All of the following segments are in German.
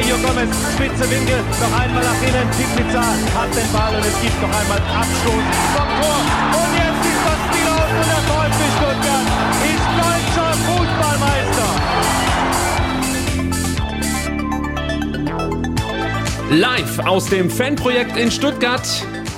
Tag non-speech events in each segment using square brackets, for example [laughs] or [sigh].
Mario Gomez, spitze Winkel, noch einmal nach innen. Pizza hat den Ball und es gibt noch einmal Abstoß vom Tor. Und jetzt ist das Spiel aus und der VfB Stuttgart ist deutscher Fußballmeister. Live aus dem Fanprojekt in Stuttgart.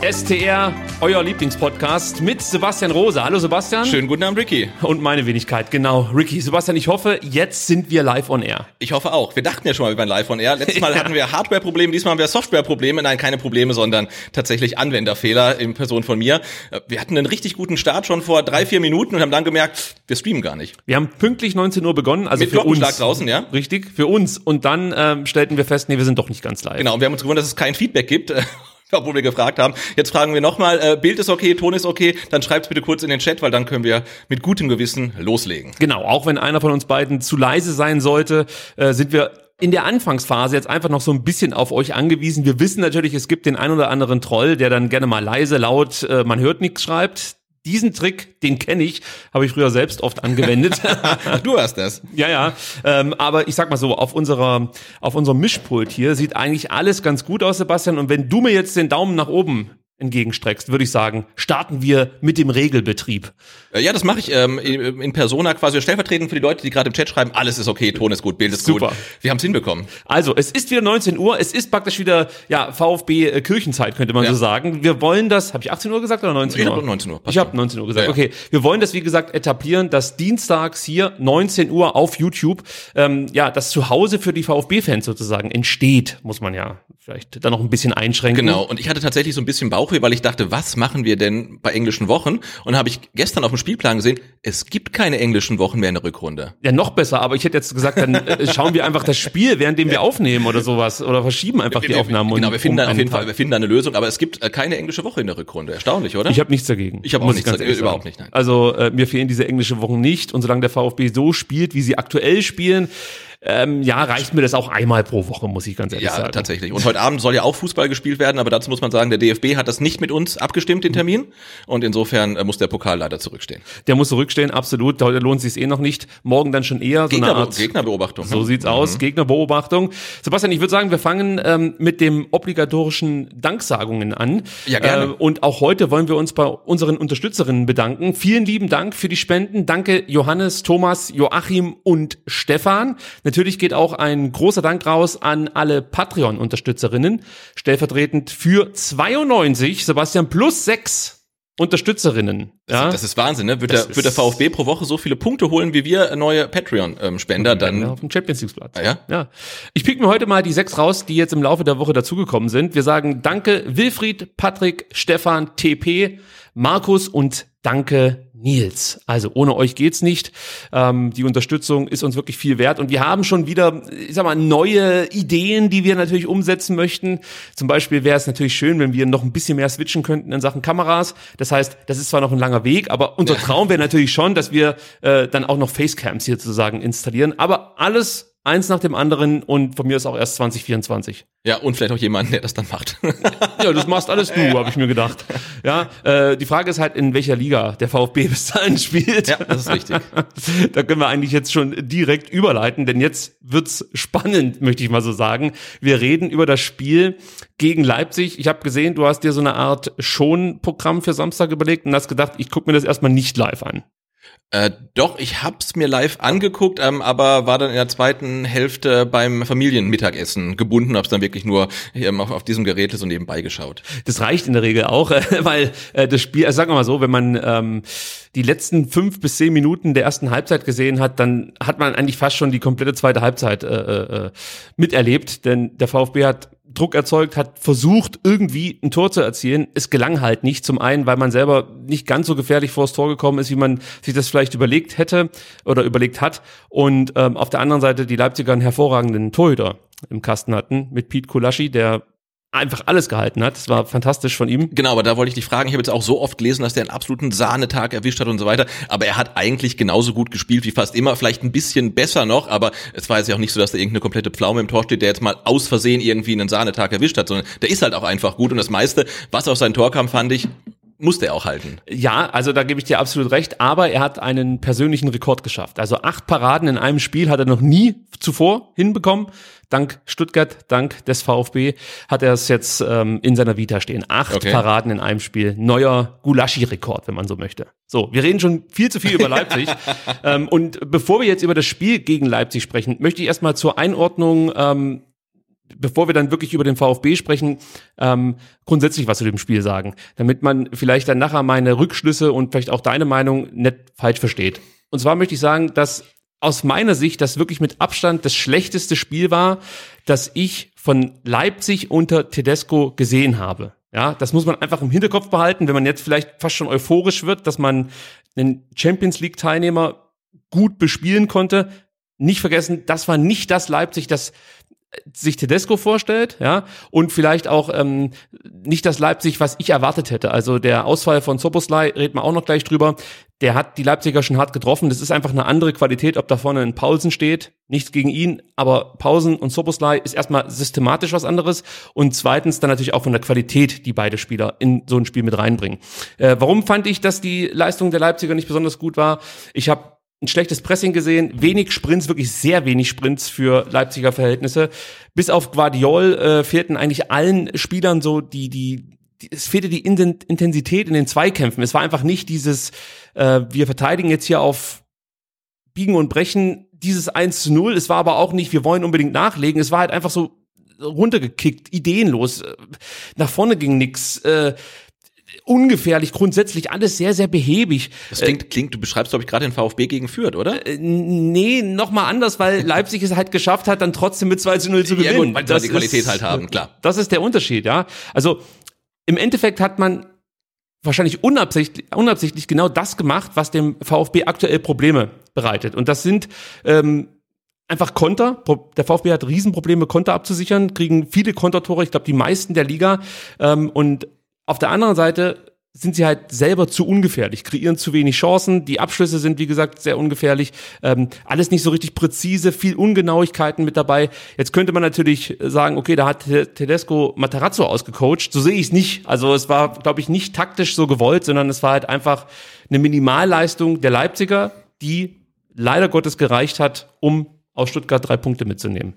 STR, euer Lieblingspodcast mit Sebastian Rose. Hallo Sebastian. Schönen guten Abend, Ricky. Und meine Wenigkeit, genau. Ricky, Sebastian, ich hoffe, jetzt sind wir live on air. Ich hoffe auch. Wir dachten ja schon mal, wir wären live on air. Letztes [laughs] Mal hatten wir Hardware-Probleme, diesmal haben wir Software-Probleme. Nein, keine Probleme, sondern tatsächlich Anwenderfehler in Person von mir. Wir hatten einen richtig guten Start schon vor drei, vier Minuten und haben dann gemerkt, wir streamen gar nicht. Wir haben pünktlich 19 Uhr begonnen, also Mit für uns. Draußen, ja? Richtig, für uns. Und dann ähm, stellten wir fest, nee, wir sind doch nicht ganz live. Genau, und wir haben uns gewundert, dass es kein Feedback gibt. [laughs] obwohl wir gefragt haben. Jetzt fragen wir nochmal, äh, Bild ist okay, Ton ist okay, dann schreibt's bitte kurz in den Chat, weil dann können wir mit gutem Gewissen loslegen. Genau, auch wenn einer von uns beiden zu leise sein sollte, äh, sind wir in der Anfangsphase jetzt einfach noch so ein bisschen auf euch angewiesen. Wir wissen natürlich, es gibt den ein oder anderen Troll, der dann gerne mal leise, laut, äh, man hört nichts schreibt. Diesen Trick, den kenne ich, habe ich früher selbst oft angewendet. [laughs] du hast das. Ja, ja. Ähm, aber ich sag mal so, auf unserer, auf unserem Mischpult hier sieht eigentlich alles ganz gut aus, Sebastian. Und wenn du mir jetzt den Daumen nach oben entgegenstreckst, würde ich sagen, starten wir mit dem Regelbetrieb. Äh, Ja, das mache ich ähm, in in Persona quasi stellvertretend für die Leute, die gerade im Chat schreiben, alles ist okay, Ton ist gut, Bild ist Super. gut. Wir haben's hinbekommen. Also, es ist wieder 19 Uhr, es ist praktisch wieder ja VfB äh, Kirchenzeit, könnte man Ja. so sagen. Wir wollen das, habe ich 18 Uhr gesagt oder 19 Ich Uhr? hab 19 Uhr, Ich habe schon. 19 Uhr gesagt. Ja, ja. Okay, wir wollen das wie gesagt etablieren, dass dienstags hier 19 Uhr auf YouTube ähm, ja, das Zuhause für die VfB-Fans sozusagen entsteht, muss man ja vielleicht dann noch ein bisschen einschränken. Genau, und ich hatte tatsächlich so ein bisschen Bauchweh, weil ich dachte, was machen wir denn bei englischen Wochen? Und habe ich gestern auf dem Spielplan gesehen, es gibt keine englischen Wochen mehr in der Rückrunde. Ja, noch besser, aber ich hätte jetzt gesagt, dann äh, schauen wir einfach das Spiel, währenddem wir [laughs] aufnehmen oder sowas oder verschieben einfach die Wir- wir- Aufnahmen. genau, wir finden um dann auf jeden. Fall, wir finden da eine Lösung, aber es gibt äh, keine englische Woche in der Rückrunde. Erstaunlich, oder? Ich habe nichts dagegen. Ich hab auch nichts dagegen, überhaupt nicht, nein. Also äh, mir fehlen diese englische Wochen nicht und solange der VfB so spielt, wie sie aktuell spielen, ähm, ja, reicht mir das auch einmal pro Woche, muss ich ganz ehrlich ja, sagen. tatsächlich. Und heute Abend soll ja auch Fußball gespielt werden, aber dazu muss man sagen, der DFB hat das nicht mit uns abgestimmt, den Termin. Und insofern äh, muss der Pokal leider zurückstehen. Der muss zurückstehen, absolut. Heute lohnt sich eh noch nicht. Morgen dann schon eher so eine Gegner, Art Gegnerbeobachtung. So ne? sieht's aus. Gegnerbeobachtung. Sebastian, ich würde sagen, wir fangen ähm, mit dem obligatorischen Danksagungen an. Ja, gerne. Äh, und auch heute wollen wir uns bei unseren Unterstützerinnen bedanken. Vielen lieben Dank für die Spenden. Danke Johannes, Thomas, Joachim und Stefan. Natürlich geht auch ein großer Dank raus an alle Patreon-Unterstützerinnen. Stellvertretend für 92, Sebastian, plus 6 Unterstützerinnen. Ja? Das ist Wahnsinn, ne? Wird, Das der, wird der VfB pro Woche so viele Punkte holen, wie wir neue Patreon-Spender, dann dann auf dem Champions League Platz. Ah, ja? ja. Ich pick mir heute mal die sechs raus, die jetzt im Laufe der Woche dazugekommen sind. Wir sagen Danke Wilfried, Patrick, Stefan, TP, Markus und Danke Nils. Also ohne euch geht's nicht. Ähm, die Unterstützung ist uns wirklich viel wert und wir haben schon wieder, ich sag mal, neue Ideen, die wir natürlich umsetzen möchten. Zum Beispiel wäre es natürlich schön, wenn wir noch ein bisschen mehr switchen könnten in Sachen Kameras. Das heißt, das ist zwar noch ein langer Weg, aber unser Traum wäre natürlich schon, dass wir äh, dann auch noch Facecams hier sozusagen installieren. Aber alles eins nach dem anderen und von mir ist auch erst 2024. ja, und vielleicht auch jemanden, der das dann macht. [laughs] Ja, das machst alles du, habe ich mir gedacht. Ja, äh, die Frage ist halt, in welcher Liga der VfB bis dahin spielt. ja, das ist richtig. [laughs] Da können wir eigentlich jetzt schon direkt überleiten, denn jetzt wird's spannend, möchte ich mal so sagen. Wir reden über das Spiel gegen Leipzig. Ich habe gesehen, du hast dir so eine Art Schon-Programm für Samstag überlegt und hast gedacht, ich gucke mir das erstmal nicht live an. Äh, doch, ich hab's mir live angeguckt, ähm, aber war dann in der zweiten Hälfte beim Familienmittagessen gebunden, hab's dann wirklich nur ähm, auf, auf diesem Gerät so nebenbei geschaut. Das reicht in der Regel auch, [laughs] weil äh, das Spiel, also sagen wir mal so, wenn man ähm, die letzten fünf bis zehn Minuten der ersten Halbzeit gesehen hat, dann hat man eigentlich fast schon die komplette zweite Halbzeit äh, äh, miterlebt, denn der VfB hat Druck erzeugt, hat versucht, irgendwie ein Tor zu erzielen. Es gelang halt nicht. Zum einen, weil man selber nicht ganz so gefährlich vor das Tor gekommen ist, wie man sich das vielleicht überlegt hätte oder überlegt hat. Und ähm, auf der anderen Seite die Leipziger einen hervorragenden Torhüter im Kasten hatten mit Pete Kulaschi, der einfach alles gehalten hat. Das war fantastisch von ihm. Genau, aber da wollte ich dich fragen, ich habe jetzt auch so oft gelesen, dass der einen absoluten Sahnetag erwischt hat und so weiter, aber er hat eigentlich genauso gut gespielt wie fast immer, vielleicht ein bisschen besser noch, aber es war jetzt ja auch nicht so, dass da irgendeine komplette Pflaume im Tor steht, der jetzt mal aus Versehen irgendwie einen Sahnetag erwischt hat, sondern der ist halt auch einfach gut und das meiste, was auf sein Tor kam, fand ich, musste er auch halten. Ja, also da gebe ich dir absolut recht, aber er hat einen persönlichen Rekord geschafft. Also acht Paraden in einem Spiel hat er noch nie zuvor hinbekommen. Dank Stuttgart, dank des VfB hat er es jetzt ähm, in seiner Vita stehen. Acht okay. Paraden in einem Spiel. Neuer Gulaschi-Rekord, wenn man so möchte. So, wir reden schon viel zu viel über Leipzig. [laughs] ähm, und bevor wir jetzt über das Spiel gegen Leipzig sprechen, möchte ich erstmal zur Einordnung ähm, bevor wir dann wirklich über den VfB sprechen, ähm, grundsätzlich was zu dem Spiel sagen, damit man vielleicht dann nachher meine Rückschlüsse und vielleicht auch deine Meinung nicht falsch versteht. Und zwar möchte ich sagen, dass aus meiner Sicht das wirklich mit Abstand das schlechteste Spiel war, das ich von Leipzig unter Tedesco gesehen habe. Ja, das muss man einfach im Hinterkopf behalten, wenn man jetzt vielleicht fast schon euphorisch wird, dass man einen Champions League Teilnehmer gut bespielen konnte. Nicht vergessen, das war nicht das Leipzig, das sich Tedesco vorstellt, ja, und vielleicht auch ähm, nicht das Leipzig, was ich erwartet hätte. Also der Ausfall von Soboslai, reden wir auch noch gleich drüber, der hat die Leipziger schon hart getroffen. Das ist einfach eine andere Qualität, ob da vorne ein Pausen steht. Nichts gegen ihn, aber Pausen und Soboslai ist erstmal systematisch was anderes und zweitens dann natürlich auch von der Qualität, die beide Spieler in so ein Spiel mit reinbringen. Äh, warum fand ich, dass die Leistung der Leipziger nicht besonders gut war? Ich habe ein schlechtes Pressing gesehen, wenig Sprints, wirklich sehr wenig Sprints für Leipziger Verhältnisse. Bis auf Guardiol äh, fehlten eigentlich allen Spielern so die, die, die es fehlte die Intensität in den Zweikämpfen. Es war einfach nicht dieses, äh, wir verteidigen jetzt hier auf Biegen und Brechen dieses 1 zu 0. Es war aber auch nicht, wir wollen unbedingt nachlegen. Es war halt einfach so runtergekickt, ideenlos. Nach vorne ging nix. Äh, ungefährlich, grundsätzlich alles sehr, sehr behäbig. Das klingt, klingt du beschreibst, glaube ich, gerade den VfB gegen Fürth, oder? Äh, nee, noch mal anders, weil [laughs] Leipzig es halt geschafft hat, dann trotzdem mit 2 zu 0 zu gewinnen. Ja, gut, weil sie die Qualität ist, halt haben, klar. Das ist der Unterschied, ja. Also im Endeffekt hat man wahrscheinlich unabsichtlich, unabsichtlich genau das gemacht, was dem VfB aktuell Probleme bereitet. Und das sind ähm, einfach Konter. Der VfB hat Riesenprobleme, Konter abzusichern, kriegen viele Kontertore, ich glaube die meisten der Liga. Ähm, und auf der anderen Seite sind sie halt selber zu ungefährlich, kreieren zu wenig Chancen. Die Abschlüsse sind, wie gesagt, sehr ungefährlich. Ähm, alles nicht so richtig präzise, viel Ungenauigkeiten mit dabei. Jetzt könnte man natürlich sagen, okay, da hat Tedesco Matarazzo ausgecoacht. So sehe ich es nicht. Also es war, glaube ich, nicht taktisch so gewollt, sondern es war halt einfach eine Minimalleistung der Leipziger, die leider Gottes gereicht hat, um aus Stuttgart drei Punkte mitzunehmen.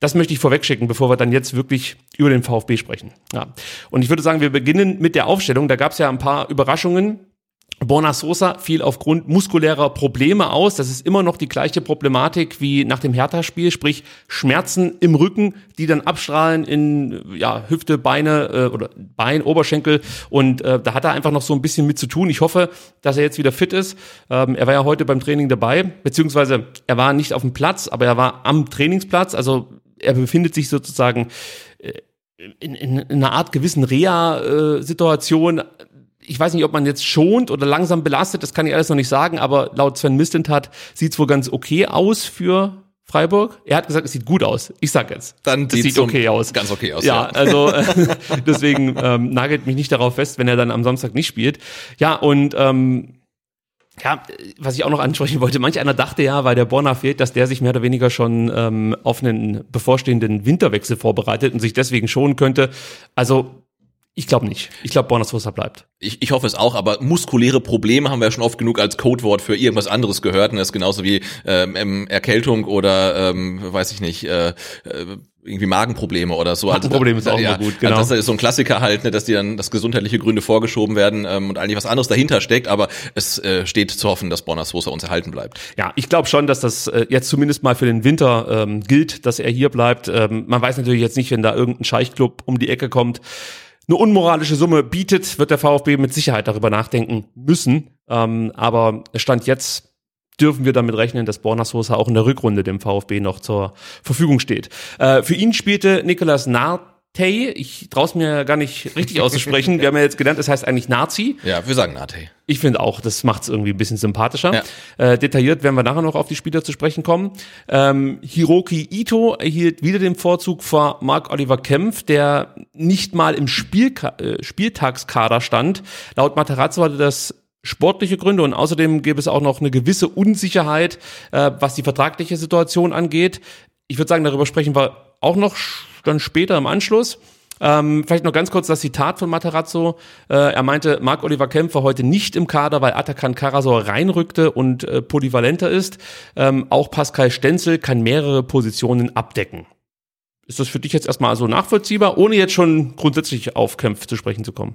Das möchte ich vorwegschicken, bevor wir dann jetzt wirklich über den VfB sprechen. Ja. Und ich würde sagen, wir beginnen mit der Aufstellung. Da gab es ja ein paar Überraschungen. Borna Sosa fiel aufgrund muskulärer Probleme aus. Das ist immer noch die gleiche Problematik wie nach dem Hertha-Spiel, sprich Schmerzen im Rücken, die dann abstrahlen in ja, Hüfte, Beine äh, oder Bein, Oberschenkel. Und äh, da hat er einfach noch so ein bisschen mit zu tun. Ich hoffe, dass er jetzt wieder fit ist. Ähm, er war ja heute beim Training dabei, beziehungsweise er war nicht auf dem Platz, aber er war am Trainingsplatz. Also er befindet sich sozusagen äh, in, in, in einer Art gewissen Reha-Situation. Ich weiß nicht, ob man jetzt schont oder langsam belastet, das kann ich alles noch nicht sagen, aber laut Sven Mislintat sieht es wohl ganz okay aus für Freiburg. Er hat gesagt, es sieht gut aus. Ich sag jetzt. Dann es sieht okay aus. Ganz okay aus. Ja, ja. also [laughs] deswegen ähm, nagelt mich nicht darauf fest, wenn er dann am Samstag nicht spielt. Ja, und ähm, ja, was ich auch noch ansprechen wollte, manch einer dachte ja, weil der Borna fehlt, dass der sich mehr oder weniger schon ähm, auf einen bevorstehenden Winterwechsel vorbereitet und sich deswegen schonen könnte. Also ich glaube nicht. Ich glaube, Borna Sosa bleibt. Ich, ich hoffe es auch, aber muskuläre Probleme haben wir ja schon oft genug als Codewort für irgendwas anderes gehört. Und das ist genauso wie ähm, Erkältung oder, ähm, weiß ich nicht, äh, äh irgendwie Magenprobleme oder so. Magenproblem ist auch ja, immer gut, genau. Also das ist so ein Klassiker halt, ne, dass die dann, dass gesundheitliche Gründe vorgeschoben werden ähm, und eigentlich was anderes dahinter steckt, aber es äh, steht zu hoffen, dass Borna Sosa uns erhalten bleibt. Ja, ich glaube schon, dass das äh, jetzt zumindest mal für den Winter ähm, gilt, dass er hier bleibt. Ähm, man weiß natürlich jetzt nicht, wenn da irgendein Scheichclub um die Ecke kommt, eine unmoralische Summe bietet, wird der VfB mit Sicherheit darüber nachdenken müssen. Ähm, aber Stand jetzt dürfen wir damit rechnen, dass Borna Sosa auch in der Rückrunde dem VfB noch zur Verfügung steht. Äh, für ihn spielte Nicolas Nart ich traue es mir gar nicht richtig auszusprechen. Wir haben ja jetzt gelernt, es heißt eigentlich Nazi. Ja, wir sagen Nate. Ich finde auch, das macht es irgendwie ein bisschen sympathischer. Ja. Äh, detailliert werden wir nachher noch auf die Spieler zu sprechen kommen. Ähm, Hiroki Ito erhielt wieder den Vorzug vor Marc Oliver Kempf, der nicht mal im Spielka äh, Spieltagskader stand. Laut Materazzo hatte das sportliche Gründe und außerdem gäbe es auch noch eine gewisse Unsicherheit, äh, was die vertragliche Situation angeht. Ich würde sagen, darüber sprechen wir auch noch dann später im Anschluss. Ähm, vielleicht noch ganz kurz das Zitat von Materazzo. Äh, er meinte, Marc Oliver Kempfer heute nicht im Kader, weil Atakan Karasor reinrückte und äh, polyvalenter ist. Ähm, auch Pascal Stenzel kann mehrere Positionen abdecken. Ist das für dich jetzt erstmal so nachvollziehbar, ohne jetzt schon grundsätzlich auf Kempf zu sprechen zu kommen?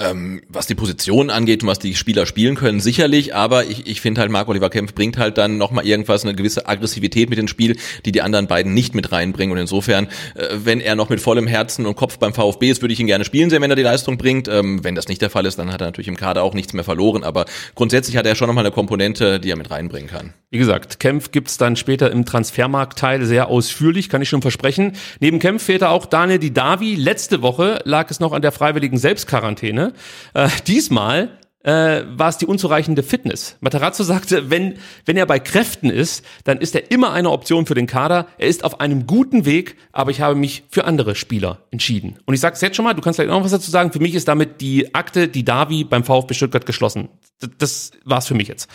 Ähm, was die Positionen angeht und was die Spieler spielen können, sicherlich, aber ich, ich finde halt, Marc-Oliver Kempf bringt halt dann nochmal irgendwas, eine gewisse Aggressivität mit ins Spiel, die die anderen beiden nicht mit reinbringen und insofern, äh, wenn er noch mit vollem Herzen und Kopf beim VfB ist, würde ich ihn gerne spielen sehen, wenn er die Leistung bringt. Ähm, wenn das nicht der Fall ist, dann hat er natürlich im Kader auch nichts mehr verloren, aber grundsätzlich hat er schon nochmal eine Komponente, die er mit reinbringen kann. Wie gesagt, Kempf gibt's dann später im Transfermarktteil sehr ausführlich, kann ich schon versprechen. Neben Kempf fehlte auch Daniel Didavi. Letzte Woche lag es noch an der freiwilligen Selbstquarantäne. Äh, diesmal äh, war es die unzureichende Fitness. Materazzo sagte, wenn, wenn er bei Kräften ist, dann ist er immer eine Option für den Kader. Er ist auf einem guten Weg, aber ich habe mich für andere Spieler entschieden. Und ich sage es jetzt schon mal, du kannst vielleicht noch was dazu sagen. Für mich ist damit die Akte, die Davi beim VfB Stuttgart geschlossen. Das, das war's für mich jetzt.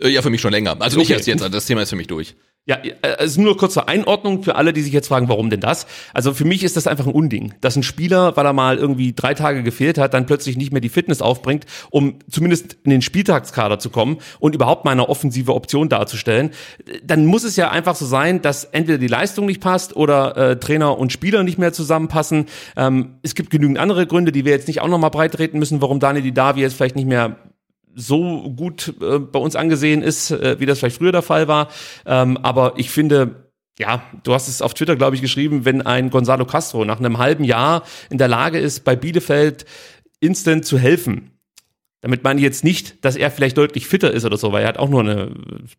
Äh, ja, für mich schon länger. Also nicht okay. erst jetzt, also das Thema ist für mich durch. Ja, also nur kurz zur Einordnung für alle, die sich jetzt fragen, warum denn das? Also für mich ist das einfach ein Unding, dass ein Spieler, weil er mal irgendwie drei Tage gefehlt hat, dann plötzlich nicht mehr die Fitness aufbringt, um zumindest in den Spieltagskader zu kommen und überhaupt mal eine offensive Option darzustellen. Dann muss es ja einfach so sein, dass entweder die Leistung nicht passt oder äh, Trainer und Spieler nicht mehr zusammenpassen. Ähm, es gibt genügend andere Gründe, die wir jetzt nicht auch nochmal breit treten müssen, warum Daniel Didavi jetzt vielleicht nicht mehr so gut äh, bei uns angesehen ist, äh, wie das vielleicht früher der Fall war. Ähm, aber ich finde, ja, du hast es auf Twitter, glaube ich, geschrieben, wenn ein Gonzalo Castro nach einem halben Jahr in der Lage ist, bei Bielefeld instant zu helfen, damit meine ich jetzt nicht, dass er vielleicht deutlich fitter ist oder so, weil er hat auch nur eine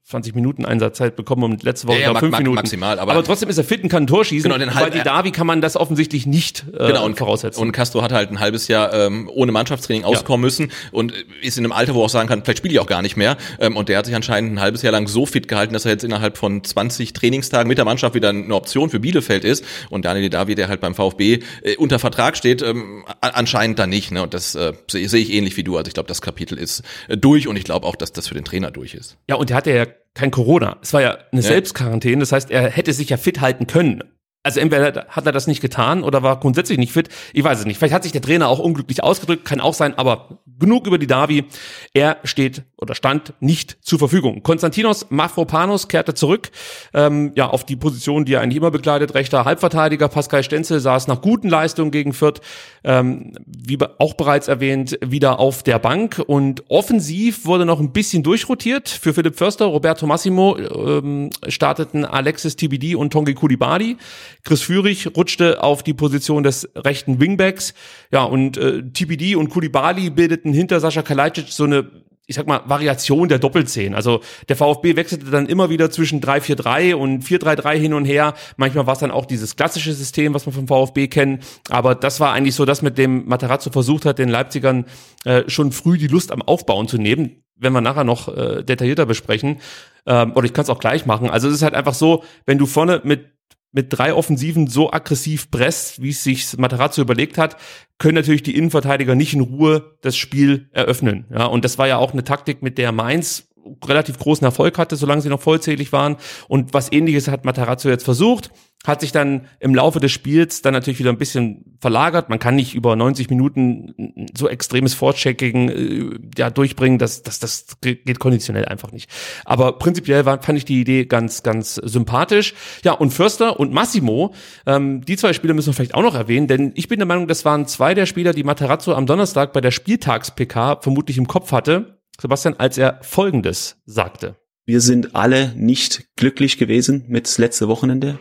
20 Minuten Einsatzzeit bekommen und letzte Woche ja, ja, 5 Minuten. Maximal, aber, aber trotzdem ist er fit und kann ein Tor schießen. Genau, den bei die Davi kann man das offensichtlich nicht äh, genau, und, voraussetzen. Und Castro hat halt ein halbes Jahr ähm, ohne Mannschaftstraining auskommen ja. müssen und ist in einem Alter, wo er auch sagen kann, vielleicht spiele ich auch gar nicht mehr. Ähm, und der hat sich anscheinend ein halbes Jahr lang so fit gehalten, dass er jetzt innerhalb von 20 Trainingstagen mit der Mannschaft wieder eine Option für Bielefeld ist. Und Daniel Davi, der halt beim VfB äh, unter Vertrag steht, ähm, anscheinend da nicht. Ne? Und das äh, sehe seh ich ähnlich wie du. Also ich glaube, das Kapitel ist äh, durch und ich glaube auch, dass das für den Trainer durch ist. Ja, und der hatte ja kein Corona. Es war ja eine ja. Selbstquarantäne, das heißt, er hätte sich ja fit halten können. Also entweder hat er das nicht getan oder war grundsätzlich nicht fit. Ich weiß es nicht. Vielleicht hat sich der Trainer auch unglücklich ausgedrückt, kann auch sein, aber genug über die Davi. Er steht oder stand nicht zur Verfügung. Konstantinos Mafropanos kehrte zurück, ähm, ja, auf die Position, die er eigentlich immer begleitet, rechter Halbverteidiger. Pascal Stenzel saß nach guten Leistungen gegen Fürth, ähm, wie auch bereits erwähnt, wieder auf der Bank und offensiv wurde noch ein bisschen durchrotiert. Für Philipp Förster, Roberto Massimo ähm, starteten Alexis TBD und Tongi Kulibadi. Chris Führig rutschte auf die Position des rechten Wingbacks. Ja, und äh, TPD und Kulibali bildeten hinter Sascha Kalajdzic so eine ich sag mal, Variation der Doppelzehn. Also der VfB wechselte dann immer wieder zwischen 3-4-3 und 4-3-3 hin und her. Manchmal war es dann auch dieses klassische System, was wir vom VfB kennen. Aber das war eigentlich so das, mit dem Materazzo versucht hat, den Leipzigern äh, schon früh die Lust am Aufbauen zu nehmen. Wenn wir nachher noch äh, detaillierter besprechen. Ähm, oder ich kann es auch gleich machen. Also es ist halt einfach so, wenn du vorne mit mit drei Offensiven so aggressiv presst, wie es sich Materazzo überlegt hat, können natürlich die Innenverteidiger nicht in Ruhe das Spiel eröffnen. Ja, und das war ja auch eine Taktik, mit der Mainz relativ großen Erfolg hatte, solange sie noch vollzählig waren. Und was ähnliches hat Materazzo jetzt versucht. Hat sich dann im Laufe des Spiels dann natürlich wieder ein bisschen verlagert. Man kann nicht über 90 Minuten so extremes Vorchecking äh, ja durchbringen, das, das, das geht konditionell einfach nicht. Aber prinzipiell war, fand ich die Idee ganz, ganz sympathisch. Ja, und Förster und Massimo, ähm, die zwei Spieler müssen wir vielleicht auch noch erwähnen, denn ich bin der Meinung, das waren zwei der Spieler, die Materazzo am Donnerstag bei der Spieltags-PK vermutlich im Kopf hatte. Sebastian, als er Folgendes sagte. Wir sind alle nicht glücklich gewesen mit letzte Wochenende.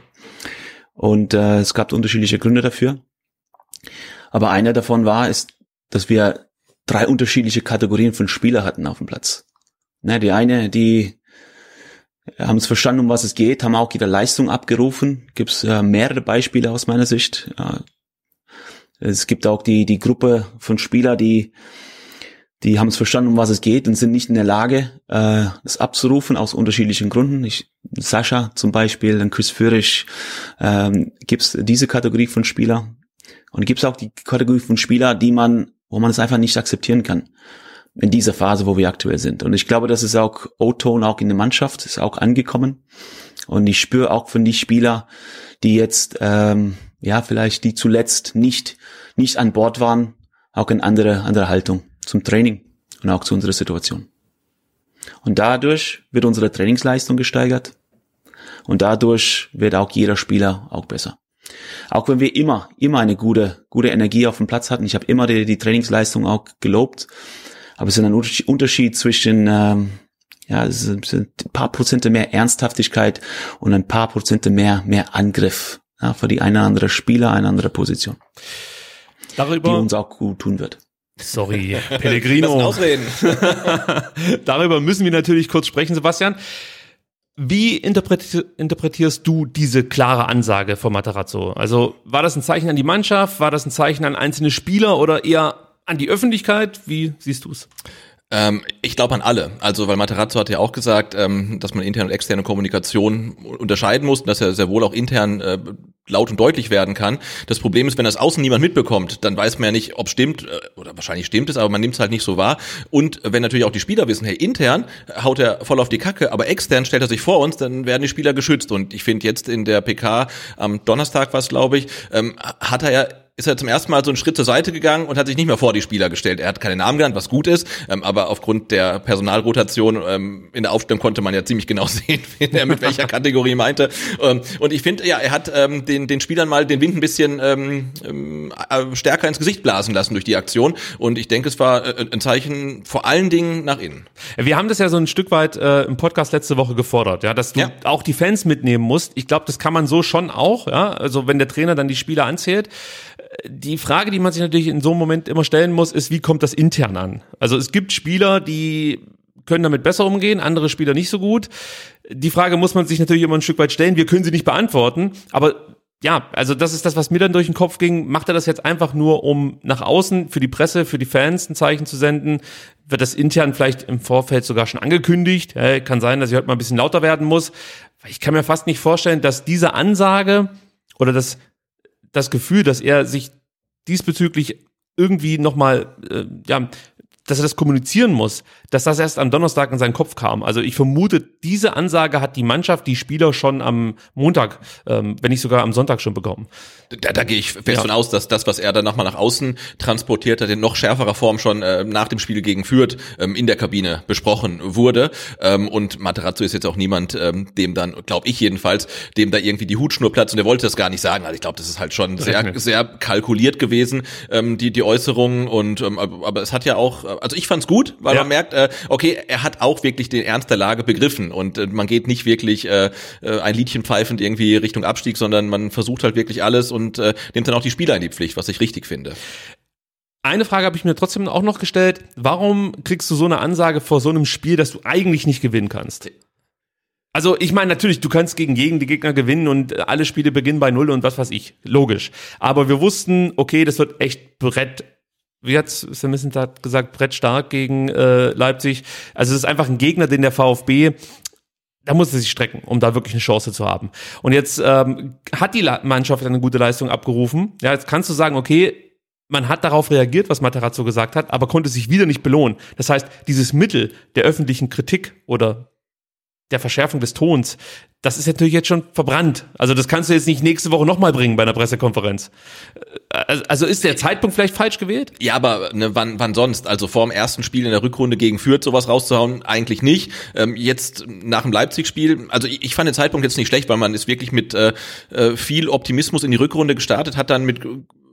Und äh, es gab unterschiedliche Gründe dafür. Aber einer davon war, ist, dass wir drei unterschiedliche Kategorien von Spieler hatten auf dem Platz. Ne, die eine, die haben es verstanden, um was es geht, haben auch ihre Leistung abgerufen. Gibt es äh, mehrere Beispiele aus meiner Sicht. Ja. Es gibt auch die, die Gruppe von Spieler, die die haben es verstanden, um was es geht und sind nicht in der Lage, äh, das abzurufen aus unterschiedlichen Gründen. Ich, Sascha zum Beispiel, dann Chris Führig, ähm, gibt es diese Kategorie von Spieler. Und gibt es auch die Kategorie von Spieler, die man, wo man es einfach nicht akzeptieren kann. In dieser Phase, wo wir aktuell sind. Und ich glaube, das ist auch O-Tone auch in der Mannschaft, ist auch angekommen. Und ich spüre auch von die Spieler, die jetzt, ähm, ja, vielleicht die zuletzt nicht, nicht an Bord waren, auch in andere, andere Haltung zum Training und auch zu unserer Situation. Und dadurch wird unsere Trainingsleistung gesteigert und dadurch wird auch jeder Spieler auch besser. Auch wenn wir immer, immer eine gute, gute Energie auf dem Platz hatten. Ich habe immer die, die Trainingsleistung auch gelobt. Aber es ist ein Unterschied zwischen, ähm, ja, es sind ein paar Prozente mehr Ernsthaftigkeit und ein paar Prozente mehr, mehr Angriff ja, für die eine oder andere Spieler, eine andere Position. Darüber, die uns auch gut tun wird. Sorry, [laughs] Pellegrino. Ausreden. [laughs] Darüber müssen wir natürlich kurz sprechen, Sebastian. Wie interpretierst du diese klare Ansage von Matarazzo? Also war das ein Zeichen an die Mannschaft, war das ein Zeichen an einzelne Spieler oder eher an die Öffentlichkeit? Wie siehst du es? Ähm, ich glaube an alle. Also, weil Materazzo hat ja auch gesagt, ähm, dass man interne und externe Kommunikation unterscheiden muss und dass er sehr wohl auch intern äh, laut und deutlich werden kann. Das Problem ist, wenn das außen niemand mitbekommt, dann weiß man ja nicht, ob stimmt, äh, oder wahrscheinlich stimmt es, aber man nimmt es halt nicht so wahr. Und wenn natürlich auch die Spieler wissen, hey, intern haut er voll auf die Kacke, aber extern stellt er sich vor uns, dann werden die Spieler geschützt. Und ich finde jetzt in der PK am Donnerstag was, glaube ich, ähm, hat er ja ist er zum ersten Mal so einen Schritt zur Seite gegangen und hat sich nicht mehr vor die Spieler gestellt. Er hat keine Namen genannt, was gut ist, ähm, aber aufgrund der Personalrotation ähm, in der Aufstellung konnte man ja ziemlich genau [laughs] sehen, wen er mit welcher Kategorie meinte. Ähm, und ich finde, ja, er hat ähm, den, den Spielern mal den Wind ein bisschen ähm, ähm, äh, stärker ins Gesicht blasen lassen durch die Aktion. Und ich denke, es war äh, ein Zeichen vor allen Dingen nach innen. Wir haben das ja so ein Stück weit äh, im Podcast letzte Woche gefordert, ja, dass du ja. auch die Fans mitnehmen musst. Ich glaube, das kann man so schon auch, ja. Also wenn der Trainer dann die Spieler anzählt die Frage, die man sich natürlich in so einem Moment immer stellen muss, ist, wie kommt das intern an? Also es gibt Spieler, die können damit besser umgehen, andere Spieler nicht so gut. Die Frage muss man sich natürlich immer ein Stück weit stellen. Wir können sie nicht beantworten, aber ja, also das ist das, was mir dann durch den Kopf ging. Macht er das jetzt einfach nur, um nach außen für die Presse, für die Fans ein Zeichen zu senden? Wird das intern vielleicht im Vorfeld sogar schon angekündigt? Hey, kann sein, dass ich heute mal ein bisschen lauter werden muss. Ich kann mir fast nicht vorstellen, dass diese Ansage oder das das Gefühl, dass er sich diesbezüglich irgendwie nochmal, äh, ja, dass er das kommunizieren muss, dass das erst am Donnerstag in seinen Kopf kam. Also ich vermute, diese Ansage hat die Mannschaft, die Spieler schon am Montag, ähm, wenn nicht sogar am Sonntag schon bekommen. Da, da gehe ich fest ja. von aus, dass das, was er dann nochmal nach außen transportiert hat, in noch schärferer Form schon äh, nach dem Spiel gegen Fürth ähm, in der Kabine besprochen wurde. Ähm, und Materazzo ist jetzt auch niemand, ähm, dem dann, glaube ich jedenfalls, dem da irgendwie die Hutschnur platzt und er wollte das gar nicht sagen. Also ich glaube, das ist halt schon sehr, sehr kalkuliert gewesen, ähm, die, die Äußerungen. Und ähm, aber es hat ja auch, also ich fand's gut, weil ja. man merkt, äh, okay, er hat auch wirklich den Ernst der Lage begriffen und äh, man geht nicht wirklich äh, äh ein Liedchen pfeifend irgendwie Richtung Abstieg, sondern man versucht halt wirklich alles und äh, nimmt dann auch die Spieler in die Pflicht, was ich richtig finde. Eine Frage habe ich mir trotzdem auch noch gestellt. Warum kriegst du so eine Ansage vor so einem Spiel, dass du eigentlich nicht gewinnen kannst? Also ich meine natürlich, du kannst gegen jeden die Gegner gewinnen und alle Spiele beginnen bei Null und was weiß ich. Logisch. Aber wir wussten, okay, das wird echt Brett. Wie hat Sam hat gesagt, Brett stark gegen äh, Leipzig. Also es ist einfach ein Gegner, den der VfB da muss er sich strecken, um da wirklich eine Chance zu haben. Und jetzt ähm, hat die Mannschaft eine gute Leistung abgerufen. Ja, jetzt kannst du sagen, okay, man hat darauf reagiert, was Materazzo gesagt hat, aber konnte sich wieder nicht belohnen. Das heißt, dieses Mittel der öffentlichen Kritik oder der Verschärfung des Tons, das ist natürlich jetzt schon verbrannt. Also das kannst du jetzt nicht nächste Woche nochmal bringen bei einer Pressekonferenz. Äh, also ist der Zeitpunkt vielleicht falsch gewählt? Ja, aber ne, wann, wann sonst? Also vor dem ersten Spiel in der Rückrunde gegen Fürth sowas rauszuhauen, eigentlich nicht. Ähm, jetzt nach dem Leipzig-Spiel, also ich, ich, fand den Zeitpunkt jetzt nicht schlecht, weil man ist wirklich mit äh, äh viel Optimismus in die Rückrunde gestartet, hat dann mit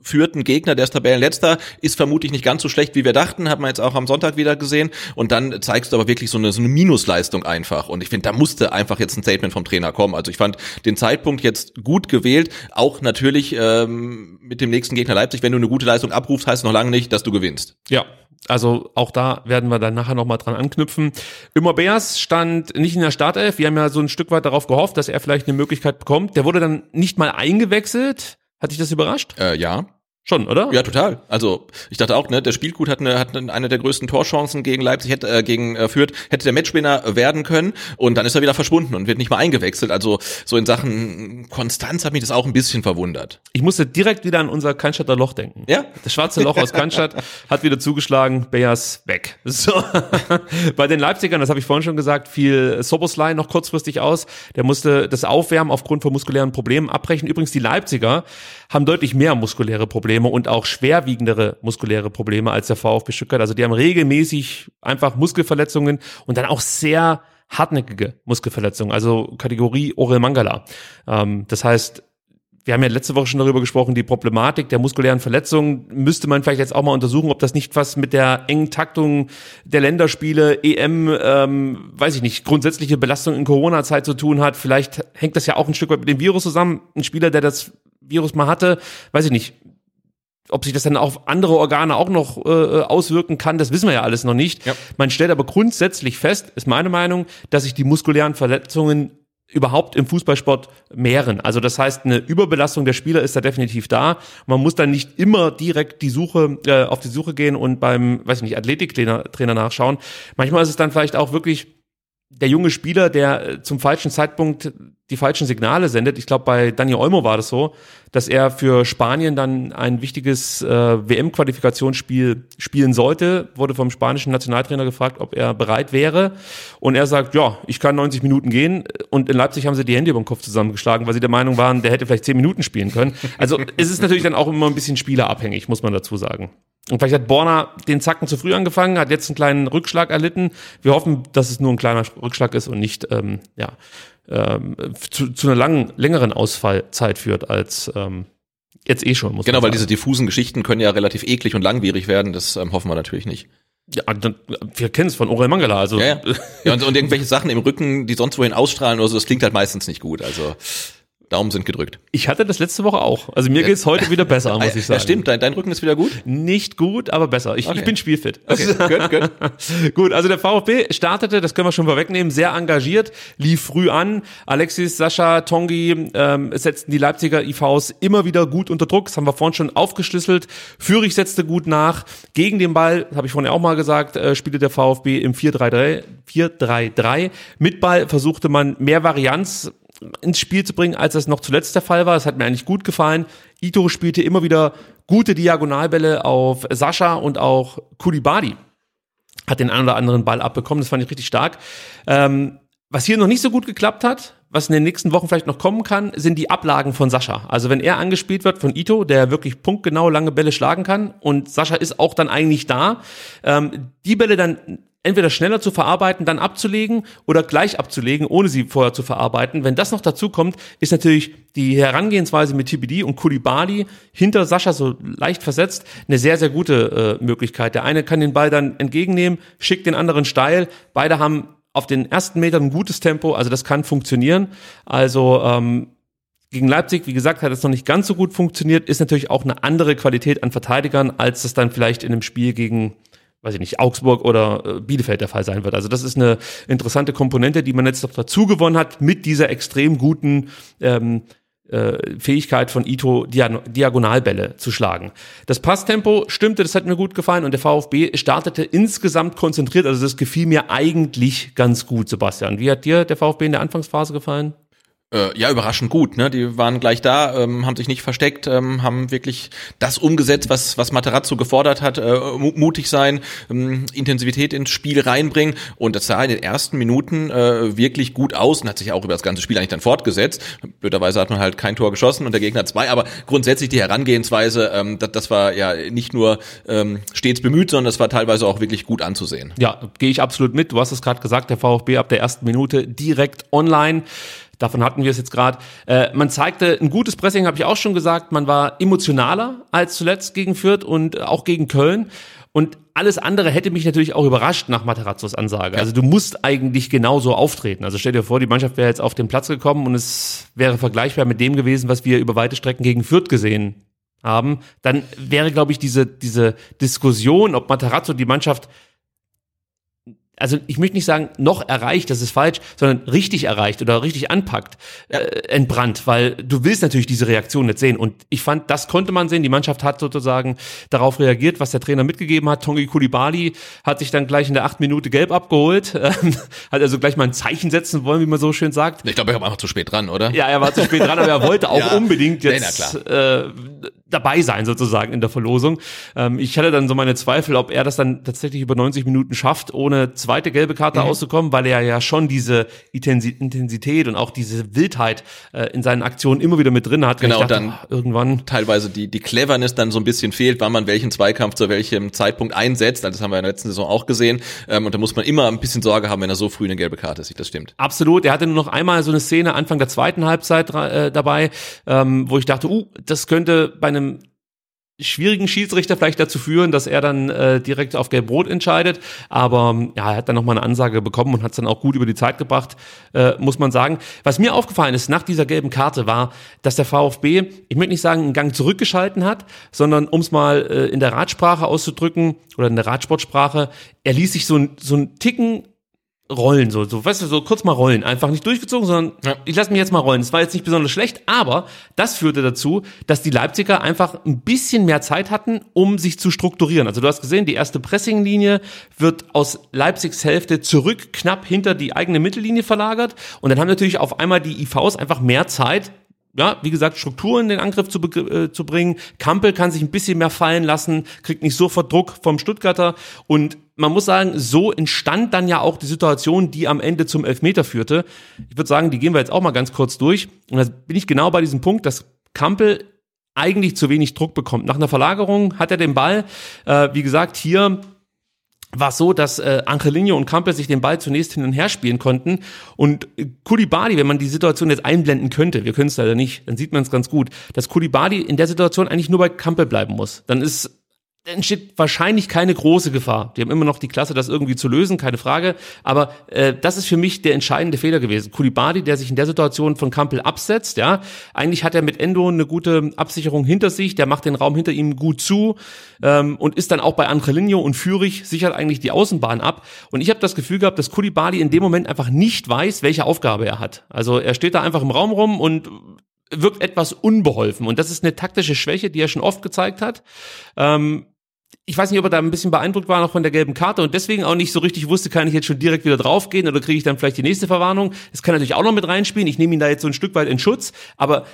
führt ein Gegner, der ist Tabellenletzter, ist vermutlich nicht ganz so schlecht, wie wir dachten, hat man jetzt auch am Sonntag wieder gesehen. Und dann zeigst du aber wirklich so eine, so eine Minusleistung einfach. Und ich finde, da musste einfach jetzt ein Statement vom Trainer kommen. Also ich fand den Zeitpunkt jetzt gut gewählt, auch natürlich ähm, mit dem nächsten Gegner Leipzig. Wenn du eine gute Leistung abrufst, heißt noch lange nicht, dass du gewinnst. Ja, also auch da werden wir dann nachher nochmal dran anknüpfen. Immer Beers stand nicht in der Startelf. Wir haben ja so ein Stück weit darauf gehofft, dass er vielleicht eine Möglichkeit bekommt. Der wurde dann nicht mal eingewechselt. Hat dich das überrascht? Äh, ja. Schon, oder? Ja, total. Also ich dachte auch, ne, der spielt gut, hat eine, hat eine der größten Torchancen gegen Leipzig, hätte, äh, gegen äh, Fürth, hätte der Matchwinner werden können und dann ist er wieder verschwunden und wird nicht mal eingewechselt. Also so in Sachen Konstanz hat mich das auch ein bisschen verwundert. Ich musste direkt wieder an unser Cannstatter Loch denken. Ja. Das schwarze Loch aus Cannstatt [laughs] hat wieder zugeschlagen, Beas weg. So. [laughs] Bei den Leipzigern, das habe ich vorhin schon gesagt, fiel Soboslai noch kurzfristig aus. Der musste das Aufwärmen aufgrund von muskulären Problemen abbrechen. Übrigens, die Leipziger haben deutlich mehr muskuläre Probleme und auch schwerwiegendere muskuläre Probleme als der VfB Stuttgart. Also die haben regelmäßig einfach Muskelverletzungen und dann auch sehr hartnäckige Muskelverletzungen, also Kategorie Orel Mangala. Ähm, das heißt, wir haben ja letzte Woche schon darüber gesprochen, die Problematik der muskulären Verletzungen müsste man vielleicht jetzt auch mal untersuchen, ob das nicht was mit der engen Taktung der Länderspiele, EM, ähm, weiß ich nicht, grundsätzliche Belastung in Corona-Zeit zu tun hat. Vielleicht hängt das ja auch ein Stück weit mit dem Virus zusammen. Ein Spieler, der das Virus mal hatte, weiß ich nicht, ob sich das dann auf andere Organe auch noch äh, auswirken kann, das wissen wir ja alles noch nicht. Ja. Man stellt aber grundsätzlich fest, ist meine Meinung, dass sich die muskulären Verletzungen überhaupt im Fußballsport mehren. Also das heißt, eine Überbelastung der Spieler ist da definitiv da. Man muss dann nicht immer direkt die Suche äh, auf die Suche gehen und beim, weiß ich nicht, Athletiktrainer Trainer nachschauen. Manchmal ist es dann vielleicht auch wirklich der junge Spieler, der äh, zum falschen Zeitpunkt die falschen Signale sendet. Ich glaube, bei Daniel Olmo war das so, dass er für Spanien dann ein wichtiges äh, WM-Qualifikationsspiel spielen sollte. Wurde vom spanischen Nationaltrainer gefragt, ob er bereit wäre. Und er sagt, ja, ich kann 90 Minuten gehen. Und in Leipzig haben sie die Hände über den Kopf zusammengeschlagen, weil sie der Meinung waren, der hätte vielleicht 10 Minuten spielen können. Also es ist natürlich dann auch immer ein bisschen spielerabhängig, muss man dazu sagen. Und vielleicht hat Borna den Zacken zu früh angefangen, hat jetzt einen kleinen Rückschlag erlitten. Wir hoffen, dass es nur ein kleiner Rückschlag ist und nicht ähm, ja, ähm, zu, zu einer langen, längeren Ausfallzeit führt als ähm, jetzt eh schon. Muss genau, weil diese diffusen Geschichten können ja relativ eklig und langwierig werden. Das ähm, hoffen wir natürlich nicht. Ja, dann, wir kennen es von Orel Mangala. Also. Ja, ja. ja und, und irgendwelche Sachen im Rücken, die sonst wohin ausstrahlen oder so, das klingt halt meistens nicht gut. Also Daumen sind gedrückt. Ich hatte das letzte Woche auch. Also mir geht's heute wieder besser, [laughs] muss ich sagen. Ja, stimmt. Dein, dein Rücken ist wieder gut? Nicht gut, aber besser. Ich, okay. ich bin spielfit. Okay, gut, gut. [laughs] gut, also der VfB startete, das können wir schon vorwegnehmen, sehr engagiert, lief früh an. Alexis, Sascha, Tongi ähm, setzten die Leipziger IVs immer wieder gut unter Druck. Das haben wir vorhin schon aufgeschlüsselt. Führig setzte gut nach. Gegen den Ball, habe ich vorhin auch mal gesagt, äh, spielte der VfB im 4-3-3. 4-3-3. Mit Ball versuchte man mehr Varianz ins Spiel zu bringen, als das noch zuletzt der Fall war. Das hat mir eigentlich gut gefallen. Ito spielte immer wieder gute Diagonalbälle auf Sascha und auch Kulibadi hat den einen oder anderen Ball abbekommen. Das fand ich richtig stark. Ähm, was hier noch nicht so gut geklappt hat, was in den nächsten Wochen vielleicht noch kommen kann, sind die Ablagen von Sascha. Also wenn er angespielt wird von Ito, der wirklich punktgenau lange Bälle schlagen kann und Sascha ist auch dann eigentlich da, ähm, die Bälle dann entweder schneller zu verarbeiten, dann abzulegen oder gleich abzulegen, ohne sie vorher zu verarbeiten. Wenn das noch dazu kommt, ist natürlich die Herangehensweise mit TBD und Kulibali hinter Sascha so leicht versetzt eine sehr, sehr gute äh, Möglichkeit. Der eine kann den Ball dann entgegennehmen, schickt den anderen steil. Beide haben auf den ersten Metern ein gutes Tempo, also das kann funktionieren. Also ähm, gegen Leipzig, wie gesagt, hat es noch nicht ganz so gut funktioniert, ist natürlich auch eine andere Qualität an Verteidigern, als das dann vielleicht in einem Spiel gegen weiß ich nicht, Augsburg oder äh, Bielefeld der Fall sein wird. Also das ist eine interessante Komponente, die man jetzt noch dazu gewonnen hat mit dieser extrem guten ähm, äh, Fähigkeit von Ito, Diagonalbälle zu schlagen. Das Passtempo stimmte, das hat mir gut gefallen und der VfB startete insgesamt konzentriert, also das gefiel mir eigentlich ganz gut, Sebastian. Wie hat dir der VfB in der Anfangsphase gefallen? Äh, ja, überraschend gut. Ne? Die waren gleich da, ähm, haben sich nicht versteckt, ähm, haben wirklich das umgesetzt, was, was Materazzo gefordert hat. Äh, mutig sein, ähm, Intensivität ins Spiel reinbringen. Und das sah in den ersten Minuten äh, wirklich gut aus und hat sich auch über das ganze Spiel eigentlich dann fortgesetzt. Blöderweise hat man halt kein Tor geschossen und der Gegner zwei. Aber grundsätzlich die Herangehensweise, ähm, das, das war ja nicht nur ähm, stets bemüht, sondern das war teilweise auch wirklich gut anzusehen. Ja, gehe ich absolut mit. Du hast es gerade gesagt, der VfB ab der ersten Minute direkt online. Davon hatten wir es jetzt gerade. Äh, man zeigte ein gutes Pressing, habe ich auch schon gesagt. Man war emotionaler als zuletzt gegen Fürth und auch gegen Köln. Und alles andere hätte mich natürlich auch überrascht nach Materazzos Ansage. Also du musst eigentlich genauso auftreten. Also stell dir vor, die Mannschaft wäre jetzt auf den Platz gekommen und es wäre vergleichbar mit dem gewesen, was wir über weite Strecken gegen Fürth gesehen haben. Dann wäre, glaube ich, diese, diese Diskussion, ob Materazzo die Mannschaft also ich möchte nicht sagen, noch erreicht, das ist falsch, sondern richtig erreicht oder richtig anpackt, äh, entbrannt, weil du willst natürlich diese Reaktion nicht sehen. Und ich fand, das konnte man sehen. Die Mannschaft hat sozusagen darauf reagiert, was der Trainer mitgegeben hat. Tongi Kulibali hat sich dann gleich in der acht Minute gelb abgeholt, [laughs] äh, hat also gleich mal ein Zeichen setzen wollen, wie man so schön sagt. Ich glaube, er war einfach zu spät dran, oder? Ja, er war zu spät dran, aber er wollte [laughs] auch ja, unbedingt jetzt äh, dabei sein sozusagen in der Verlosung. Ähm, ich hatte dann so meine Zweifel, ob er das dann tatsächlich über 90 Minuten schafft, ohne zweite gelbe Karte mhm. auszukommen, weil er ja schon diese Intensität und auch diese Wildheit äh, in seinen Aktionen immer wieder mit drin hat. Genau, dachte, dann oh, irgendwann teilweise die die Cleverness dann so ein bisschen fehlt, wann man welchen Zweikampf zu welchem Zeitpunkt einsetzt. Das haben wir in der letzten Saison auch gesehen. Ähm, und da muss man immer ein bisschen Sorge haben, wenn er so früh eine gelbe Karte sieht. Das stimmt. Absolut. Er hatte nur noch einmal so eine Szene Anfang der zweiten Halbzeit äh, dabei, ähm, wo ich dachte, uh, das könnte bei einem schwierigen Schiedsrichter vielleicht dazu führen, dass er dann äh, direkt auf Gelb-Rot entscheidet. Aber ja, er hat dann nochmal eine Ansage bekommen und hat es dann auch gut über die Zeit gebracht, äh, muss man sagen. Was mir aufgefallen ist nach dieser gelben Karte war, dass der VfB, ich möchte nicht sagen, einen Gang zurückgeschalten hat, sondern um es mal äh, in der Radsprache auszudrücken oder in der Radsportsprache, er ließ sich so, so einen Ticken rollen, so, so, weißt du, so kurz mal rollen. Einfach nicht durchgezogen, sondern ja. ich lasse mich jetzt mal rollen. Das war jetzt nicht besonders schlecht, aber das führte dazu, dass die Leipziger einfach ein bisschen mehr Zeit hatten, um sich zu strukturieren. Also du hast gesehen, die erste Pressinglinie wird aus Leipzigs Hälfte zurück knapp hinter die eigene Mittellinie verlagert und dann haben natürlich auf einmal die IVs einfach mehr Zeit, ja, wie gesagt, Struktur in den Angriff zu, äh, zu bringen. Kampel kann sich ein bisschen mehr fallen lassen, kriegt nicht sofort Druck vom Stuttgarter. Und man muss sagen, so entstand dann ja auch die Situation, die am Ende zum Elfmeter führte. Ich würde sagen, die gehen wir jetzt auch mal ganz kurz durch. Und da bin ich genau bei diesem Punkt, dass Kampel eigentlich zu wenig Druck bekommt. Nach einer Verlagerung hat er den Ball, äh, wie gesagt, hier war so, dass äh, Angelino und Campbell sich den Ball zunächst hin und her spielen konnten und Kulibadi, wenn man die Situation jetzt einblenden könnte, wir können es leider nicht, dann sieht man es ganz gut, dass Kulibadi in der Situation eigentlich nur bei Campbell bleiben muss. Dann ist entsteht wahrscheinlich keine große Gefahr. Die haben immer noch die Klasse, das irgendwie zu lösen, keine Frage. Aber äh, das ist für mich der entscheidende Fehler gewesen. Kulibadi, der sich in der Situation von Kampel absetzt, ja, eigentlich hat er mit Endo eine gute Absicherung hinter sich, der macht den Raum hinter ihm gut zu ähm, und ist dann auch bei Angelino und Führig sichert eigentlich die Außenbahn ab. Und ich habe das Gefühl gehabt, dass Kulibadi in dem Moment einfach nicht weiß, welche Aufgabe er hat. Also er steht da einfach im Raum rum und wirkt etwas unbeholfen. Und das ist eine taktische Schwäche, die er schon oft gezeigt hat. Ähm, ich weiß nicht, ob er da ein bisschen beeindruckt war noch von der gelben Karte und deswegen auch nicht so richtig wusste, kann ich jetzt schon direkt wieder draufgehen oder kriege ich dann vielleicht die nächste Verwarnung. Das kann natürlich auch noch mit reinspielen. Ich nehme ihn da jetzt so ein Stück weit in Schutz, aber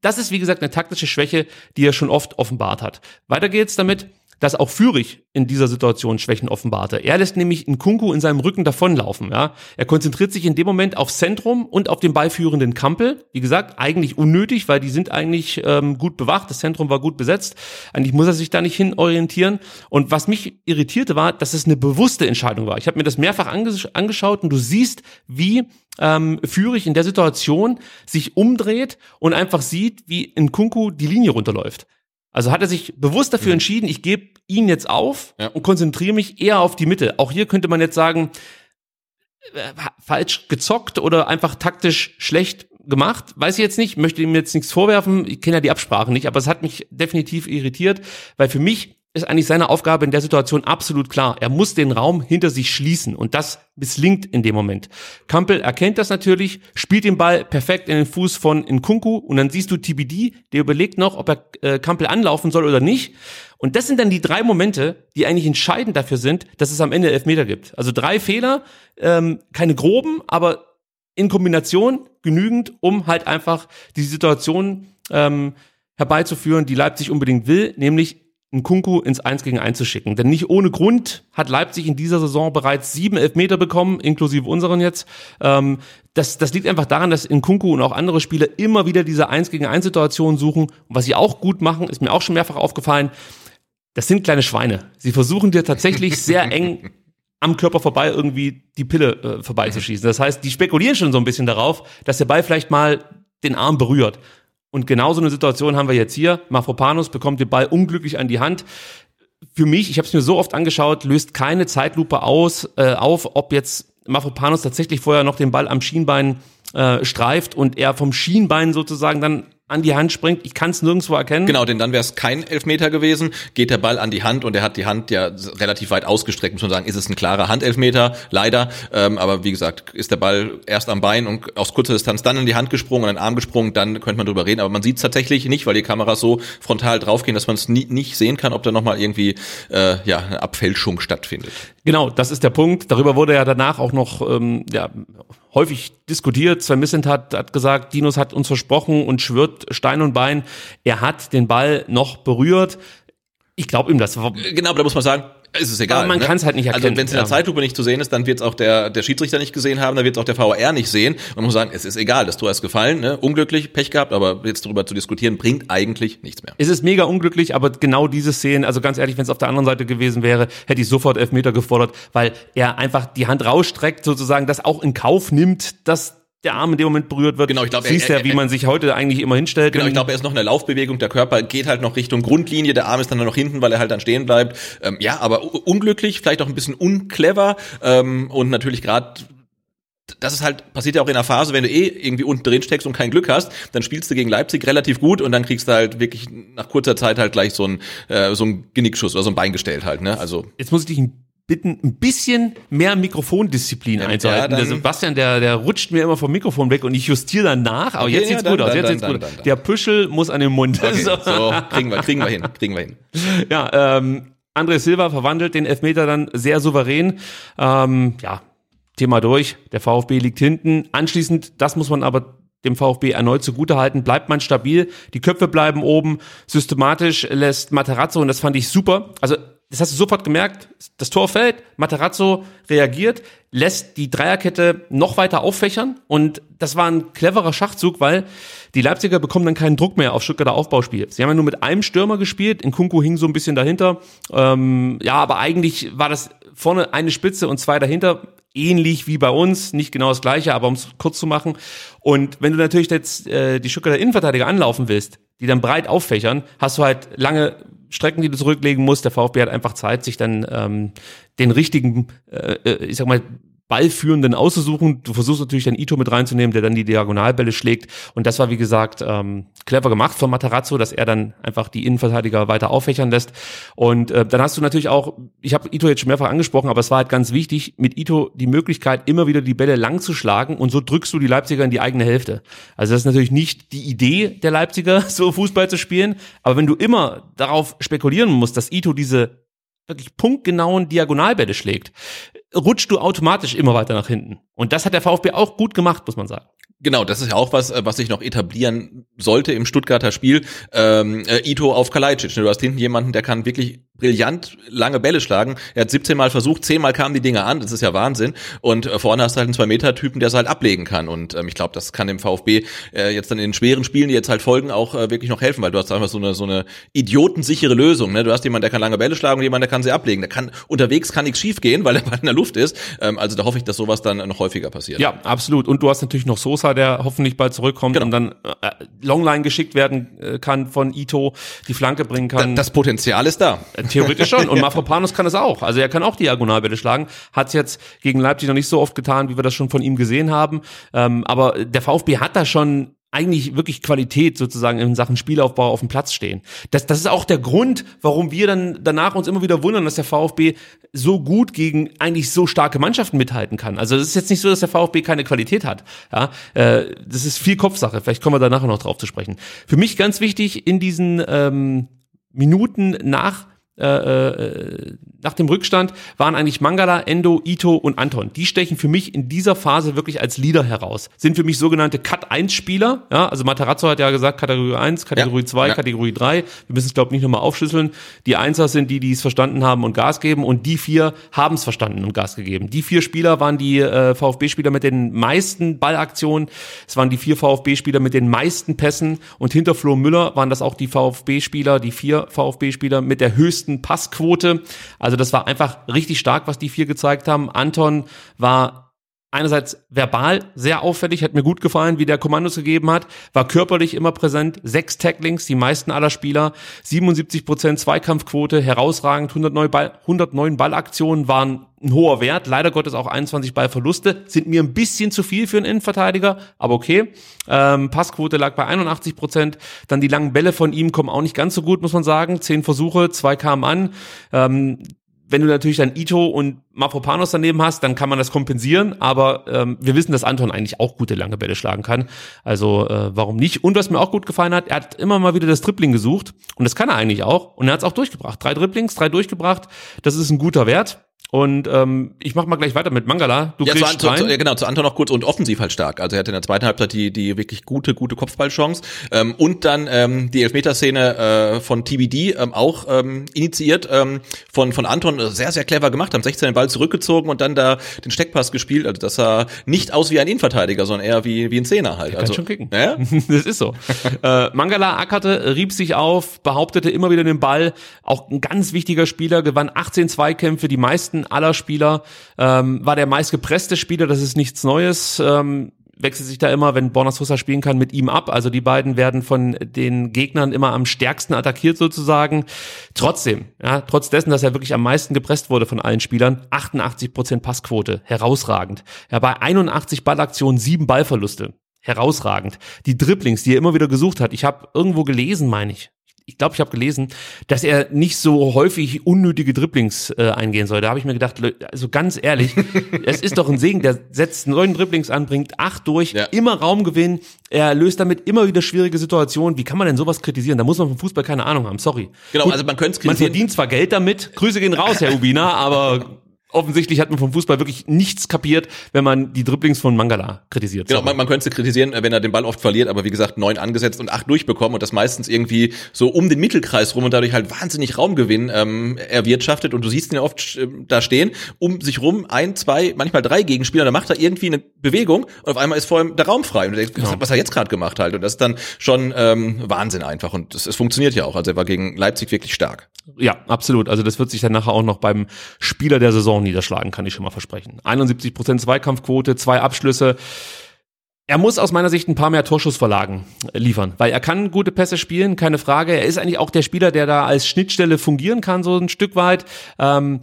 das ist, wie gesagt, eine taktische Schwäche, die er schon oft offenbart hat. Weiter geht's damit dass auch Fürich in dieser Situation Schwächen offenbarte. Er lässt nämlich Nkunku in seinem Rücken davonlaufen. Ja? Er konzentriert sich in dem Moment aufs Zentrum und auf den beiführenden Kampel. Wie gesagt, eigentlich unnötig, weil die sind eigentlich ähm, gut bewacht. Das Zentrum war gut besetzt. Eigentlich muss er sich da nicht hin orientieren. Und was mich irritierte war, dass es eine bewusste Entscheidung war. Ich habe mir das mehrfach anges angeschaut und du siehst, wie ähm, Fürich in der Situation sich umdreht und einfach sieht, wie Nkunku die Linie runterläuft. Also hat er sich bewusst dafür mhm. entschieden, ich gebe ihn jetzt auf ja. und konzentriere mich eher auf die Mitte. Auch hier könnte man jetzt sagen, äh, falsch gezockt oder einfach taktisch schlecht gemacht. Weiß ich jetzt nicht, möchte ihm jetzt nichts vorwerfen. Ich kenne ja die Absprachen nicht, aber es hat mich definitiv irritiert, weil für mich ist eigentlich seine Aufgabe in der Situation absolut klar. Er muss den Raum hinter sich schließen und das misslingt in dem Moment. Kampel erkennt das natürlich, spielt den Ball perfekt in den Fuß von Nkunku und dann siehst du TBD, der überlegt noch, ob er äh, Kampel anlaufen soll oder nicht. Und das sind dann die drei Momente, die eigentlich entscheidend dafür sind, dass es am Ende Elfmeter gibt. Also drei Fehler, ähm, keine groben, aber in Kombination genügend, um halt einfach die Situation ähm, herbeizuführen, die Leipzig unbedingt will, nämlich einen Kunku ins 1 gegen 1 zu schicken. Denn nicht ohne Grund hat Leipzig in dieser Saison bereits sieben Elfmeter bekommen, inklusive unseren jetzt. Ähm, das, das liegt einfach daran, dass in Kunku und auch andere Spieler immer wieder diese 1 gegen 1 Situationen suchen. Und was sie auch gut machen, ist mir auch schon mehrfach aufgefallen, das sind kleine Schweine. Sie versuchen dir tatsächlich sehr [laughs] eng am Körper vorbei irgendwie die Pille äh, vorbeizuschießen. Das heißt, die spekulieren schon so ein bisschen darauf, dass der Ball vielleicht mal den Arm berührt. Und genauso eine Situation haben wir jetzt hier. Mafropanos bekommt den Ball unglücklich an die Hand. Für mich, ich habe es mir so oft angeschaut, löst keine Zeitlupe aus äh, auf, ob jetzt Mafropanos tatsächlich vorher noch den Ball am Schienbein äh, streift und er vom Schienbein sozusagen dann an die Hand springt. Ich kann es nirgendwo erkennen. Genau, denn dann wäre es kein Elfmeter gewesen. Geht der Ball an die Hand und er hat die Hand ja relativ weit ausgestreckt, muss man sagen, ist es ein klarer Handelfmeter, leider. Ähm, aber wie gesagt, ist der Ball erst am Bein und aus kurzer Distanz dann in die Hand gesprungen und in den Arm gesprungen, dann könnte man drüber reden. Aber man sieht es tatsächlich nicht, weil die Kameras so frontal draufgehen, dass man es nie, nicht sehen kann, ob da nochmal irgendwie äh, ja, eine Abfälschung stattfindet. Genau, das ist der Punkt. Darüber wurde ja danach auch noch ähm, ja, häufig diskutiert. Sven Missent hat, hat gesagt, Dinos hat uns versprochen und schwört Stein und Bein, er hat den Ball noch berührt. Ich glaube ihm das. Genau, aber da muss man sagen, ist es egal. Aber man ne? kann es halt nicht erkennen. Also wenn es in der. Zeitlupe nicht zu sehen ist, dann wird es auch der, der Schiedsrichter nicht gesehen haben, dann wird es auch der VAR nicht sehen. Man muss sagen, es ist egal, das Tor ist gefallen, ne? unglücklich, Pech gehabt, aber jetzt darüber zu diskutieren, bringt eigentlich nichts mehr. Es ist mega unglücklich, aber genau diese Szenen, also ganz ehrlich, wenn es auf der anderen Seite gewesen wäre, hätte ich sofort Elfmeter gefordert, weil er einfach die Hand rausstreckt, sozusagen das auch in Kauf nimmt, dass der Arm in dem Moment berührt wird. Genau, ich glaube, siehst er- ja, wie man sich heute eigentlich immer hinstellt. Genau, ich glaube, er ist noch in der Laufbewegung, der Körper geht halt noch Richtung Grundlinie, der Arm ist dann noch hinten, weil er halt dann stehen bleibt. Ähm, ja, aber unglücklich, vielleicht auch ein bisschen unclever ähm, und natürlich gerade das ist halt, passiert ja auch in der Phase, wenn du eh irgendwie unten drin steckst und kein Glück hast, dann spielst du gegen Leipzig relativ gut und dann kriegst du halt wirklich nach kurzer Zeit halt gleich so ein, äh, so ein Genickschuss oder so ein Bein gestellt halt, ne? Also Jetzt muss ich dich bitten, ein bisschen mehr Mikrofondisziplin Ja, einzuhalten. dann- der Sebastian, der, der rutscht mir immer vom Mikrofon weg und ich justiere dann nach, aber Okay, jetzt ja, sieht's dann- gut aus. Jetzt dann- sieht's gut. dann. Der Püschel muss an den Mund. okay, [laughs] So. so kriegen wir, kriegen wir hin, kriegen wir hin. Ja, ähm, André Silva verwandelt den Elfmeter dann sehr souverän. Ähm, ja, Thema durch. Der VfB liegt hinten. Anschließend, das muss man aber dem VfB erneut zugutehalten, bleibt man stabil, die Köpfe bleiben oben, systematisch lässt Materazzo, und das fand ich super, also das hast du sofort gemerkt, das Tor fällt, Materazzo reagiert, lässt die Dreierkette noch weiter auffächern. Und das war ein cleverer Schachzug, weil die Leipziger bekommen dann keinen Druck mehr auf Stuttgarter Aufbauspiel. Sie haben ja nur mit einem Stürmer gespielt, in Kunku hing so ein bisschen dahinter, ähm, ja, aber eigentlich war das vorne eine Spitze und zwei dahinter, ähnlich wie bei uns, nicht genau das gleiche, aber um es kurz zu machen. Und wenn du natürlich jetzt äh, die Stuttgarter Innenverteidiger anlaufen willst, die dann breit auffächern, hast du halt lange Strecken, die du zurücklegen musst. Der VfB hat einfach Zeit, sich dann ähm, den richtigen, äh, äh, ich sag mal, Ballführenden auszusuchen. Du versuchst natürlich dann Ito mit reinzunehmen, der dann die Diagonalbälle schlägt. Und das war, wie gesagt, ähm, clever gemacht von Matarazzo, dass er dann einfach die Innenverteidiger weiter auffächern lässt. Und äh, dann hast du natürlich auch, ich habe Ito jetzt schon mehrfach angesprochen, aber es war halt ganz wichtig, mit Ito die Möglichkeit, immer wieder die Bälle lang zu schlagen und so drückst du die Leipziger in die eigene Hälfte. Also das ist natürlich nicht die Idee der Leipziger, [laughs] so Fußball zu spielen, aber wenn du immer darauf spekulieren musst, dass Ito diese wirklich punktgenauen Diagonalbälle schlägt, rutscht du automatisch immer weiter nach hinten. Und das hat der VfB auch gut gemacht, muss man sagen. Genau, das ist ja auch was, äh, was sich noch etablieren sollte im Stuttgarter Spiel. Ähm, äh, Ito auf Kalajdzic. Du hast hinten jemanden, der kann wirklich brillant lange Bälle schlagen. Er hat 17 Mal versucht, 10 Mal kamen die Dinge an. Das ist ja Wahnsinn. Und äh, vorne hast du halt einen 2-Meter-Typen, der es halt ablegen kann. Und ähm, ich glaube, das kann dem VfB äh, jetzt dann in den schweren Spielen, die jetzt halt folgen, auch äh, wirklich noch helfen, weil du hast einfach so eine so eine idiotensichere Lösung. Ne? Du hast jemanden, der kann lange Bälle schlagen und jemanden, der kann sie ablegen. Der kann unterwegs kann nichts schief gehen, weil Ball [laughs] in der Luft ist. Ähm, also da hoffe ich, dass sowas dann noch häufiger passiert. Ja, absolut. Und du hast natürlich noch Sosa, der hoffentlich bald zurückkommt Genau. und dann äh, Longline geschickt werden äh, kann von Ito, die Flanke bringen kann. Das Potenzial ist da. Äh, Theoretisch schon. [laughs] Und Mafropanos kann es auch. Also er kann auch Diagonalbälle schlagen. Hat es jetzt gegen Leipzig noch nicht so oft getan, wie wir das schon von ihm gesehen haben. Ähm, aber der VfB hat da schon eigentlich wirklich Qualität sozusagen in Sachen Spielaufbau auf dem Platz stehen. Das, das ist auch der Grund, warum wir dann danach uns immer wieder wundern, dass der VfB so gut gegen eigentlich so starke Mannschaften mithalten kann. Also es ist jetzt nicht so, dass der VfB keine Qualität hat. Ja, äh, das ist viel Kopfsache. Vielleicht kommen wir da nachher noch drauf zu sprechen. Für mich ganz wichtig in diesen ähm, Minuten nach äh, äh, nach dem Rückstand waren eigentlich Mangala, Endo, Ito und Anton. Die stechen für mich in dieser Phase wirklich als Leader heraus. Sind für mich sogenannte Cut-1-Spieler. Ja, also Matarazzo hat ja gesagt, Kategorie 1, Kategorie 2, ja. Kategorie 3. Wir müssen es, glaube ich, nicht nochmal aufschlüsseln. Die Einser sind die, die es verstanden haben und Gas geben und die vier haben es verstanden und Gas gegeben. Die vier Spieler waren die äh, VfB-Spieler mit den meisten Ballaktionen. Es waren die vier VfB-Spieler mit den meisten Pässen und hinter Flo Müller waren das auch die VfB-Spieler, die vier VfB-Spieler mit der höchsten Passquote. Also das war einfach richtig stark, was die vier gezeigt haben. Anton war einerseits verbal sehr auffällig, hat mir gut gefallen, wie der Kommandos gegeben hat, war körperlich immer präsent, sechs Tacklings, die meisten aller Spieler, 77 Prozent Zweikampfquote, herausragend, 109, Ball, 109 Ballaktionen waren ein hoher Wert, leider Gottes auch 21 Ballverluste, sind mir ein bisschen zu viel für einen Innenverteidiger, aber okay. Ähm, Passquote lag bei 81 Prozent, dann die langen Bälle von ihm kommen auch nicht ganz so gut, muss man sagen, zehn Versuche, zwei kamen an, ähm, wenn du natürlich dann Ito und Mafropanos daneben hast, dann kann man das kompensieren, aber ähm, wir wissen, dass Anton eigentlich auch gute lange Bälle schlagen kann. Also äh, warum nicht? Und was mir auch gut gefallen hat, er hat immer mal wieder das Dribbling gesucht und das kann er eigentlich auch und er hat es auch durchgebracht. Drei Dribblings, drei durchgebracht, das ist ein guter Wert. Und ähm, ich mach mal gleich weiter mit Mangala. Du ja, zu, kriegst zu, genau, zu Anton noch kurz und offensiv halt stark. Also er hatte in der zweiten Halbzeit die, die wirklich gute, gute Kopfballchance. Ähm, und dann ähm, die Elfmeterszene äh, von TBD ähm, auch ähm, initiiert ähm, von, von Anton äh, sehr, sehr clever gemacht, haben 16 den Ball zurückgezogen und dann da den Steckpass gespielt. Also das sah nicht aus wie ein Innenverteidiger, sondern eher wie, wie ein Zehner halt. Kann also, schon kicken. Ja? [laughs] das ist so. äh, Mangala ackerte, rieb sich auf, behauptete immer wieder den Ball. Auch ein ganz wichtiger Spieler, gewann 18 Zweikämpfe, die meisten aller Spieler. Ähm, war der meistgepresste Spieler, das ist nichts Neues. Ähm, wechselt sich da immer, wenn Borna Sosa spielen kann, mit ihm ab. Also die beiden werden von den Gegnern immer am stärksten attackiert sozusagen. Trotzdem, ja, trotz dessen, dass er wirklich am meisten gepresst wurde von allen Spielern, 88 Prozent Passquote, herausragend. Ja, bei 81 Ballaktionen, sieben Ballverluste. Herausragend. Die Dribblings, die er immer wieder gesucht hat. Ich habe irgendwo gelesen, meine ich, ich glaube, ich habe gelesen, dass er nicht so häufig unnötige Dribblings äh, eingehen soll. Da habe ich mir gedacht, also ganz ehrlich, [laughs] es ist doch ein Segen, der setzt neun Dribblings an, bringt acht durch, Ja. immer Raumgewinn, er löst damit immer wieder schwierige Situationen. Wie kann man denn sowas kritisieren? Da muss man vom Fußball keine Ahnung haben, sorry. Genau, also man könnte es Man kritisieren. verdient zwar Geld damit, Grüße gehen raus, Herr Ubina, aber offensichtlich hat man vom Fußball wirklich nichts kapiert, wenn man die Dribblings von Mangala kritisiert. Genau, man, man könnte kritisieren, wenn er den Ball oft verliert, aber wie gesagt, neun angesetzt und acht durchbekommen und das meistens irgendwie so um den Mittelkreis rum und dadurch halt wahnsinnig Raumgewinn ähm, erwirtschaftet. Und du siehst ihn ja oft äh, da stehen, um sich rum ein, zwei, manchmal drei Gegenspieler, dann macht er irgendwie eine Bewegung und auf einmal ist vor ihm der Raum frei. Und du denkst, was, was hat er jetzt gerade gemacht halt und das ist dann schon ähm, Wahnsinn einfach. Und es funktioniert ja auch, also er war gegen Leipzig wirklich stark. Ja, absolut. Also das wird sich dann nachher auch noch beim Spieler der Saison niederschlagen, kann ich schon mal versprechen. 71 Prozent Zweikampfquote, zwei Abschlüsse. Er muss aus meiner Sicht ein paar mehr Torschussverlagen liefern, weil er kann gute Pässe spielen, keine Frage. Er ist eigentlich auch der Spieler, der da als Schnittstelle fungieren kann, so ein Stück weit. Ähm,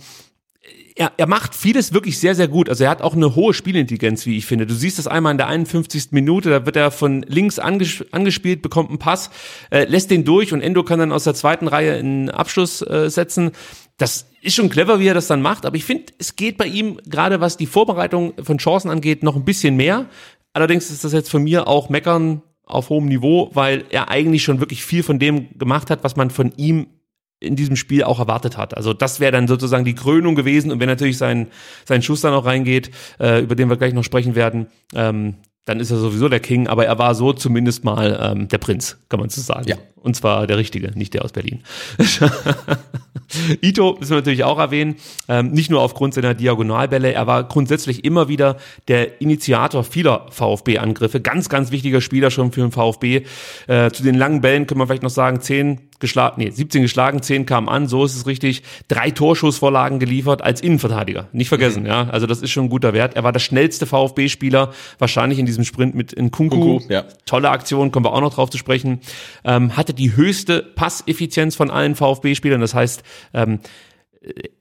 er, er macht vieles wirklich sehr, sehr gut. Also er hat auch eine hohe Spielintelligenz, wie ich finde. Du siehst das einmal in der 51. Minute, da wird er von links anges angespielt, bekommt einen Pass, äh, lässt den durch und Endo kann dann aus der zweiten Reihe einen Abschluss äh, setzen. Das ist schon clever, wie er das dann macht, aber ich finde, es geht bei ihm, gerade was die Vorbereitung von Chancen angeht, noch ein bisschen mehr. Allerdings ist das jetzt von mir auch meckern auf hohem Niveau, weil er eigentlich schon wirklich viel von dem gemacht hat, was man von ihm in diesem Spiel auch erwartet hat. Also das wäre dann sozusagen die Krönung gewesen und wenn natürlich sein, sein Schuss dann auch reingeht, äh, über den wir gleich noch sprechen werden, ähm, dann ist er sowieso der King, aber er war so zumindest mal ähm, der Prinz, kann man so sagen. Ja. Und zwar der Richtige, nicht der aus Berlin. [laughs] Ito müssen wir natürlich auch erwähnen, ähm, nicht nur aufgrund seiner Diagonalbälle, er war grundsätzlich immer wieder der Initiator vieler VfB-Angriffe. Ganz, ganz wichtiger Spieler schon für den VfB. Äh, zu den langen Bällen können wir vielleicht noch sagen, 10 geschlagen, nee, 17 geschlagen, 10 kamen an, so ist es richtig. Drei Torschussvorlagen geliefert als Innenverteidiger. Nicht vergessen, Mhm. ja. Also das ist schon ein guter Wert. Er war der schnellste VfB-Spieler, wahrscheinlich in diesem Sprint mit Nkunku. Nkunku, ja. Tolle Aktion, kommen wir auch noch drauf zu sprechen. Ähm, hatte die höchste Passeffizienz von allen VfB-Spielern. Das heißt, ähm,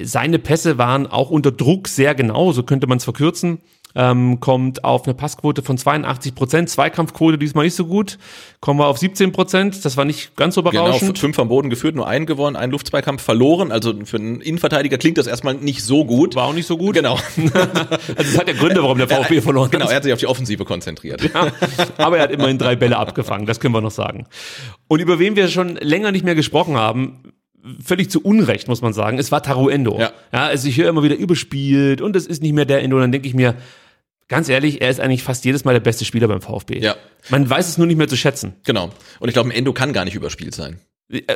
seine Pässe waren auch unter Druck sehr genau, so könnte man es verkürzen. Ähm, kommt auf eine Passquote von 82 Prozent, Zweikampfquote diesmal nicht so gut. Kommen wir auf 17 Prozent, das war nicht ganz so Genau, berauschend. fünf am Boden geführt, nur einen gewonnen, einen Luftzweikampf verloren. Also für einen Innenverteidiger klingt das erstmal nicht so gut. War auch nicht so gut. Genau. [laughs] Also es hat ja Gründe, warum der [laughs] VfB verloren Genau, hat. er hat sich auf die Offensive konzentriert. Ja, aber er hat immerhin drei Bälle abgefangen, das können wir noch sagen. Und über wen wir schon länger nicht mehr gesprochen haben, völlig zu Unrecht, muss man sagen. Es war Taruendo. Ja. ja also ich höre immer wieder überspielt und es ist nicht mehr der Endo. Dann denke ich mir, ganz ehrlich, er ist eigentlich fast jedes Mal der beste Spieler beim VfB. Ja. Man weiß es nur nicht mehr zu schätzen. Genau. Und ich glaube, ein Endo kann gar nicht überspielt sein.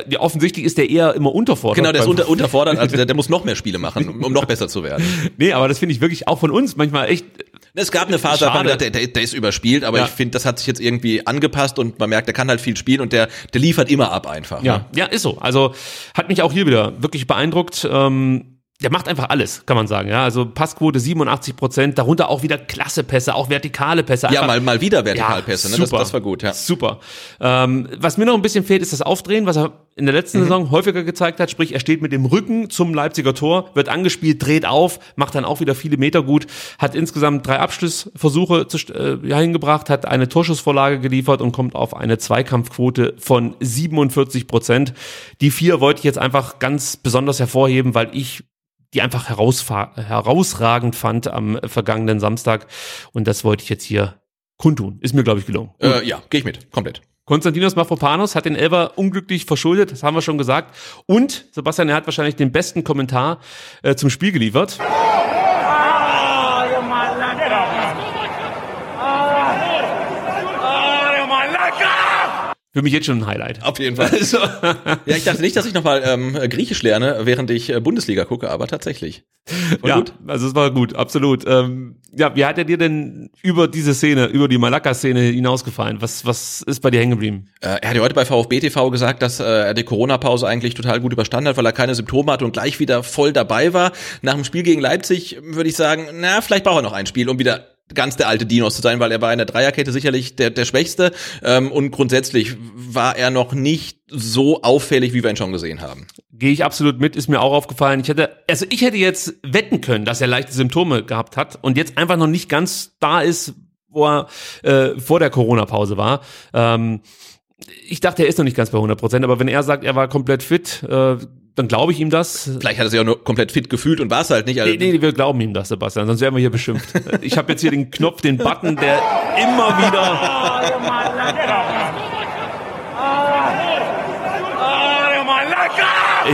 Ja, offensichtlich ist der eher immer unterfordert. Genau, der ist unter, unterfordert, also der, der [laughs] muss noch mehr Spiele machen, um, um noch besser zu werden. [laughs] Nee, aber das finde ich wirklich auch von uns manchmal echt. Es gab eine Phase, der, der, der ist überspielt, aber Ja. ich finde, das hat sich jetzt irgendwie angepasst und man merkt, der kann halt viel spielen und der, der liefert immer ab einfach. Ja, Ne? ja, ist so. Also hat mich auch hier wieder wirklich beeindruckt. Ähm, der macht einfach alles, kann man sagen. Ja, also Passquote 87 Prozent, darunter auch wieder klasse Pässe, auch vertikale Pässe. Ja, Einfach- mal, mal wieder Vertikalpässe, Ja, ne? Das, super. das war gut, ja. Super. Ähm, was mir noch ein bisschen fehlt, ist das Aufdrehen, was er in der Mhm. letzten Saison häufiger gezeigt hat. Sprich, er steht mit dem Rücken zum Leipziger Tor, wird angespielt, dreht auf, macht dann auch wieder viele Meter gut, hat insgesamt drei Abschlussversuche zu, äh, ja, hingebracht, hat eine Torschussvorlage geliefert und kommt auf eine Zweikampfquote von 47 Prozent. Die vier wollte ich jetzt einfach ganz besonders hervorheben, weil ich die einfach herausragend fand am vergangenen Samstag. Und das wollte ich jetzt hier kundtun. Ist mir, glaube ich, gelungen. Äh, ja, gehe ich mit, komplett. Konstantinos Mafropanos hat den Elber unglücklich verschuldet, das haben wir schon gesagt. Und Sebastian, er hat wahrscheinlich den besten Kommentar äh, zum Spiel geliefert. Für mich jetzt schon ein Highlight. Auf jeden Fall. Also, Ja, ich dachte nicht, dass ich nochmal ähm, Griechisch lerne, während ich äh, Bundesliga gucke, aber tatsächlich. Voll ja, gut. also es war gut, absolut. Ähm, ja, wie hat er dir denn über diese Szene, über die Malakka-Szene hinausgefallen? Was, was ist bei dir hängen geblieben? Äh, er hat ja heute bei VfB TV gesagt, dass äh, er die Corona-Pause eigentlich total gut überstanden hat, weil er keine Symptome hatte und gleich wieder voll dabei war. Nach dem Spiel gegen Leipzig würde ich sagen, na, vielleicht braucht er noch ein Spiel, um wieder ganz der alte Dinos zu sein, weil er war in der Dreierkette sicherlich der, der Schwächste ähm, und grundsätzlich war er noch nicht so auffällig, wie wir ihn schon gesehen haben. Gehe ich absolut mit, ist mir auch aufgefallen. Ich hätte, also ich hätte jetzt wetten können, dass er leichte Symptome gehabt hat und jetzt einfach noch nicht ganz da ist, wo er äh, vor der Corona-Pause war. Ähm, ich dachte, er ist noch nicht ganz bei 100 Prozent, aber wenn er sagt, er war komplett fit, äh, dann glaube ich ihm das. Vielleicht hat er sich auch nur komplett fit gefühlt und war es halt nicht. Also, Nee, nee, wir glauben ihm das, Sebastian, sonst wären wir hier beschimpft. [laughs] Ich habe jetzt hier den Knopf, den Button, der immer wieder.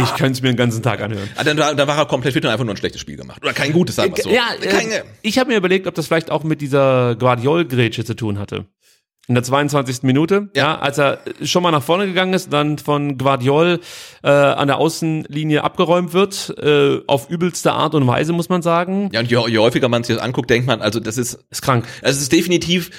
Ich könnte es mir den ganzen Tag anhören. Ah, dann, war- dann war er komplett fit und einfach nur ein schlechtes Spiel gemacht. Oder kein gutes, sagen wir so. Ja, äh, ich habe mir überlegt, ob das vielleicht auch mit dieser Guardiol-Grätsche zu tun hatte. In der 22. Minute, ja. als er schon mal nach vorne gegangen ist, dann von Guardiol äh, an der Außenlinie abgeräumt wird, äh, auf übelste Art und Weise, muss man sagen. Ja, und je, je häufiger man sich das anguckt, denkt man, also das ist Ist krank. Also es ist definitiv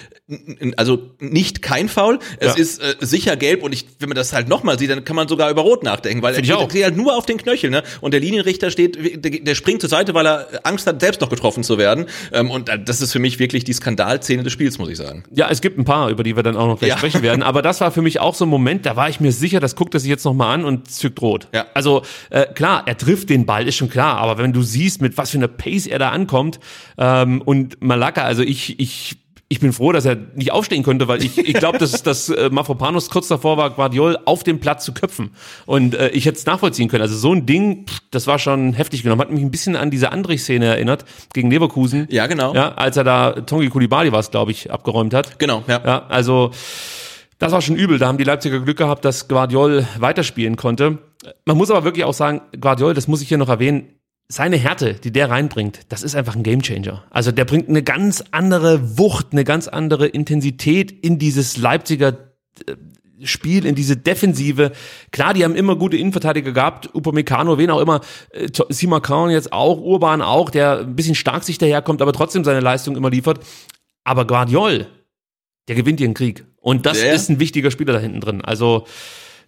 also nicht kein Foul. Es Ja. ist äh, sicher gelb und ich, wenn man das halt nochmal sieht, dann kann man sogar über Rot nachdenken, weil er Find auch. geht halt nur auf den Knöchel, ne? Und der Linienrichter steht, der, der springt zur Seite, weil er Angst hat, selbst noch getroffen zu werden. Ähm, und äh, das ist für mich wirklich die Skandalszene des Spiels, muss ich sagen. Ja, es gibt ein paar, über die wir dann auch noch gleich Ja. sprechen werden. Aber das war für mich auch so ein Moment, da war ich mir sicher, das guckt er sich jetzt nochmal an und zückt rot. Ja. Also äh, klar, er trifft den Ball, ist schon klar. Aber wenn du siehst, mit was für einer Pace er da ankommt ähm, und Malaka, also ich, ich ich bin froh, dass er nicht aufstehen konnte, weil ich, ich glaube, dass, dass äh, Mafropanos kurz davor war, Guardiol auf dem Platz zu köpfen. Und äh, ich hätte es nachvollziehen können. Also so ein Ding, pff, das war schon heftig genommen. Hat mich ein bisschen an diese Andrich-Szene erinnert, gegen Leverkusen. Ja, genau. Ja, als er da, Tongi Kulibali war es, glaube ich, abgeräumt hat. Genau, ja. Ja, also das war schon übel. Da haben die Leipziger Glück gehabt, dass Guardiol weiterspielen konnte. Man muss aber wirklich auch sagen, Guardiol, das muss ich hier noch erwähnen, seine Härte, die der reinbringt, das ist einfach ein Gamechanger. Also der bringt eine ganz andere Wucht, eine ganz andere Intensität in dieses Leipziger äh, Spiel, in diese Defensive. Klar, die haben immer gute Innenverteidiger gehabt, Upamecano, wen auch immer, äh, Simakran jetzt auch, Urban auch, der ein bisschen stark sich daherkommt, aber trotzdem seine Leistung immer liefert. Aber Guardiol, der gewinnt ihren Krieg. Und das Ja. ist ein wichtiger Spieler da hinten drin. Also,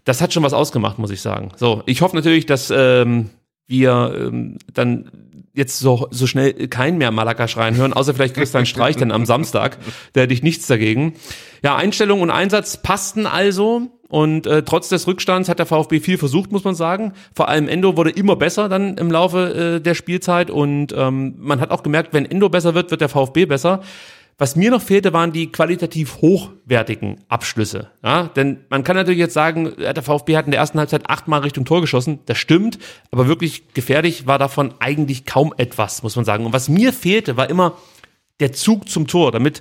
das hat schon was ausgemacht, muss ich sagen. So, ich hoffe natürlich, dass ähm, wir ähm, dann jetzt so, so schnell keinen mehr Malaga schreien hören, außer vielleicht Christian Streich dann am Samstag. Da hätte ich nichts dagegen. Ja, Einstellung und Einsatz passten also. Und äh, trotz des Rückstands hat der VfB viel versucht, muss man sagen. Vor allem Endo wurde immer besser dann im Laufe äh, der Spielzeit. Und ähm, man hat auch gemerkt, wenn Endo besser wird, wird der VfB besser. Was mir noch fehlte, waren die qualitativ hochwertigen Abschlüsse. Ja, denn man kann natürlich jetzt sagen, äh, der VfB hat in der ersten Halbzeit achtmal Richtung Tor geschossen. Das stimmt, aber wirklich gefährlich war davon eigentlich kaum etwas, muss man sagen. Und was mir fehlte, war immer der Zug zum Tor. Damit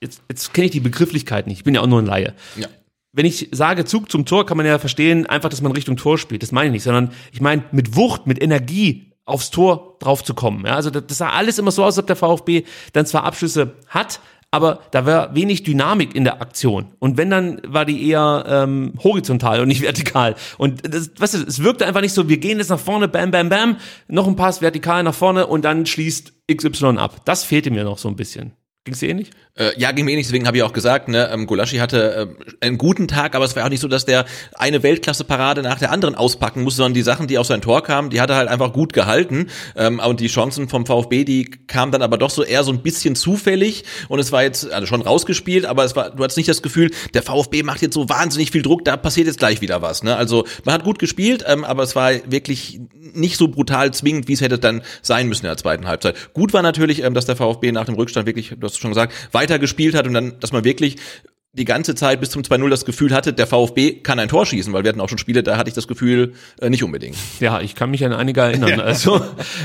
jetzt, jetzt kenne ich die Begrifflichkeit nicht. Ich bin ja auch nur ein Laie. Ja. wenn ich sage Zug zum Tor, kann man ja verstehen, einfach, dass man Richtung Tor spielt. Das meine ich nicht, sondern ich meine mit Wucht, mit Energie aufs Tor drauf zu kommen. Ja, also das, sah alles immer so aus, als ob der VfB dann zwar Abschlüsse hat, aber da war wenig Dynamik in der Aktion. Und wenn, dann war die eher ähm, horizontal und nicht vertikal. Und das, weißt du, es wirkte einfach nicht so, wir gehen jetzt nach vorne, bam, bam, bam, noch ein Pass vertikal nach vorne und dann schließt XY ab. Das fehlte mir noch so ein bisschen. Ging's dir ähnlich? Äh, ja, ging mir ähnlich, deswegen habe ich auch gesagt, ne, ähm, Golaschi hatte äh, einen guten Tag, aber es war auch nicht so, dass der eine Weltklasse-Parade nach der anderen auspacken musste, sondern die Sachen, die auf sein Tor kamen, die hat er halt einfach gut gehalten. Ähm, und die Chancen vom VfB, die kamen dann aber doch so eher so ein bisschen zufällig und es war jetzt also schon rausgespielt, aber es war, du hattest nicht das Gefühl, der VfB macht jetzt so wahnsinnig viel Druck, da passiert jetzt gleich wieder was. Ne? Also man hat gut gespielt, ähm, aber es war wirklich nicht so brutal zwingend, wie es hätte dann sein müssen in der zweiten Halbzeit. Gut war natürlich, ähm, dass der VfB nach dem Rückstand wirklich, du hast schon gesagt, weiter gespielt hat und dann, dass man wirklich die ganze Zeit bis zum 2-0 das Gefühl hatte, der VfB kann ein Tor schießen, weil wir hatten auch schon Spiele, da hatte ich das Gefühl äh, nicht unbedingt. Ja, ich kann mich an einige erinnern. [laughs] Also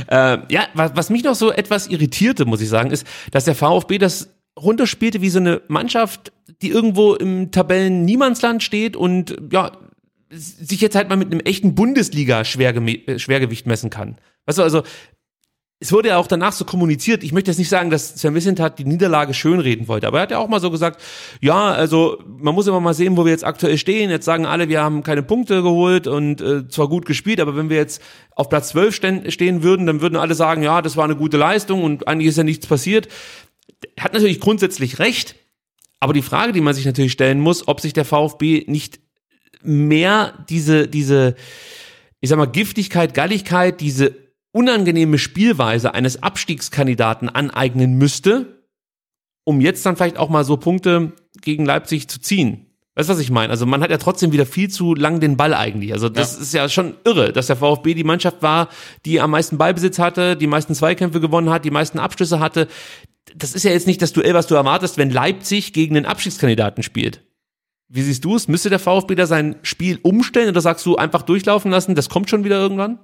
äh, ja, was, was mich noch so etwas irritierte, muss ich sagen, ist, dass der VfB das runterspielte wie so eine Mannschaft, die irgendwo im Tabellen Niemandsland steht und ja sich jetzt halt mal mit einem echten Bundesliga-Schwergewicht messen kann. Weißt du, also es wurde ja auch danach so kommuniziert, ich möchte jetzt nicht sagen, dass Sven Wissentat die Niederlage schönreden wollte, aber er hat ja auch mal so gesagt, ja, also man muss immer mal sehen, wo wir jetzt aktuell stehen. Jetzt sagen alle, wir haben keine Punkte geholt und äh, zwar gut gespielt, aber wenn wir jetzt auf Platz 12 stehen würden, dann würden alle sagen, ja, das war eine gute Leistung und eigentlich ist ja nichts passiert. Hat natürlich grundsätzlich recht, aber die Frage, die man sich natürlich stellen muss, ob sich der VfB nicht mehr diese, diese, ich sag mal, Giftigkeit, Galligkeit, diese unangenehme Spielweise eines Abstiegskandidaten aneignen müsste, um jetzt dann vielleicht auch mal so Punkte gegen Leipzig zu ziehen. Weißt du, was ich meine? Also man hat ja trotzdem wieder viel zu lang den Ball eigentlich. Also das ja. ist ja schon irre, dass der VfB die Mannschaft war, die am meisten Ballbesitz hatte, die meisten Zweikämpfe gewonnen hat, die meisten Abschlüsse hatte. Das ist ja jetzt nicht das Duell, was du erwartest, wenn Leipzig gegen den Abstiegskandidaten spielt. Wie siehst du es? Müsste der VfB da sein Spiel umstellen oder sagst du einfach durchlaufen lassen, das kommt schon wieder irgendwann?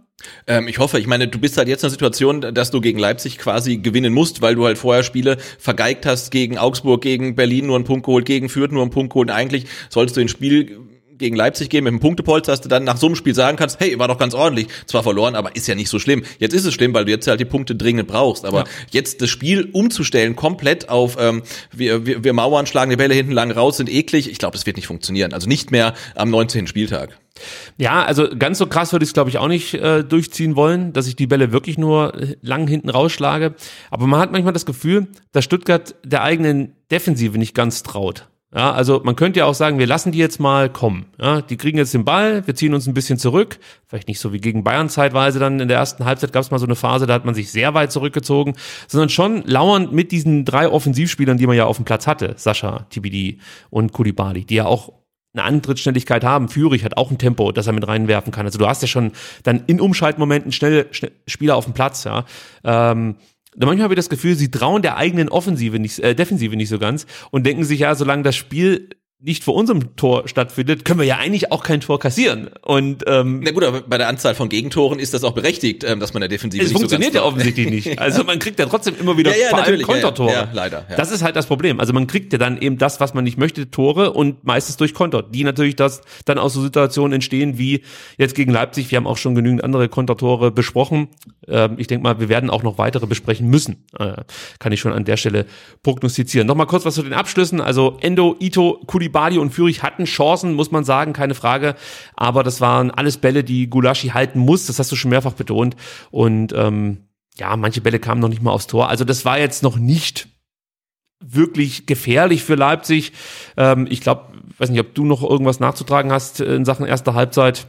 Ähm, ich hoffe, ich meine, du bist halt jetzt in der Situation, dass du gegen Leipzig quasi gewinnen musst, weil du halt vorher Spiele vergeigt hast gegen Augsburg, gegen Berlin nur einen Punkt geholt, gegen Fürth nur einen Punkt geholt. Eigentlich solltest du ein Spiel gegen Leipzig gehen mit einem Punktepolster, dass du dann nach so einem Spiel sagen kannst, hey, war doch ganz ordentlich, zwar verloren, aber ist ja nicht so schlimm. Jetzt ist es schlimm, weil du jetzt halt die Punkte dringend brauchst, aber ja. jetzt das Spiel umzustellen komplett auf ähm, wir, wir, wir Mauern, schlagen die Bälle hinten lang raus, sind eklig, ich glaube, das wird nicht funktionieren. Also nicht mehr am 19. Spieltag. Ja, also ganz so krass würde ich es, glaube ich, auch nicht äh, durchziehen wollen, dass ich die Bälle wirklich nur lang hinten rausschlage. Aber man hat manchmal das Gefühl, dass Stuttgart der eigenen Defensive nicht ganz traut. Ja, also man könnte ja auch sagen, wir lassen die jetzt mal kommen. Ja, die kriegen jetzt den Ball, wir ziehen uns ein bisschen zurück. Vielleicht nicht so wie gegen Bayern zeitweise dann in der ersten Halbzeit gab es mal so eine Phase, da hat man sich sehr weit zurückgezogen, sondern schon lauernd mit diesen drei Offensivspielern, die man ja auf dem Platz hatte, Sascha, Tibidi und Kulibali, die ja auch eine Antrittsschnelligkeit haben. Führig hat auch ein Tempo, das er mit reinwerfen kann. Also du hast ja schon dann in Umschaltmomenten schnelle, Spieler auf dem Platz, ja. Ähm, manchmal habe ich das Gefühl, sie trauen der eigenen Offensive nicht, äh, Defensive nicht so ganz und denken sich ja, solange das Spiel nicht vor unserem Tor stattfindet, können wir ja eigentlich auch kein Tor kassieren. Und ähm, na gut, aber bei der Anzahl von Gegentoren ist das auch berechtigt, ähm, dass man der Defensive es nicht funktioniert so ja offensichtlich nicht. [laughs] Also man kriegt ja trotzdem immer wieder ja, ja, vor allem Kontertore. Ja, ja, leider. Ja. Das ist halt das Problem. Also man kriegt ja dann eben das, was man nicht möchte, Tore und meistens durch Konter, die natürlich das dann aus so Situationen entstehen wie jetzt gegen Leipzig. Wir haben auch schon genügend andere Kontertore besprochen. Ähm, ich denke mal, wir werden auch noch weitere besprechen müssen. Äh, kann ich schon an der Stelle prognostizieren. Nochmal kurz was zu den Abschlüssen. Also Endo, Ito, Kulibali und Führig hatten Chancen, muss man sagen, keine Frage. Aber das waren alles Bälle, die Gulaschi halten muss. Das hast du schon mehrfach betont. Und ähm, ja, manche Bälle kamen noch nicht mal aufs Tor. Also das war jetzt noch nicht wirklich gefährlich für Leipzig. Ähm, ich glaube, weiß nicht, ob du noch irgendwas nachzutragen hast in Sachen erster Halbzeit.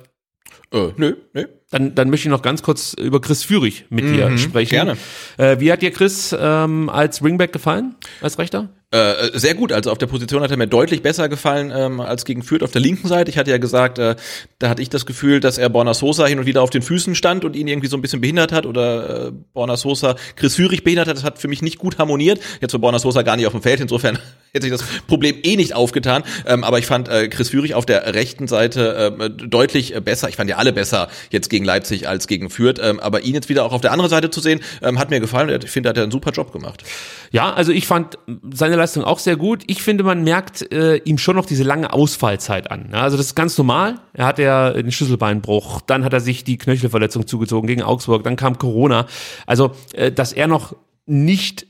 Äh, nö, nö. Dann, dann möchte ich noch ganz kurz über Chris Führig mit mhm, dir sprechen. Gerne. Äh, wie hat dir Chris ähm, als Ringback gefallen, als Rechter? Äh, sehr gut, also auf der Position hat er mir deutlich besser gefallen ähm, als gegen Fürth auf der linken Seite. Ich hatte ja gesagt, äh, da hatte ich das Gefühl, dass er Borna Sosa hin und wieder auf den Füßen stand und ihn irgendwie so ein bisschen behindert hat oder äh, Borna Sosa Chris Führig behindert hat. Das hat für mich nicht gut harmoniert. Jetzt war Borna Sosa gar nicht auf dem Feld, insofern [laughs] hätte sich das Problem eh nicht aufgetan. Ähm, aber ich fand äh, Chris Führig auf der rechten Seite äh, deutlich besser. Ich fand ja alle besser jetzt gegen Leipzig als gegen Fürth. Ähm, aber ihn jetzt wieder auch auf der anderen Seite zu sehen, ähm, hat mir gefallen. Ich finde, er hat einen super Job gemacht. Ja, also ich fand seine Dribbling-Leistung auch sehr gut. Ich finde, man merkt äh, ihm schon noch diese lange Ausfallzeit an. Ja, also das ist ganz normal. Er hat ja den Schlüsselbeinbruch, dann hat er sich die Knöchelverletzung zugezogen gegen Augsburg, dann kam Corona. Also, äh, dass er noch nicht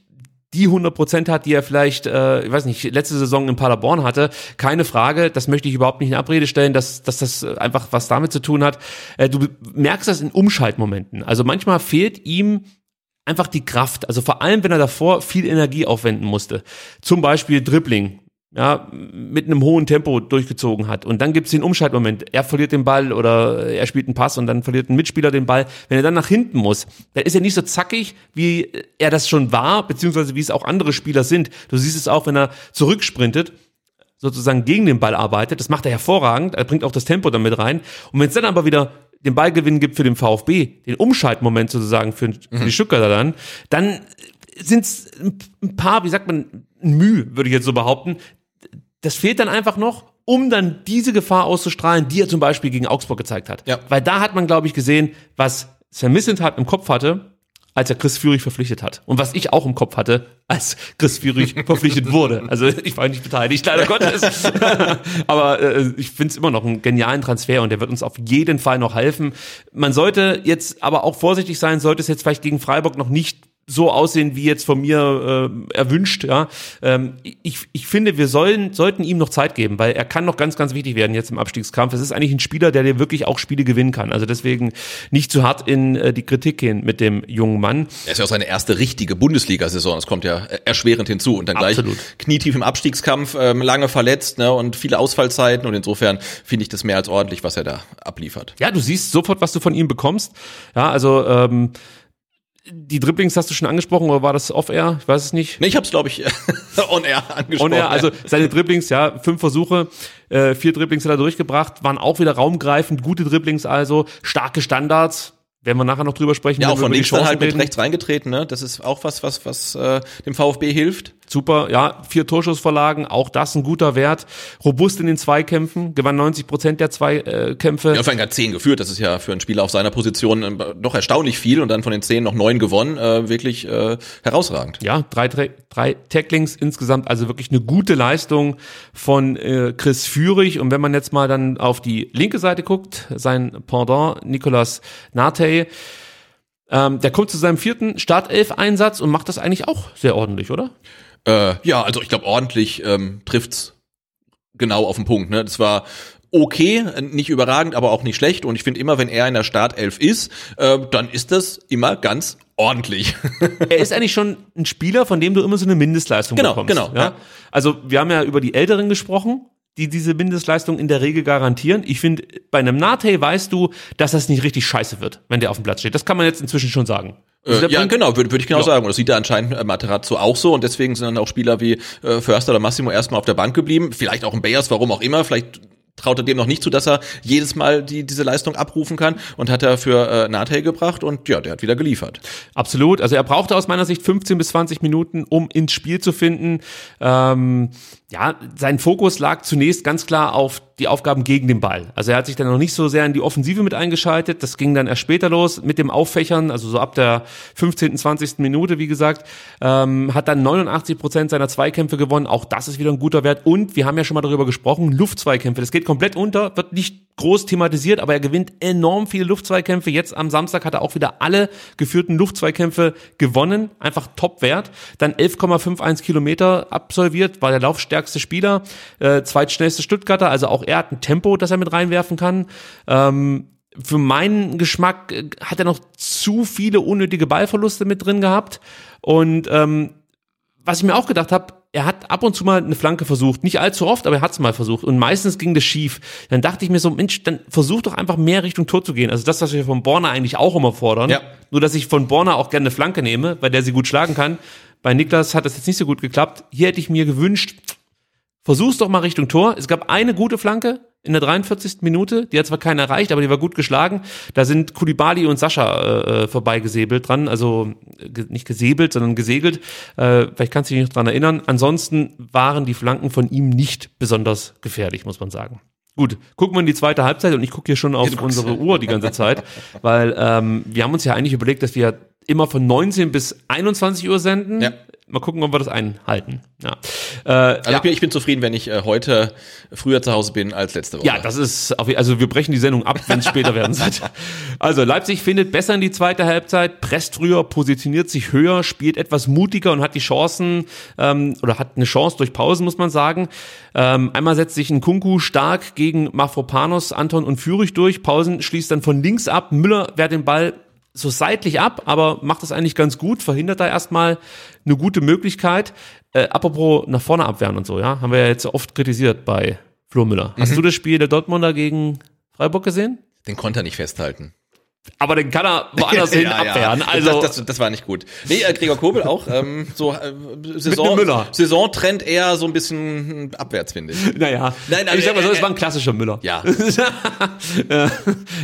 die 100 Prozent hat, die er vielleicht, äh, ich weiß nicht, letzte Saison in Paderborn hatte, keine Frage, das möchte ich überhaupt nicht in Abrede stellen, dass, dass das einfach was damit zu tun hat. Äh, du merkst das in Umschaltmomenten. Also manchmal fehlt ihm einfach die Kraft. Also vor allem, wenn er davor viel Energie aufwenden musste. Zum Beispiel Dribbling ja, mit einem hohen Tempo durchgezogen hat. Und dann gibt es den Umschaltmoment. Er verliert den Ball oder er spielt einen Pass und dann verliert ein Mitspieler den Ball. Wenn er dann nach hinten muss, dann ist er nicht so zackig, wie er das schon war, beziehungsweise wie es auch andere Spieler sind. Du siehst es auch, wenn er zurücksprintet, sozusagen gegen den Ball arbeitet. Das macht er hervorragend. Er bringt auch das Tempo damit rein. Und wenn es dann aber wieder den Ballgewinn gibt für den VfB, den Umschaltmoment sozusagen für, für die Stuttgarter dann, dann sind es ein paar, wie sagt man, Mühe, würde ich jetzt so behaupten, das fehlt dann einfach noch, um dann diese Gefahr auszustrahlen, die er zum Beispiel gegen Augsburg gezeigt hat. Ja. Weil da hat man, glaube ich, gesehen, was Sven Missentat im Kopf hatte, als er Chris Führig verpflichtet hat. Und was ich auch im Kopf hatte, als Chris Führig [laughs] verpflichtet wurde. Also ich war nicht beteiligt, leider Gottes. [laughs] Aber äh, ich finde es immer noch einen genialen Transfer und der wird uns auf jeden Fall noch helfen. Man sollte jetzt aber auch vorsichtig sein, sollte es jetzt vielleicht gegen Freiburg noch nicht so aussehen, wie jetzt von mir äh, erwünscht. Ja, ähm, ich, ich finde, wir sollen sollten ihm noch Zeit geben, weil er kann noch ganz, ganz wichtig werden jetzt im Abstiegskampf. Es ist eigentlich ein Spieler, der dir wirklich auch Spiele gewinnen kann. Also deswegen nicht zu hart in äh, die Kritik gehen mit dem jungen Mann. Er ist ja auch seine erste richtige Bundesliga-Saison. Das kommt ja erschwerend hinzu und dann gleich Absolut. knietief im Abstiegskampf, ähm, lange verletzt ne, und viele Ausfallzeiten und insofern finde ich das mehr als ordentlich, was er da abliefert. Ja, du siehst sofort, was du von ihm bekommst. Ja, also ähm, die Dribblings hast du schon angesprochen oder war das off-air? Ich weiß es nicht. Nee, ich habe es, glaube ich, [laughs] on-air angesprochen. On-air, also seine Dribblings, ja, fünf Versuche, äh, vier Dribblings hat er durchgebracht, waren auch wieder raumgreifend, gute Dribblings also, starke Standards. Werden wir nachher noch drüber sprechen. Ja, auch von links dann halt mit rechts reingetreten, ne? Das ist auch was, was, was äh, dem VfB hilft. Super, ja, vier Torschussvorlagen, auch das ein guter Wert. Robust in den Zweikämpfen, gewann 90 Prozent der Zweikämpfe. Ja, vor allem hat zehn geführt. Das ist ja für einen Spieler auf seiner Position äh, doch erstaunlich viel und dann von den zehn noch neun gewonnen. Äh, wirklich äh, herausragend. Ja, drei, drei, drei Tacklings insgesamt, also wirklich eine gute Leistung von äh, Chris Führig. Und wenn man jetzt mal dann auf die linke Seite guckt, sein Pendant Nicolas Nate, ähm, der kommt zu seinem vierten Startelf-Einsatz und macht das eigentlich auch sehr ordentlich, oder? Äh, ja, also ich glaube, ordentlich ähm, trifft's genau auf den Punkt. Ne? Das war okay, nicht überragend, aber auch nicht schlecht. Und ich finde immer, wenn er in der Startelf ist, äh, dann ist das immer ganz ordentlich. [laughs] er ist eigentlich schon ein Spieler, von dem du immer so eine Mindestleistung Genau, bekommst. genau, Ja? ja. Also wir haben ja über die Älteren gesprochen, die diese Mindestleistung in der Regel garantieren. Ich finde, bei einem Nate weißt du, dass das nicht richtig scheiße wird, wenn der auf dem Platz steht. Das kann man jetzt inzwischen schon sagen. Also ja, genau, würde würd ich genau Ja. sagen. Und das sieht da anscheinend äh, Materazzo auch so. Und deswegen sind dann auch Spieler wie äh, Förster oder Massimo erstmal auf der Bank geblieben. Vielleicht auch ein Bayers, warum auch immer. Vielleicht traut er dem noch nicht zu, dass er jedes Mal die, diese Leistung abrufen kann. Und hat er für äh, Nate gebracht. Und ja, der hat wieder geliefert. Absolut. Also er brauchte aus meiner Sicht 15 bis 20 Minuten, um ins Spiel zu finden. Ähm, ja, sein Fokus lag zunächst ganz klar auf die Aufgaben gegen den Ball. Also er hat sich dann noch nicht so sehr in die Offensive mit eingeschaltet. Das ging dann erst später los mit dem Auffächern, also so ab der 15., 20. Minute, wie gesagt. Ähm, hat dann 89 Prozent seiner Zweikämpfe gewonnen. Auch das ist wieder ein guter Wert. Und wir haben ja schon mal darüber gesprochen, Luftzweikämpfe. Das geht komplett unter, wird nicht groß thematisiert, aber er gewinnt enorm viele Luftzweikämpfe. Jetzt am Samstag hat er auch wieder alle geführten Luftzweikämpfe gewonnen. Einfach Top-Wert. Dann 11,51 Kilometer absolviert, war der laufstärkste Spieler, äh, zweitschnellste Stuttgarter. Also auch er hat ein Tempo, das er mit reinwerfen kann. Ähm, für meinen Geschmack äh, hat er noch zu viele unnötige Ballverluste mit drin gehabt. Und ähm, was ich mir auch gedacht habe, er hat ab und zu mal eine Flanke versucht, nicht allzu oft, aber er hat es mal versucht und meistens ging das schief. Dann dachte ich mir so, Mensch, dann versuch doch einfach mehr Richtung Tor zu gehen. Also das, was wir von Borna eigentlich auch immer fordern. Ja. Nur, dass ich von Borna auch gerne eine Flanke nehme, weil der sie gut schlagen kann. Bei Niklas hat das jetzt nicht so gut geklappt. Hier hätte ich mir gewünscht, versuch's doch mal Richtung Tor. Es gab eine gute Flanke in der 43. Minute, die hat zwar keiner erreicht, aber die war gut geschlagen. Da sind Kulibali und Sascha äh, vorbeigesäbelt dran, also ge nicht gesäbelt, sondern gesegelt. Äh, vielleicht kannst du dich noch dran erinnern. Ansonsten waren die Flanken von ihm nicht besonders gefährlich, muss man sagen. Gut, gucken wir in die zweite Halbzeit und ich gucke hier schon auf guckst. unsere Uhr die ganze Zeit, weil ähm, wir haben uns ja eigentlich überlegt, dass wir immer von 19 bis 21 Uhr senden. Ja. Mal gucken, ob wir das einhalten. Ja. Äh, Also ja. ich, bin, ich bin zufrieden, wenn ich äh, heute früher zu Hause bin als letzte Woche. Ja, das ist, auf, also wir brechen die Sendung ab, wenn es später werden [laughs] wird. Also Leipzig findet besser in die zweite Halbzeit, presst früher, positioniert sich höher, spielt etwas mutiger und hat die Chancen ähm, oder hat eine Chance durch Pausen, muss man sagen. Ähm, einmal setzt sich ein Kunku stark gegen Mafropanos, Anton und Fürich durch. Pausen schließt dann von links ab. Müller wehrt den Ball so seitlich ab, aber macht das eigentlich ganz gut, verhindert da erstmal eine gute Möglichkeit. Äh, apropos nach vorne abwehren und so, ja, haben wir ja jetzt oft kritisiert bei Flo Müller. Hast du das Spiel der Dortmunder gegen Freiburg gesehen? Den konnte er nicht festhalten. Aber den kann er woanders [laughs] hin Ja, ja. abwehren. Also das, das, das war nicht gut. Nee, äh, Gregor Kobel auch ähm, so äh, Saison. Saisontrend eher so ein bisschen abwärts, finde ich. [laughs] naja, Nein, aber ich sag mal so, er- es war ein klassischer Müller. Ja. [laughs] Äh,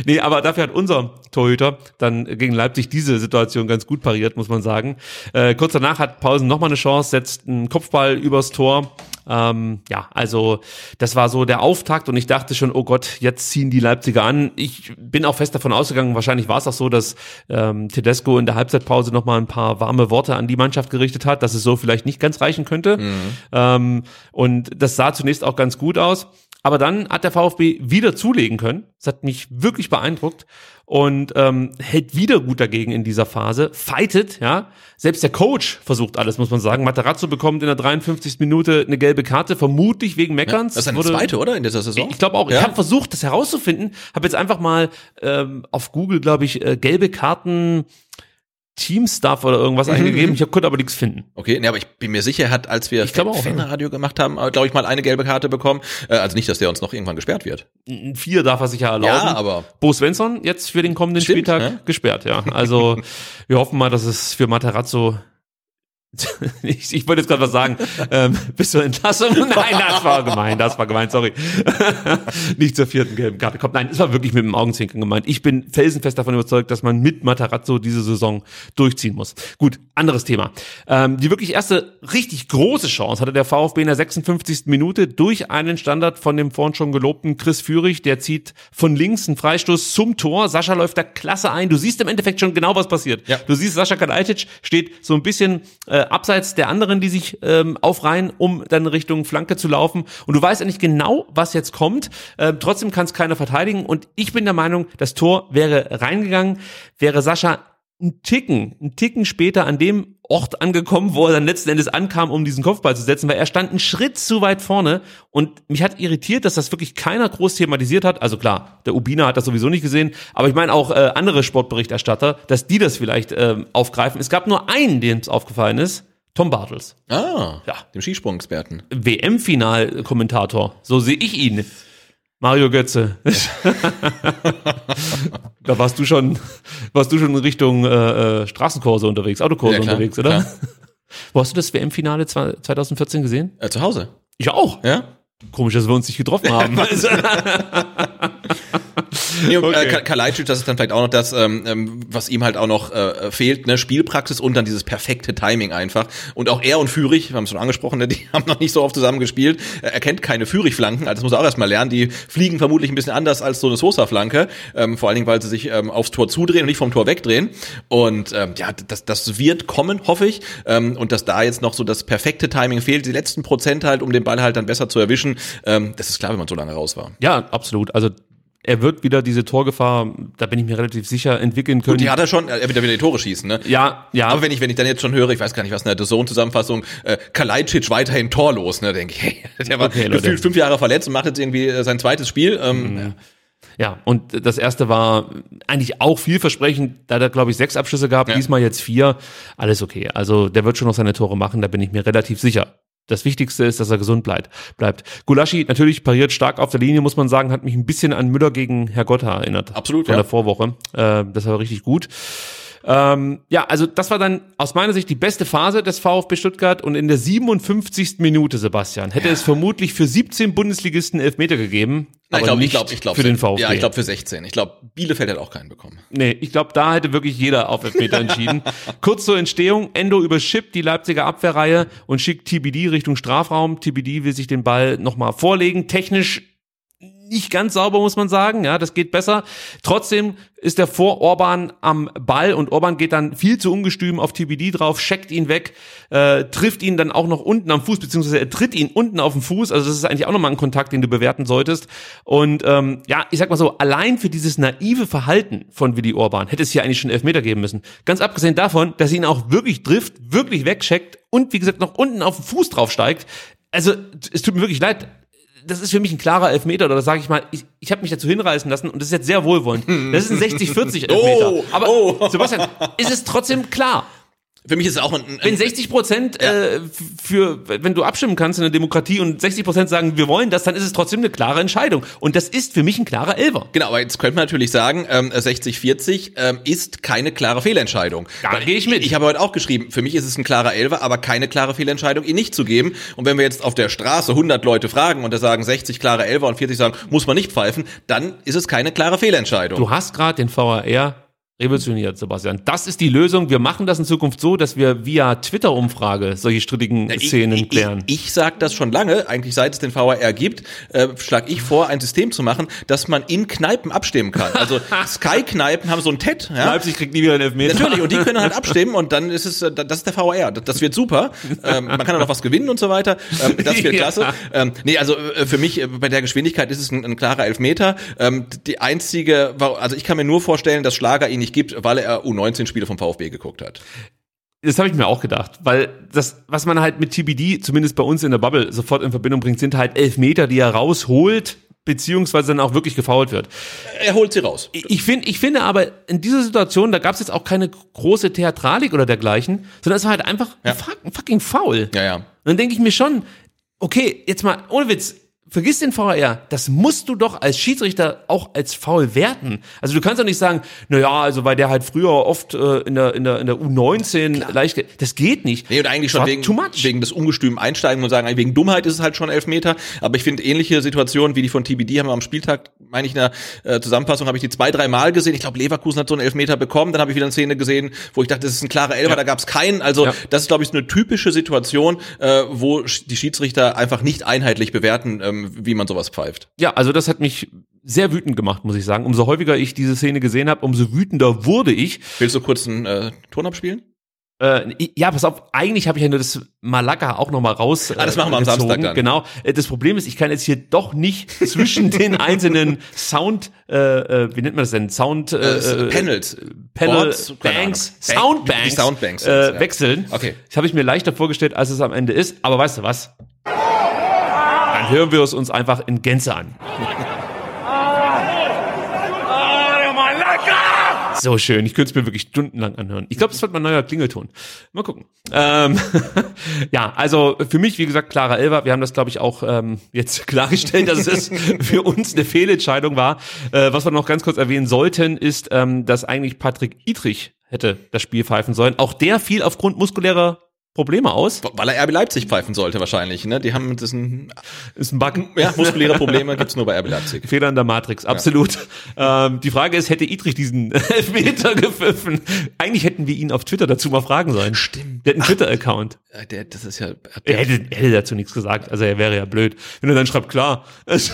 nee, aber dafür hat unser Torhüter dann gegen Leipzig diese Situation ganz gut pariert, muss man sagen. Äh, kurz danach hat Pausen nochmal eine Chance, setzt einen Kopfball übers Tor. Ähm, ja, also das war so der Auftakt und ich dachte schon, oh Gott, jetzt ziehen die Leipziger an. Ich bin auch fest davon ausgegangen, wahrscheinlich war es auch so, dass ähm, Tedesco in der Halbzeitpause nochmal ein paar warme Worte an die Mannschaft gerichtet hat, dass es so vielleicht nicht ganz reichen könnte. Ähm, und das sah zunächst auch ganz gut aus. Aber dann hat der VfB wieder zulegen können. Das hat mich wirklich beeindruckt und ähm, hält wieder gut dagegen in dieser Phase. Fightet, ja. Selbst der Coach versucht alles, muss man sagen. Materazzo bekommt in der 53. Minute eine gelbe Karte, vermutlich wegen Meckerns. Das ist eine Wurde- zweite, oder? In dieser Saison? ich glaube auch. Ja? Ich habe versucht, das herauszufinden. Habe jetzt einfach mal ähm, auf Google, glaube ich, äh, gelbe Karten Team Stuff oder irgendwas Mhm, eingegeben. Ich hab- konnte aber nichts finden. Okay, nee, aber ich bin mir sicher, er hat, als wir Ich Fanradio gemacht haben, glaube ich, mal eine gelbe Karte bekommen. Äh, also nicht, dass der uns noch irgendwann gesperrt wird. Vier darf er sich ja erlauben. Ja, aber- Bo Svensson jetzt für den kommenden Stimmt, Spieltag ja. gesperrt, ja. Also [laughs] wir hoffen mal, dass es für Materazzo [laughs] ich, ich wollte jetzt gerade was sagen. Ähm, bis zur Entlassung? [laughs] Nein, das war gemein, das war gemein, sorry. [laughs] Nicht zur vierten gelben Karte kommt. Nein, es war wirklich mit dem Augenzwinkern gemeint. Ich bin felsenfest davon überzeugt, dass man mit Matarazzo diese Saison durchziehen muss. Gut, anderes Thema. Ähm, die wirklich erste richtig große Chance hatte der VfB in der 56. Minute durch einen Standard von dem vorhin schon gelobten Chris Führig. Der zieht von links einen Freistoß zum Tor. Sascha läuft da klasse ein. Du siehst im Endeffekt schon genau, was passiert. Ja. Du siehst, Sascha Kalajdzic steht so ein bisschen äh, abseits der anderen, die sich ähm, aufreihen, um dann Richtung Flanke zu laufen. Und du weißt eigentlich genau, was jetzt kommt. Ähm, trotzdem kann es keiner verteidigen. Und ich bin der Meinung, das Tor wäre reingegangen, wäre Sascha ein Ticken, ein Ticken später an dem Ort angekommen, wo er dann letzten Endes ankam, um diesen Kopfball zu setzen, weil er stand einen Schritt zu weit vorne und mich hat irritiert, dass das wirklich keiner groß thematisiert hat. Also klar, der Ubina hat das sowieso nicht gesehen, aber ich meine auch äh, andere Sportberichterstatter, dass die das vielleicht ähm, aufgreifen. Es gab nur einen, dem es aufgefallen ist, Tom Bartels, Ah, Ja. dem Skisprung-Experten. WM-Final-Kommentator. So sehe ich ihn. Mario Götze. [laughs] da warst du schon, warst du schon in Richtung äh, äh, Straßenkurse unterwegs, Autokurse Ja, klar, unterwegs, oder? klar. Wo hast du das WM-Finale 2014 gesehen? Äh, zu Hause. Ich auch. Ja? Komisch, dass wir uns nicht getroffen haben. [laughs] [laughs] Nee, und, Okay. äh, Ka- Kalajdzic, das ist dann vielleicht auch noch das, ähm, ähm, was ihm halt auch noch äh, fehlt, ne? Spielpraxis und dann dieses perfekte Timing einfach. Und auch er und Führig, wir haben es schon angesprochen, ne? [laughs] die haben noch nicht so oft zusammen gespielt. Er kennt keine Führig-Flanken, also das muss er auch erstmal lernen. Die fliegen vermutlich ein bisschen anders als so eine Sosa-Flanke, ähm, vor allen Dingen, weil sie sich ähm, aufs Tor zudrehen und nicht vom Tor wegdrehen. Und ähm, ja, das, das wird kommen, hoffe ich. Ähm, und dass da jetzt noch so das perfekte Timing fehlt, die letzten Prozent halt, um den Ball halt dann besser zu erwischen, ähm, das ist klar, wenn man so lange raus war. ja, absolut. Also er wird wieder diese Torgefahr, da bin ich mir relativ sicher, entwickeln können. Gut, die hat er schon, er wird wieder die Tore schießen, ne? ja, ja. Aber wenn ich, wenn ich dann jetzt schon höre, ich weiß gar nicht, was in der Zone-Zusammenfassung, äh, Kalajdzic weiterhin torlos, ne, denke ich, [laughs] hey, der war Okay, gefühlt fünf Jahre verletzt und macht jetzt irgendwie äh, sein zweites Spiel. Ähm, ja. Ja, und das erste war eigentlich auch vielversprechend. Da er, glaube ich, sechs Abschlüsse gehabt, Ja. diesmal jetzt vier. Alles okay. Also der wird schon noch seine Tore machen, da bin ich mir relativ sicher. Das Wichtigste ist, dass er gesund bleibt. bleibt. Gulaschi natürlich pariert stark auf der Linie, muss man sagen, hat mich ein bisschen an Müller gegen Herr Gotta erinnert. Absolut, Von ja. der Vorwoche. Äh, das war richtig gut. Ähm, ja, also das war dann aus meiner Sicht die beste Phase des VfB Stuttgart und in der 57. Minute, Sebastian, hätte es vermutlich für 17 Bundesligisten Elfmeter gegeben. Nein, ich glaube, ich nicht glaube, ich glaube für den VfB. Ja, ich glaube für 16. Ich glaube, Bielefeld hat auch keinen bekommen. Nee, ich glaube, da hätte wirklich jeder auf Elfmeter [laughs] entschieden. Kurz zur Entstehung. Endo überschippt die Leipziger Abwehrreihe und schickt TBD Richtung Strafraum. TBD will sich den Ball nochmal vorlegen. Technisch nicht ganz sauber, muss man sagen. Ja, das geht besser. Trotzdem ist er vor Orban am Ball und Orban geht dann viel zu ungestüm auf TBD drauf, checkt ihn weg, äh, trifft ihn dann auch noch unten am Fuß, beziehungsweise er tritt ihn unten auf den Fuß. Also das ist eigentlich auch nochmal ein Kontakt, den du bewerten solltest. Und ähm, ja, ich sag mal so, allein für dieses naive Verhalten von Willi Orban hätte es hier eigentlich schon Elfmeter geben müssen. Ganz abgesehen davon, dass er ihn auch wirklich trifft, wirklich wegcheckt und wie gesagt noch unten auf den Fuß draufsteigt. Also es tut mir wirklich leid, das ist für mich ein klarer Elfmeter, oder sage ich mal, ich, ich habe mich dazu hinreißen lassen und das ist jetzt sehr wohlwollend. Das ist ein [laughs] 60-40 Elfmeter. Oh, Aber oh. Sebastian, ist es trotzdem klar. Für mich ist es auch ein, ein Wenn 60 Prozent äh, für, wenn du abstimmen kannst in der Demokratie und 60 Prozent sagen, wir wollen das, dann ist es trotzdem eine klare Entscheidung. Und das ist für mich ein klarer Elfer. Genau, aber jetzt könnte man natürlich sagen, ähm, 60-40 ähm, ist keine klare Fehlentscheidung. Da gehe ich mit. Ich habe heute auch geschrieben, für mich ist es ein klarer Elfer, aber keine klare Fehlentscheidung, ihn nicht zu geben. Und wenn wir jetzt auf der Straße 100 Leute fragen und da sagen 60 klare Elfer und 40 sagen, muss man nicht pfeifen, dann ist es keine klare Fehlentscheidung. Du hast gerade den VAR revolutioniert, Sebastian. Das ist die Lösung. Wir machen das in Zukunft so, dass wir via Twitter-Umfrage solche strittigen Ja, ich- Szenen ich, klären. Ich, ich sage das schon lange, eigentlich seit es den VAR gibt, äh, schlage ich vor, ein System zu machen, dass man in Kneipen abstimmen kann. Also [laughs] Sky-Kneipen haben so ein TED, ja? Leipzig kriegt nie wieder einen Elfmeter. Natürlich, und die können halt [laughs] abstimmen und dann ist es, äh, das ist der VAR. Das, wird super. Ähm, man kann dann auch was gewinnen und so weiter. Ähm, das wird [laughs] Ja. klasse. Ähm, nee, also äh, für mich äh, bei der Geschwindigkeit ist es ein, ein klarer Elfmeter. Ähm, die einzige, also ich kann mir nur vorstellen, dass Schlager ihn nicht gibt, weil er U19-Spiele vom VfB geguckt hat. Das habe ich mir auch gedacht, weil das, was man halt mit TBD, zumindest bei uns in der Bubble, sofort in Verbindung bringt, sind halt Elfmeter, die er rausholt, beziehungsweise dann auch wirklich gefault wird. Er holt sie raus. Ich finde, ich finde aber in dieser Situation, da gab es jetzt auch keine große Theatralik oder dergleichen, sondern es war halt einfach Ja. ein fucking Foul. Ja, ja. Und dann denke ich mir schon, okay, jetzt mal ohne Witz, vergiss den VAR, das musst du doch als Schiedsrichter auch als Foul werten. Also du kannst doch nicht sagen, na ja, also weil der halt früher oft äh, in der in der in der U19 leicht, ge- das geht nicht. Nee, und eigentlich schon wegen, wegen des ungestümen Einsteigen und sagen, wegen Dummheit ist es halt schon Elfmeter. Aber ich finde ähnliche Situationen wie die von TBD haben wir am Spieltag, meine ich in der äh, Zusammenfassung, habe ich die zwei, drei Mal gesehen. Ich glaube, Leverkusen hat so einen Elfmeter bekommen. Dann habe ich wieder eine Szene gesehen, wo ich dachte, das ist ein klarer Elfer, Ja. da gab es keinen. Also Ja. das ist, glaube ich, eine typische Situation, äh, wo die Schiedsrichter einfach nicht einheitlich bewerten, ähm, wie man sowas pfeift. Ja, also das hat mich sehr wütend gemacht, muss ich sagen. Umso häufiger ich diese Szene gesehen habe, umso wütender wurde ich. Willst du kurz einen äh, Ton abspielen? Äh, ja, pass auf, eigentlich habe ich ja nur das Malaga auch noch mal raus. Äh, Ah, das machen wir am gezogen. Samstag dann. Genau. Äh, Das Problem ist, ich kann jetzt hier doch nicht [laughs] zwischen den einzelnen Sound, äh, äh, wie nennt man das denn? Sound äh, Äh, Panels. Panel Boards, Banks. Soundbanks, Soundbanks, äh, ja. wechseln. Okay. Das habe ich mir leichter vorgestellt, als es am Ende ist. Aber weißt du was? Hören wir es uns einfach in Gänze an. So schön. Ich könnte es mir wirklich stundenlang anhören. Ich glaube, das wird mein neuer Klingelton. Mal gucken. Ähm, [laughs] ja, also für mich, wie gesagt, klarer Elfer. Wir haben das, glaube ich, auch ähm, jetzt [laughs] klargestellt, dass es [laughs] für uns eine Fehlentscheidung war. Äh, was wir noch ganz kurz erwähnen sollten, ist, ähm, dass eigentlich Patrick Idrich hätte das Spiel pfeifen sollen. Auch der fiel aufgrund muskulärer Probleme aus. Weil er RB Leipzig pfeifen sollte wahrscheinlich. Ne? Die haben das ein, Ist ein Bug. ja, muskuläre Probleme gibt's nur bei RB Leipzig. [laughs] Fehler in der Matrix, absolut. Ähm, die Frage ist, hätte Idrich diesen [laughs] Elfmeter gepfiffen? Eigentlich hätten wir ihn auf Twitter dazu mal fragen sollen. Stimmt. Der hat einen Twitter-Account. Der, das ist ja. Er hätte, er hätte dazu nichts gesagt. Also er wäre ja blöd. Wenn er dann schreibt, klar, [laughs] was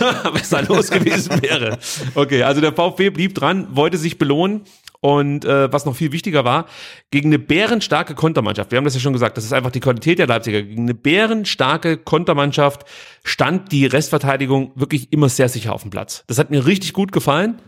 da los gewesen wäre. Okay, also der VfB blieb dran, wollte sich belohnen. Und äh, was noch viel wichtiger war, gegen eine bärenstarke Kontermannschaft, wir haben das ja schon gesagt, das ist einfach die Qualität der Leipziger, gegen eine bärenstarke Kontermannschaft stand die Restverteidigung wirklich immer sehr sicher auf dem Platz. Das hat mir richtig gut gefallen.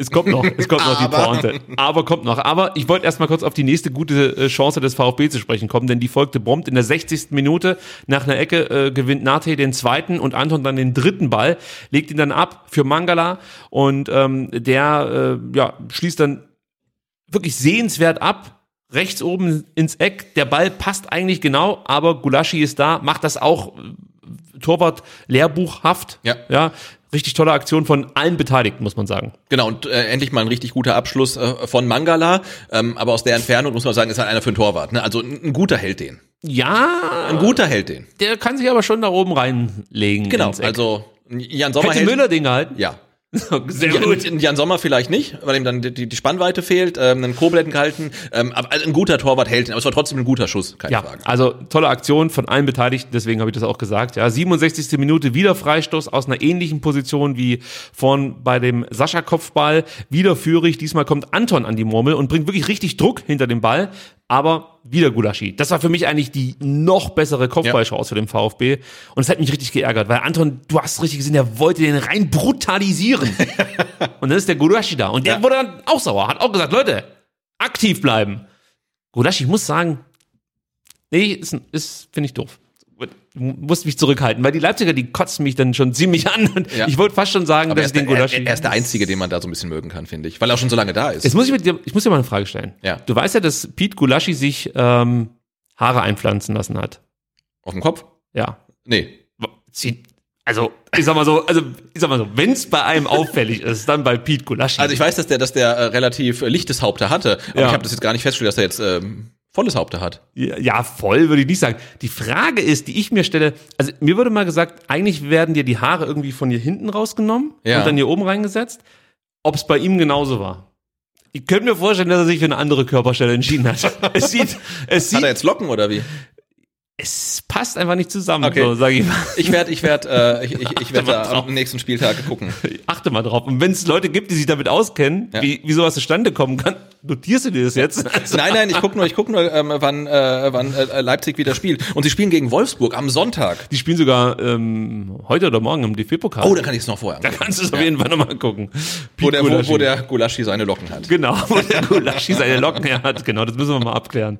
Es kommt noch, es kommt noch die. Pointe. Aber kommt noch. Aber ich wollte erstmal kurz auf die nächste gute äh, Chance des VfB zu sprechen kommen, denn die folgte prompt in der 60. Minute. Nach einer Ecke äh, gewinnt Nate den zweiten und Anton dann den dritten Ball, legt ihn dann ab für Mangala und ähm, der äh, ja, schließt dann wirklich sehenswert ab. Rechts oben ins Eck. Der Ball passt eigentlich genau, aber Gulaschi ist da, macht das auch äh, Torwart lehrbuchhaft. Ja. ja. Richtig tolle Aktion von allen Beteiligten, muss man sagen. Genau, und äh, endlich mal ein richtig guter Abschluss äh, von Mangala. Ähm, aber aus der Entfernung muss man sagen, ist halt einer für einen Torwart. Ne? Also ein, ein guter hält den. Ja, Ein guter hält den. der kann sich aber schon da oben reinlegen. Genau, also Jan Sommer hätte hält. Müller den gehalten. Ja. Sehr Jan, gut. Jan Sommer vielleicht nicht, weil ihm dann die, die Spannweite fehlt, ähm, einen Kobel hätten gehalten, ähm, aber ein guter Torwart hält ihn, aber es war trotzdem ein guter Schuss, keine Ja, Frage. also tolle Aktion von allen Beteiligten, deswegen habe ich das auch gesagt. Ja, 67. Minute wieder Freistoß aus einer ähnlichen Position wie vorn bei dem Sascha Kopfball, wieder Führig. Diesmal kommt Anton an die Murmel und bringt wirklich richtig Druck hinter dem Ball, aber wieder Gulaschi. Das war für mich eigentlich die noch bessere Kopfballchance für den VfB und es hat mich richtig geärgert, weil Anton, du hast richtig gesehen, der wollte den rein brutalisieren. [laughs] und dann ist der Gulaschi da und der Ja. wurde dann auch sauer, hat auch gesagt, Leute, aktiv bleiben. Gulaschi, ich muss sagen, Nee, ist, ist finde ich doof. Du musst mich zurückhalten, weil die Leipziger, die kotzen mich dann schon ziemlich an. Und Ja. Ich wollte fast schon sagen, Aber er dass ich den der, er, Gulaschi. er ist der Einzige, den man da so ein bisschen mögen kann, finde ich, weil er auch schon so lange da ist. Jetzt muss ich, mit dir, ich muss dir mal eine Frage stellen. Ja. Du weißt ja, dass Pete Gulaschi sich ähm, Haare einpflanzen lassen hat. Auf dem Kopf? Ja. Nee. Sieht, also, ich sag mal so, also ich sag mal so, wenn es bei einem auffällig ist, dann bei Pete Gulaschi. Also ich weiß, dass der, dass der äh, relativ lichtes Haupte hatte, aber Ja. ich habe das jetzt gar nicht festgestellt, dass er jetzt ähm, volles Haupte hat. Ja, voll würde ich nicht sagen. Die Frage ist, die ich mir stelle, also mir wurde mal gesagt, eigentlich werden dir die Haare irgendwie von hier hinten rausgenommen Ja. und dann hier oben reingesetzt. Ob es bei ihm genauso war. Ich könnte mir vorstellen, dass er sich für eine andere Körperstelle entschieden hat. [laughs] es sieht, es Hat sieht, er jetzt Locken oder wie? Es passt einfach nicht zusammen, Okay. so sage ich mal. Ich werde, ich werde, äh, ich, ich, ich werde mal da drauf. am nächsten Spieltag gucken. Achte mal drauf. Und wenn es Leute gibt, die sich damit auskennen, Ja. wie, wie sowas zustande kommen kann, notierst du dir das jetzt? Also, [laughs] Nein, nein, ich gucke nur, ich guck nur, ähm, wann, äh, wann äh, Leipzig wieder spielt. Und sie spielen gegen Wolfsburg am Sonntag. die spielen sogar ähm, heute oder morgen im DFB-Pokal. Oh, dann kann ich es noch vorher. da kannst du es auf jeden Fall nochmal gucken. wo, Pete der, wo, Gulaschi. wo der Gulaschi seine Locken hat. Genau, wo der Gulaschi seine Locken hat. Genau, das müssen wir mal abklären.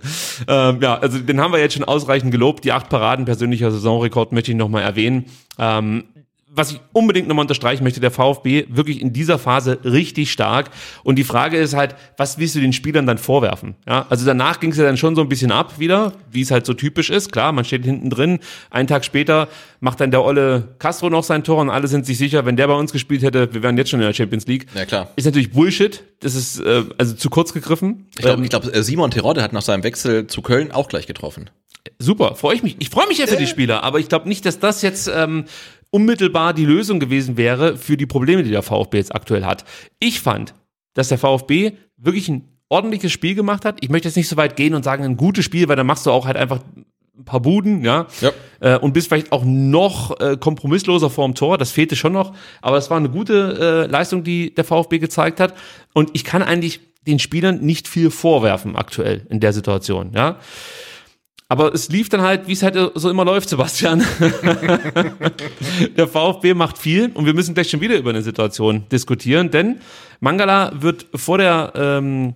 Ähm, ja, also den haben wir jetzt schon ausreichend gelobt. Die acht Paraden, persönlicher Saisonrekord, möchte ich nochmal erwähnen. Ähm, was ich unbedingt nochmal unterstreichen möchte, der VfB wirklich in dieser Phase richtig stark. Und die Frage ist halt, was willst du den Spielern dann vorwerfen? Ja, also danach ging es ja dann schon so ein bisschen ab wieder, wie es halt so typisch ist. Klar, man steht hinten drin. Einen Tag später macht dann der Olle Castro noch sein Tor und alle sind sich sicher, wenn der bei uns gespielt hätte, wir wären jetzt schon in der Champions League. Ja, klar. Ist natürlich Bullshit. Das ist äh, also zu kurz gegriffen. Ich glaube, Ähm, ich glaub, Simon Terodde hat nach seinem Wechsel zu Köln auch gleich getroffen. Super, freue ich mich. Ich freue mich ja für die Spieler, aber ich glaube nicht, dass das jetzt ähm, unmittelbar die Lösung gewesen wäre für die Probleme, die der VfB jetzt aktuell hat. Ich fand, dass der VfB wirklich ein ordentliches Spiel gemacht hat. Ich möchte jetzt nicht so weit gehen und sagen, ein gutes Spiel, weil dann machst du auch halt einfach ein paar Buden, ja, Ja. äh, und bist vielleicht auch noch äh, kompromissloser vorm Tor. Das fehlte schon noch, aber es war eine gute äh, Leistung, die der VfB gezeigt hat. Und ich kann eigentlich den Spielern nicht viel vorwerfen aktuell in der Situation, ja. Aber es lief dann halt, wie es halt so immer läuft, Sebastian. [laughs] Der VfB macht viel und wir müssen gleich schon wieder über eine Situation diskutieren, denn Mangala wird vor der, ähm,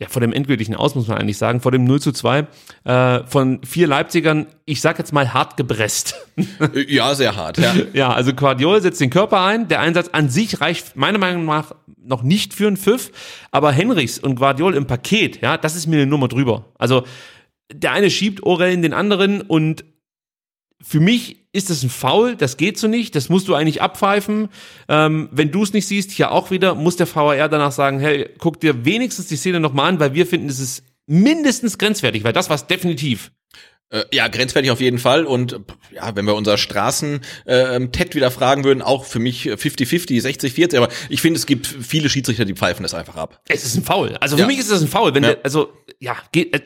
ja, vor dem endgültigen Aus, muss man eigentlich sagen, vor dem 0 zu 2, äh, von vier Leipzigern, ich sag jetzt mal hart gepresst. Äh, Ja, sehr hart. Ja. [laughs] Ja, also Guardiol setzt den Körper ein. Der Einsatz an sich reicht meiner Meinung nach noch nicht für einen Pfiff. Aber Henrichs und Guardiol im Paket, ja, das ist mir eine Nummer drüber. Also der eine schiebt Orel in den anderen und für mich ist das ein Foul, das geht so nicht, das musst du eigentlich abpfeifen. Ähm, wenn du es nicht siehst, hier auch wieder, muss der VAR danach sagen, hey, guck dir wenigstens die Szene nochmal an, weil wir finden, es ist mindestens grenzwertig, weil das war definitiv. Äh, Ja, grenzwertig auf jeden Fall. Und äh, ja, wenn wir unser Straßen ähm, Ted wieder fragen würden, auch für mich 50-50, 60-40. Aber ich finde, es gibt viele Schiedsrichter, die pfeifen das einfach ab. Es ist ein Foul. Also für Ja. mich ist das ein Foul. Wenn Ja. der, also ja, geht, äh,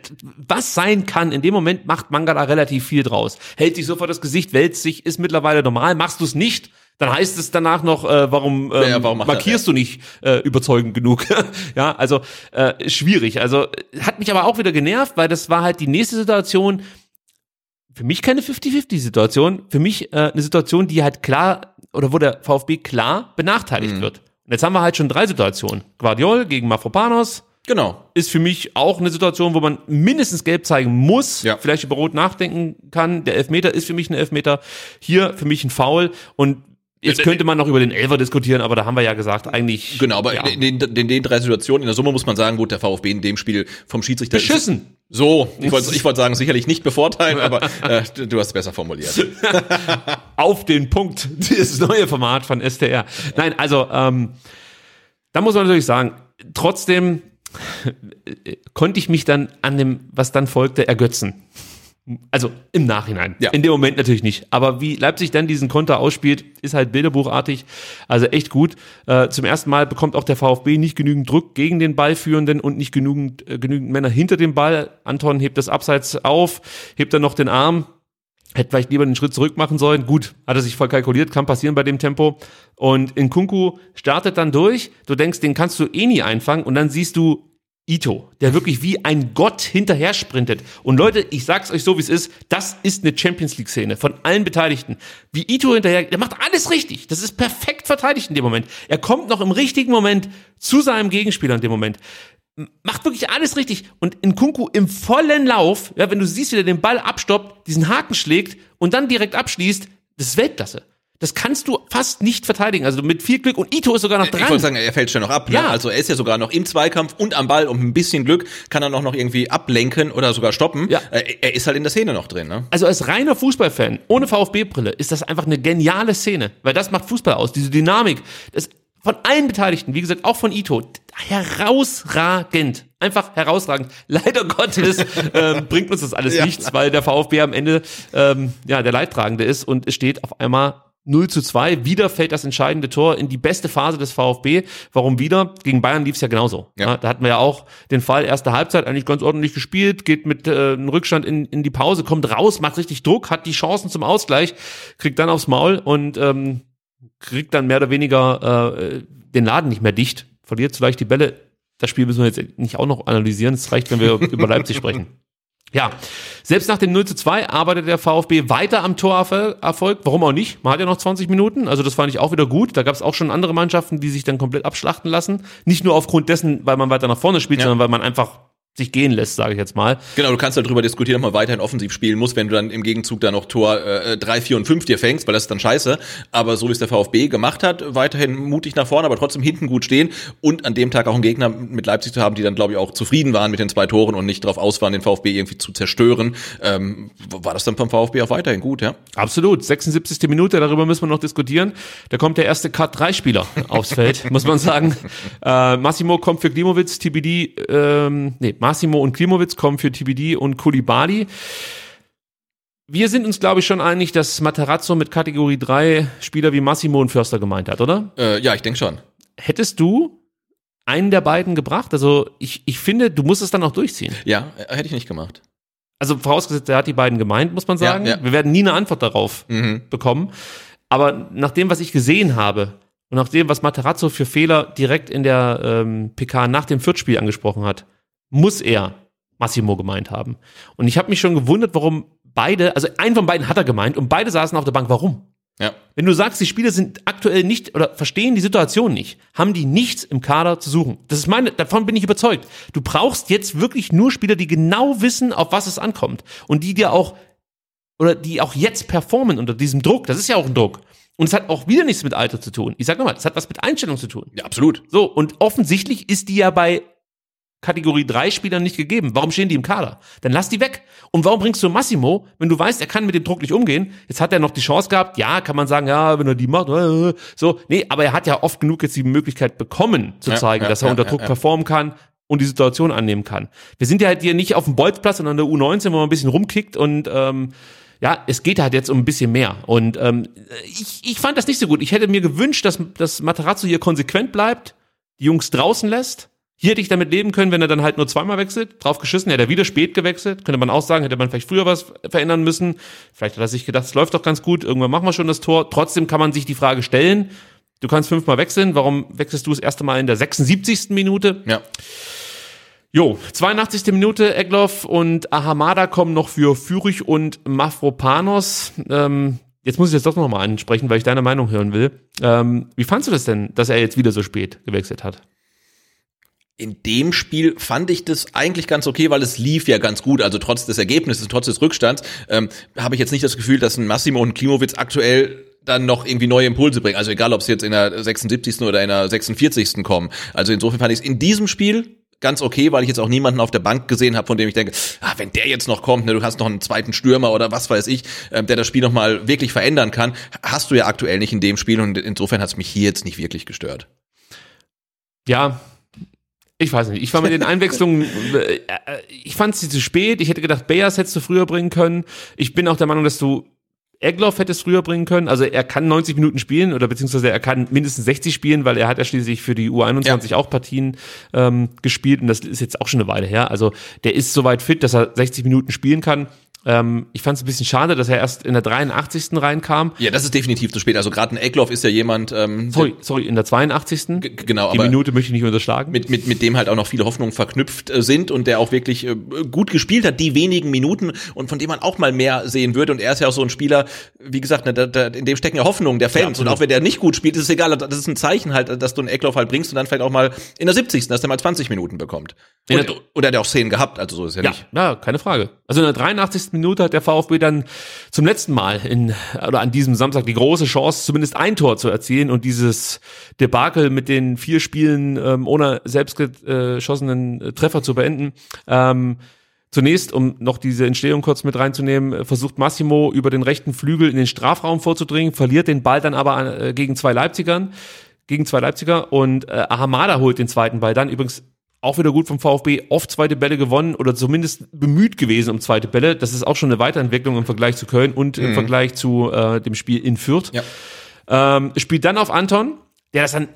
was sein kann, in dem Moment macht Mangala relativ viel draus. Hält sich sofort das Gesicht, wälzt sich, ist mittlerweile normal. Machst du es nicht, dann heißt es danach noch, äh, warum, ähm, Ja, warum macht er- markierst du nicht äh, überzeugend genug? [laughs] ja, also äh, schwierig. Also äh, hat mich aber auch wieder genervt, weil das war halt die nächste Situation. Für mich keine 50-50-Situation. Für mich äh, eine Situation, die halt klar oder wo der VfB klar benachteiligt Mhm. wird. Und jetzt haben wir halt schon drei Situationen. Guardiol gegen Mafropanos Genau. ist für mich auch eine Situation, wo man mindestens gelb zeigen muss, Ja. vielleicht über Rot nachdenken kann. Der Elfmeter ist für mich ein Elfmeter. Hier für mich ein Foul. Und jetzt könnte man noch über den Elfer diskutieren, aber da haben wir ja gesagt, eigentlich. Genau, aber ja, in, den, in den drei Situationen in der Summe muss man sagen, gut, der VfB in dem Spiel vom Schiedsrichter beschissen. So, ich wollte ich [laughs] wollte sagen, sicherlich nicht bevorteilen, aber äh, du, du hast es besser formuliert. [laughs] auf den Punkt. [laughs] Das neue Format von STR. Nein, also ähm, da muss man natürlich sagen, trotzdem äh, konnte ich mich dann an dem, was dann folgte, ergötzen. Also im Nachhinein. Ja. In dem Moment natürlich nicht. Aber wie Leipzig dann diesen Konter ausspielt, ist halt bilderbuchartig. Also echt gut. Äh, zum ersten Mal bekommt auch der VfB nicht genügend Druck gegen den Ballführenden und nicht genügend, äh, genügend Männer hinter dem Ball. Anton hebt das Abseits auf, hebt dann noch den Arm. Hätte vielleicht lieber den Schritt zurück machen sollen. Gut, hat er sich voll kalkuliert, kann passieren bei dem Tempo. Und in Kunku startet dann durch. Du denkst, den kannst du eh nie einfangen. Und dann siehst du Ito, der wirklich wie ein Gott hinterher sprintet. Und Leute, ich sag's euch so, wie es ist, das ist eine Champions League Szene von allen Beteiligten. Wie Ito hinterher, der macht alles richtig. Das ist perfekt verteidigt in dem Moment. Er kommt noch im richtigen Moment zu seinem Gegenspieler in dem Moment. Macht wirklich alles richtig. Und in Kunku im vollen Lauf, ja, wenn du siehst, wie er den Ball abstoppt, diesen Haken schlägt und dann direkt abschließt, das ist Weltklasse. Das kannst du fast nicht verteidigen. Also mit viel Glück. Und Ito ist sogar noch Ich dran. wollte sagen, er fällt schnell noch ab. Ne? Ja. Also er ist ja sogar noch im Zweikampf und am Ball und mit ein bisschen Glück kann er noch, noch irgendwie ablenken oder sogar stoppen. Ja. Äh, Er ist halt in der Szene noch drin. Ne? also als reiner Fußballfan, ohne VfB-Brille, ist das einfach eine geniale Szene. Weil das macht Fußball aus. Diese Dynamik. Das von allen Beteiligten, wie gesagt, auch von Ito, herausragend. Einfach herausragend. [laughs] Leider Gottes ähm, bringt uns das alles Ja. nichts, weil der VfB am Ende ähm, ja der Leidtragende ist und es steht auf einmal 0 zu 2. Wieder fällt das entscheidende Tor in die beste Phase des VfB. Warum wieder? Gegen Bayern lief es ja genauso. Ja. Da hatten wir ja auch den Fall, erste Halbzeit eigentlich ganz ordentlich gespielt, geht mit äh, einem Rückstand in, in die Pause, kommt raus, macht richtig Druck, hat die Chancen zum Ausgleich, kriegt dann aufs Maul und ähm, kriegt dann mehr oder weniger äh, den Laden nicht mehr dicht, verliert zu leicht die Bälle. Das Spiel müssen wir jetzt nicht auch noch analysieren. Es reicht, wenn wir [laughs] über Leipzig sprechen. Ja, selbst nach dem 0 zu 2 arbeitet der VfB weiter am Torerfolg. Warum auch nicht? Man hat ja noch 20 Minuten, also das fand ich auch wieder gut. Da gab es auch schon andere Mannschaften, die sich dann komplett abschlachten lassen. Nicht nur aufgrund dessen, weil man weiter nach vorne spielt, Ja. sondern weil man einfach sich gehen lässt, sage ich jetzt mal. Genau, du kannst halt drüber diskutieren, ob man weiterhin offensiv spielen muss, wenn du dann im Gegenzug dann noch Tor äh, 3, 4 und 5 dir fängst, weil das ist dann scheiße. Aber so wie es der VfB gemacht hat, weiterhin mutig nach vorne, aber trotzdem hinten gut stehen und an dem Tag auch einen Gegner mit Leipzig zu haben, die dann, glaube ich, auch zufrieden waren mit den zwei Toren und nicht darauf aus waren, den VfB irgendwie zu zerstören, ähm, war das dann vom VfB auch weiterhin gut, ja? Absolut. 76. Minute, darüber müssen wir noch diskutieren. Da kommt der erste Cut-3-Spieler aufs Feld, muss man sagen. [laughs] Äh, Massimo kommt für Klimowitz, TBD, ähm, nee, Massimo und Klimowitz kommen für TBD und Kulibali. Wir sind uns, glaube ich, schon einig, dass Materazzo mit Kategorie 3 Spieler wie Massimo und Förster gemeint hat, oder? Äh, ja, ich denke schon. Hättest du einen der beiden gebracht? Also ich, ich finde, du musst es dann auch durchziehen. Ja, hätte ich nicht gemacht. Also vorausgesetzt, er hat die beiden gemeint, muss man Ja, sagen. ja. Wir werden nie eine Antwort darauf Mhm. bekommen. Aber nach dem, was ich gesehen habe und nach dem, was Materazzo für Fehler direkt in der ähm, PK nach dem Viertspiel angesprochen hat, muss er Massimo gemeint haben. Und ich habe mich schon gewundert, warum beide, also einen von beiden hat er gemeint und beide saßen auf der Bank. Warum? Ja. Wenn du sagst, die Spieler sind aktuell nicht oder verstehen die Situation nicht, haben die nichts im Kader zu suchen. Das ist meine, davon bin ich überzeugt. Du brauchst jetzt wirklich nur Spieler, die genau wissen, auf was es ankommt und die dir auch oder die auch jetzt performen unter diesem Druck. Das ist ja auch ein Druck. Und es hat auch wieder nichts mit Alter zu tun. Ich sag nochmal, es hat was mit Einstellung zu tun. Ja, absolut. So, und offensichtlich ist die ja bei Kategorie 3 Spielern nicht gegeben. Warum stehen die im Kader? Dann lass die weg. Und warum bringst du Massimo, wenn du weißt, er kann mit dem Druck nicht umgehen? Jetzt hat er noch die Chance gehabt. Ja, kann man sagen, ja, wenn er die macht, äh, so. Nee, aber er hat ja oft genug jetzt die Möglichkeit bekommen, zu Ja, zeigen, ja, dass er ja, unter ja, Druck ja. performen kann und die Situation annehmen kann. Wir sind ja halt hier nicht auf dem Bolzplatz, sondern an der U19, wo man ein bisschen rumkickt und, ähm, ja, es geht halt jetzt um ein bisschen mehr. Und ähm, ich, ich fand das nicht so gut. Ich hätte mir gewünscht, dass, dass Materazzo hier konsequent bleibt, die Jungs draußen lässt. Hier hätte ich damit leben können, wenn er dann halt nur zweimal wechselt. Drauf geschissen, hätte er wieder spät gewechselt. Könnte man auch sagen, hätte man vielleicht früher was verändern müssen. Vielleicht hat er sich gedacht, es läuft doch ganz gut, irgendwann machen wir schon das Tor. Trotzdem kann man sich die Frage stellen, du kannst fünfmal wechseln, warum wechselst du das erste Mal in der 76. Minute? Ja. Jo, 82. Minute, Egloff und Ahamada kommen noch für Fürich und Mafropanos. Ähm, jetzt muss ich das doch nochmal ansprechen, weil ich deine Meinung hören will. Ähm, wie fandst du das denn, dass er jetzt wieder so spät gewechselt hat? In dem Spiel fand ich das eigentlich ganz okay, weil es lief ja ganz gut. Also trotz des Ergebnisses, trotz des Rückstands, ähm, habe ich jetzt nicht das Gefühl, dass ein Massimo und Klimowitz aktuell dann noch irgendwie neue Impulse bringen. Also egal, ob sie jetzt in der 76. oder in der 46. kommen. Also insofern fand ich es in diesem Spiel ganz okay, weil ich jetzt auch niemanden auf der Bank gesehen habe, von dem ich denke, ah, wenn der jetzt noch kommt, ne, du hast noch einen zweiten Stürmer oder was weiß ich, ähm, der das Spiel noch mal wirklich verändern kann, hast du ja aktuell nicht in dem Spiel und insofern hat es mich hier jetzt nicht wirklich gestört. Ja, Ich weiß nicht. Ich war mit den Einwechslungen, [laughs] äh, ich fand sie zu spät. Ich hätte gedacht, Bayers hättest du früher bringen können. Ich bin auch der Meinung, dass du Egloff hättest früher bringen können. Also er kann 90 Minuten spielen oder beziehungsweise er kann mindestens 60 spielen, weil er hat ja schließlich für die U21 ja. auch Partien ähm, gespielt und das ist jetzt auch schon eine Weile her. Also der ist soweit fit, dass er 60 Minuten spielen kann. Ähm, ich fand es ein bisschen schade, dass er erst in der 83. reinkam. Ja, das ist definitiv zu spät. Also gerade ein Eckloff ist ja jemand. Ähm, sorry, sorry, in der 82. G genau, Die Minute möchte ich nicht unterschlagen. Mit, mit, mit dem halt auch noch viele Hoffnungen verknüpft äh, sind und der auch wirklich äh, gut gespielt hat, die wenigen Minuten und von dem man auch mal mehr sehen würde. Und er ist ja auch so ein Spieler, wie gesagt, ne, da, da, in dem stecken ja Hoffnungen der Fans. Ja, und auch wenn der nicht gut spielt, ist es egal. Das ist ein Zeichen halt, dass du einen Eckloff halt bringst und dann vielleicht auch mal in der 70. dass der mal 20 Minuten bekommt. Und, oder der auch Szenen gehabt, also so ist ja, ja nicht. Ja, keine Frage. Also in der 83. Minute hat der VfB dann zum letzten Mal in, oder an diesem Samstag die große Chance, zumindest ein Tor zu erzielen und dieses Debakel mit den vier Spielen ähm, ohne selbst geschossenen äh, Treffer zu beenden. Ähm, Zunächst, um noch diese Entstehung kurz mit reinzunehmen, versucht Massimo über den rechten Flügel in den Strafraum vorzudringen, verliert den Ball dann aber äh, gegen zwei Leipzigern, gegen zwei Leipziger und äh, Ahamada holt den zweiten Ball dann. Übrigens auch wieder gut vom VfB, oft zweite Bälle gewonnen oder zumindest bemüht gewesen um zweite Bälle. Das ist auch schon eine Weiterentwicklung im Vergleich zu Köln und mhm. im Vergleich zu äh, dem Spiel in Fürth. Ja. Ähm, spielt dann auf Anton, der das dann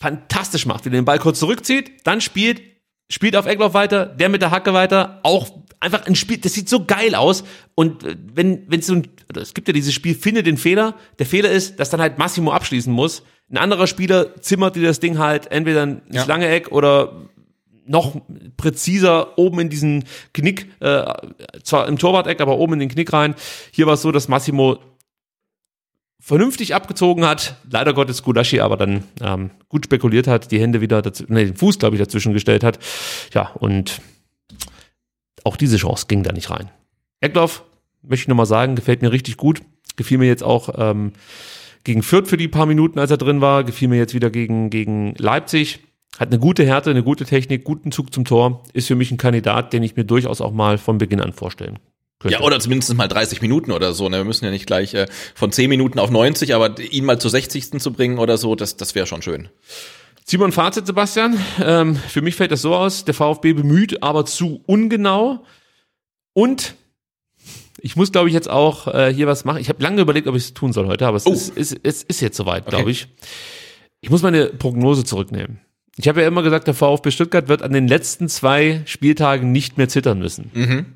fantastisch macht, der den Ball kurz zurückzieht, dann spielt, spielt auf Eckloff weiter, der mit der Hacke weiter, auch einfach ein Spiel, das sieht so geil aus. Und äh, wenn, wenn so ein, es gibt ja dieses Spiel, finde den Fehler. Der Fehler ist, dass dann halt Massimo abschließen muss. Ein anderer Spieler zimmert dir das Ding halt entweder ins ja. lange Eck oder noch präziser oben in diesen Knick, äh, zwar im Torwart-Eck, aber oben in den Knick rein. Hier war es so, dass Massimo vernünftig abgezogen hat, leider Gottes Gulaschi aber dann ähm, gut spekuliert hat, die Hände wieder dazu, nee, den Fuß, glaube ich, dazwischen gestellt hat. Ja, und auch diese Chance ging da nicht rein. Eckloff, möchte ich nochmal sagen, gefällt mir richtig gut. Gefiel mir jetzt auch ähm, gegen Fürth für die paar Minuten, als er drin war. Gefiel mir jetzt wieder gegen, gegen Leipzig. Hat eine gute Härte, eine gute Technik, guten Zug zum Tor. Ist für mich ein Kandidat, den ich mir durchaus auch mal von Beginn an vorstellen könnte. Ja, oder zumindest mal 30 Minuten oder so. Ne? Wir müssen ja nicht gleich äh, von 10 Minuten auf 90, aber ihn mal zur 60. zu bringen oder so, das, das wäre schon schön. Simon Fazit, Sebastian. Ähm, für mich fällt das so aus, der VfB bemüht, aber zu ungenau. Und ich muss, glaube ich, jetzt auch äh, hier was machen. Ich habe lange überlegt, ob ich es tun soll heute, aber es, oh. ist, ist, es ist jetzt soweit, okay. glaube ich. Ich muss meine Prognose zurücknehmen. Ich habe ja immer gesagt, der VfB Stuttgart wird an den letzten zwei Spieltagen nicht mehr zittern müssen. Mhm.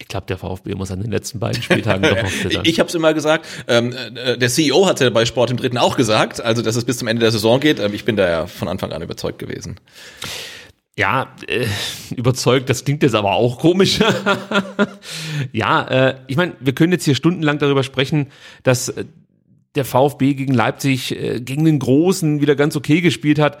Ich glaube, der VfB muss an den letzten beiden Spieltagen doch noch [laughs] zittern. Ich habe es immer gesagt. Ähm, äh, der CEO hatte bei Sport im Dritten auch gesagt, also dass es bis zum Ende der Saison geht. Ähm, ich bin da ja von Anfang an überzeugt gewesen. Ja, äh, überzeugt, das klingt jetzt aber auch komisch. [laughs] ja, äh, ich meine, wir können jetzt hier stundenlang darüber sprechen, dass der VfB gegen Leipzig, äh, gegen den Großen wieder ganz okay gespielt hat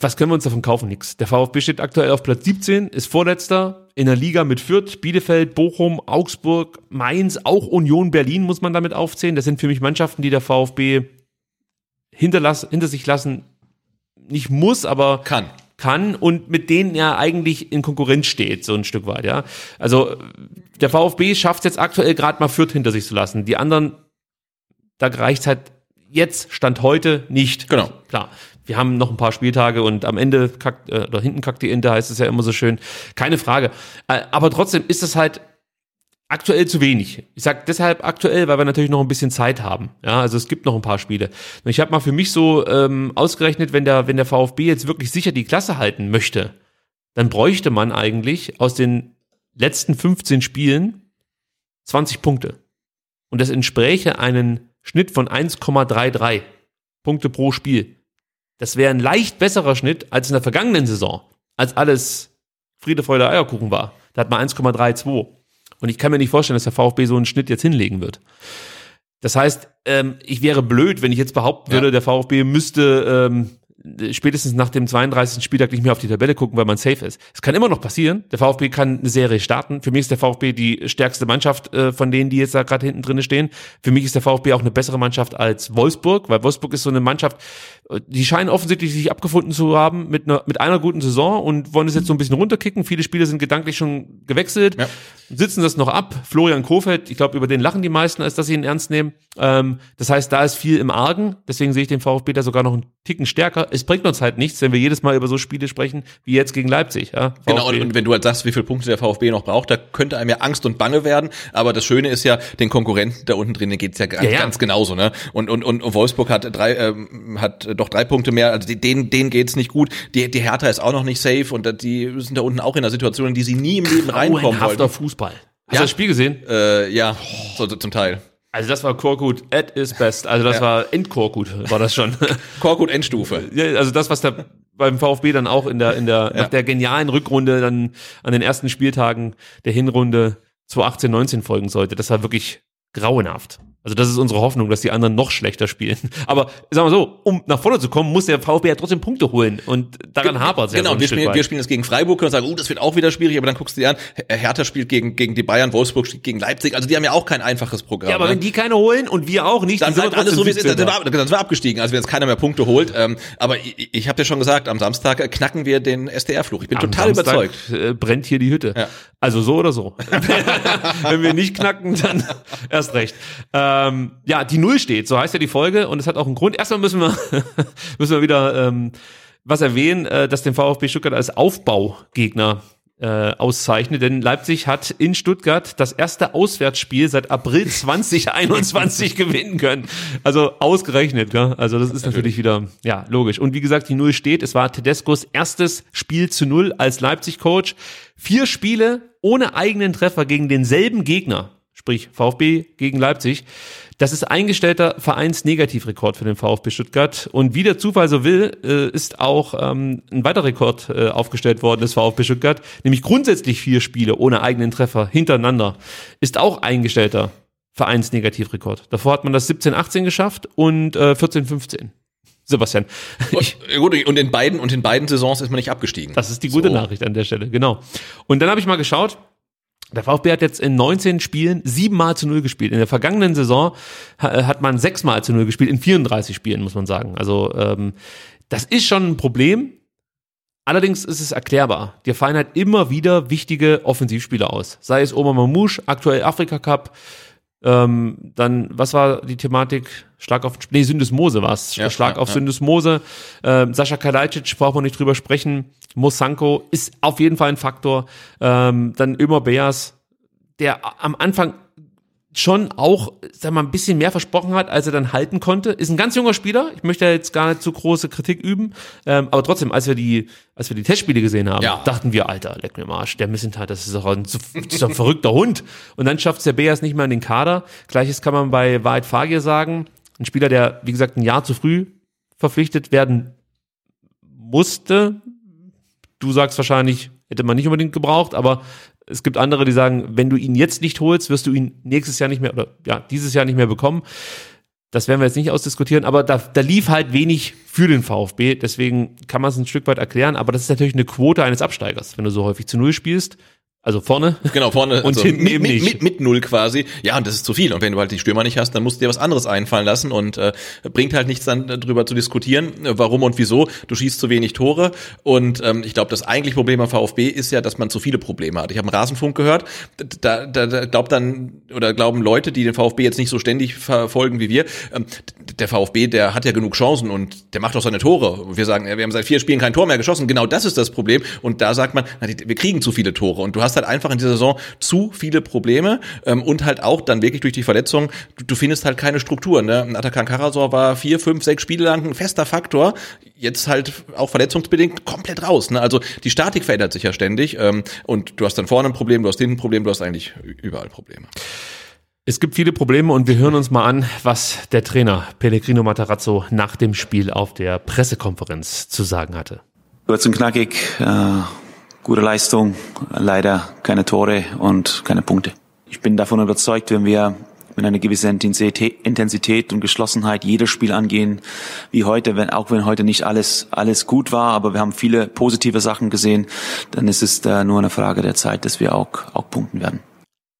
was können wir uns davon kaufen? Nix. Der VfB steht aktuell auf Platz 17, ist Vorletzter in der Liga mit Fürth, Bielefeld, Bochum, Augsburg, Mainz, auch Union Berlin muss man damit aufzählen. Das sind für mich Mannschaften, die der VfB hinterlass, hinter sich lassen, nicht muss, aber kann. Kann und mit denen er eigentlich in Konkurrenz steht, so ein Stück weit, ja. Also der VfB schafft es jetzt aktuell gerade mal Fürth hinter sich zu lassen. Die anderen, da reicht halt jetzt, Stand heute, nicht. Genau. Klar wir haben noch ein paar Spieltage und am Ende kackt, äh, oder hinten kackt die Ente, heißt es ja immer so schön. Keine Frage. Äh, aber trotzdem ist es halt aktuell zu wenig. Ich sag deshalb aktuell, weil wir natürlich noch ein bisschen Zeit haben. Ja, also es gibt noch ein paar Spiele. Und ich habe mal für mich so ähm, ausgerechnet, wenn der, wenn der VfB jetzt wirklich sicher die Klasse halten möchte, dann bräuchte man eigentlich aus den letzten 15 Spielen 20 Punkte. Und das entspräche einen Schnitt von 1,33 Punkte pro Spiel. Das wäre ein leicht besserer Schnitt als in der vergangenen Saison, als alles Friede, Freude, Eierkuchen war. Da hat man 1,32. Und ich kann mir nicht vorstellen, dass der VfB so einen Schnitt jetzt hinlegen wird. Das heißt, ähm, ich wäre blöd, wenn ich jetzt behaupten würde, ja. der VfB müsste ähm, spätestens nach dem 32. Spieltag nicht mehr auf die Tabelle gucken, weil man safe ist. Es kann immer noch passieren. Der VfB kann eine Serie starten. Für mich ist der VfB die stärkste Mannschaft äh, von denen, die jetzt da gerade hinten drin stehen. Für mich ist der VfB auch eine bessere Mannschaft als Wolfsburg, weil Wolfsburg ist so eine Mannschaft, äh, die scheinen offensichtlich sich abgefunden zu haben mit einer, mit einer guten Saison und wollen es jetzt so ein bisschen runterkicken. Viele Spiele sind gedanklich schon gewechselt, ja. sitzen das noch ab. Florian Kofeld, ich glaube, über den lachen die meisten, als dass sie ihn ernst nehmen. Ähm, das heißt, da ist viel im Argen. Deswegen sehe ich den VfB da sogar noch einen Ticken stärker es bringt uns halt nichts, wenn wir jedes Mal über so Spiele sprechen, wie jetzt gegen Leipzig. Ja? Genau, und, wenn du halt sagst, wie viele Punkte der VfB noch braucht, da könnte einem ja Angst und Bange werden. Aber das Schöne ist ja, den Konkurrenten da unten drin, geht's ja ganz, Ja, ja. ganz genauso. Ne? Und, und, und Wolfsburg hat drei, ähm, hat doch drei Punkte mehr. Also denen, denen geht's nicht gut. Die, die Hertha ist auch noch nicht safe und die sind da unten auch in einer Situation, in die sie nie im Leben reinkommen wollten. Fußball. Hast Ja. du das Spiel gesehen? Äh, ja, so, so zum Teil. Also das war Korkut at is best. Also das Ja. war Endkorkut, war das schon. [laughs] Korkut Endstufe. ja, also das, was da beim VfB dann auch in der, in der, nach der genialen Rückrunde dann an den ersten Spieltagen der Hinrunde 2018, 19 folgen sollte, das war wirklich grauenhaft. Also das ist unsere Hoffnung, dass die anderen noch schlechter spielen. [laughs] Aber sagen wir so, um nach vorne zu kommen, muss der VfB ja trotzdem Punkte holen und daran hapert es ja Genau, so wir Stück spielen, weit. wir spielen jetzt gegen Freiburg und sagen, uh, das wird auch wieder schwierig, aber dann guckst du dir an, Her- Hertha spielt gegen, gegen die Bayern, Wolfsburg spielt gegen Leipzig, also die haben ja auch kein einfaches Programm. ja, aber ne? wenn die keine holen und wir auch nicht, dann sind alles so, wie es ist. Dann sind, wir, dann sind wir abgestiegen, also wenn jetzt keiner mehr Punkte holt. Ähm, aber ich, ich habe ja schon gesagt, am Samstag äh, knacken wir den SDR-Fluch. Ich bin Am total Samstag, überzeugt. Äh, brennt hier die Hütte. Ja. Also so oder so. [laughs] Wenn wir nicht knacken, dann [laughs] erst recht. Ähm, ja, die Null steht, so heißt ja die Folge und es hat auch einen Grund. Erstmal müssen wir [laughs] müssen wir wieder ähm, was erwähnen, äh, dass den VfB Stuttgart als Aufbaugegner äh, auszeichnet, denn Leipzig hat in Stuttgart das erste Auswärtsspiel seit April [laughs] 2021 gewinnen können. Also ausgerechnet, gell? Also das ist natürlich wieder, ja, logisch. Und wie gesagt, die Null steht. Es war Tedescos erstes Spiel zu Null als Leipzig-Coach. Vier Spiele ohne eigenen Treffer gegen denselben Gegner, sprich VfB gegen Leipzig. Das ist eingestellter Vereinsnegativrekord für den VfB Stuttgart. Und wie der Zufall so will, äh, ist auch ähm, ein weiterer Rekord äh, aufgestellt worden des VfB Stuttgart, nämlich grundsätzlich vier Spiele ohne eigenen Treffer hintereinander. Ist auch eingestellter Vereinsnegativrekord. Davor hat man das 17-18 geschafft und äh, 14-15. Sebastian, ich, Und, gut, und in beiden und in beiden Saisons ist man nicht abgestiegen. das ist die gute So. Nachricht an der Stelle, genau. Und dann habe ich mal geschaut, der VfB hat jetzt in 19 Spielen siebenmal zu null gespielt. In der vergangenen Saison ha- hat man sechsmal zu null gespielt, in 34 Spielen, muss man sagen. Also ähm, das ist schon ein Problem. Allerdings ist es erklärbar. Dir fallen halt immer wieder wichtige Offensivspieler aus. Sei es Omar Mamouche, aktuell Afrika Cup, ähm, dann, was war die Thematik? Schlag auf, nee, Syndesmose war es. Ja, Schlag ja, auf ja. Syndesmose. Ähm, Sascha Kalajdzic, braucht man nicht drüber sprechen. Mosanko ist auf jeden Fall ein Faktor. Ähm, dann Ömer Beas, der am Anfang schon auch, sag mal, ein bisschen mehr versprochen hat, als er dann halten konnte. Ist ein ganz junger Spieler. Ich möchte jetzt gar nicht zu große Kritik üben. Ähm, aber trotzdem, als wir die, als wir die Testspiele gesehen haben, Ja. dachten wir, Alter, leck mir Arsch, der Missentat, das ist doch ein, das ist doch ein verrückter Hund. Und dann schafft es der Beas nicht mehr in den Kader. Gleiches kann man bei Wahrheit Fagir sagen. Ein Spieler, der, wie gesagt, ein Jahr zu früh verpflichtet werden musste. Du sagst wahrscheinlich, hätte man nicht unbedingt gebraucht, aber es gibt andere, die sagen, wenn du ihn jetzt nicht holst, wirst du ihn nächstes Jahr nicht mehr oder ja, dieses Jahr nicht mehr bekommen. Das werden wir jetzt nicht ausdiskutieren, aber da, da lief halt wenig für den VfB, deswegen kann man es ein Stück weit erklären, aber das ist natürlich eine Quote eines Absteigers, wenn du so häufig zu Null spielst. Also vorne. Genau, vorne Und hinten mit, eben mit, nicht. Mit, mit null quasi. Ja, und das ist zu viel. Und wenn du halt die Stürmer nicht hast, dann musst du dir was anderes einfallen lassen und äh, bringt halt nichts dann drüber zu diskutieren, äh, warum und wieso. Du schießt zu wenig Tore. Und ähm, ich glaube, das eigentliche Problem am VfB ist ja, dass man zu viele Probleme hat. Ich habe einen Rasenfunk gehört, da, da, da glaubt dann oder glauben Leute, die den VfB jetzt nicht so ständig verfolgen wie wir, ähm, der VfB, der hat ja genug Chancen und der macht auch seine Tore. Wir sagen, wir haben seit vier Spielen kein Tor mehr geschossen. Genau das ist das Problem. Und da sagt man, wir kriegen zu viele Tore. Und du hast halt einfach in dieser Saison zu viele Probleme ähm, und halt auch dann wirklich durch die Verletzung, du, du findest halt keine Strukturen. Ne? Atakan Karasor war vier, fünf, sechs Spiele lang ein fester Faktor. Jetzt halt auch verletzungsbedingt komplett raus. Ne? Also die Statik verändert sich ja ständig ähm, und du hast dann vorne ein Problem, du hast hinten ein Problem, du hast eigentlich überall Probleme. Es gibt viele Probleme und wir hören uns mal an, was der Trainer Pellegrino Matarazzo nach dem Spiel auf der Pressekonferenz zu sagen hatte. Kurz und knackig, äh, gute Leistung, leider keine Tore und keine Punkte. Ich bin davon überzeugt, wenn wir mit einer gewissen Intensität, und Geschlossenheit jedes Spiel angehen, wie heute, wenn, auch wenn heute nicht alles, alles gut war, aber wir haben viele positive Sachen gesehen, dann ist es äh, nur eine Frage der Zeit, dass wir auch, auch punkten werden.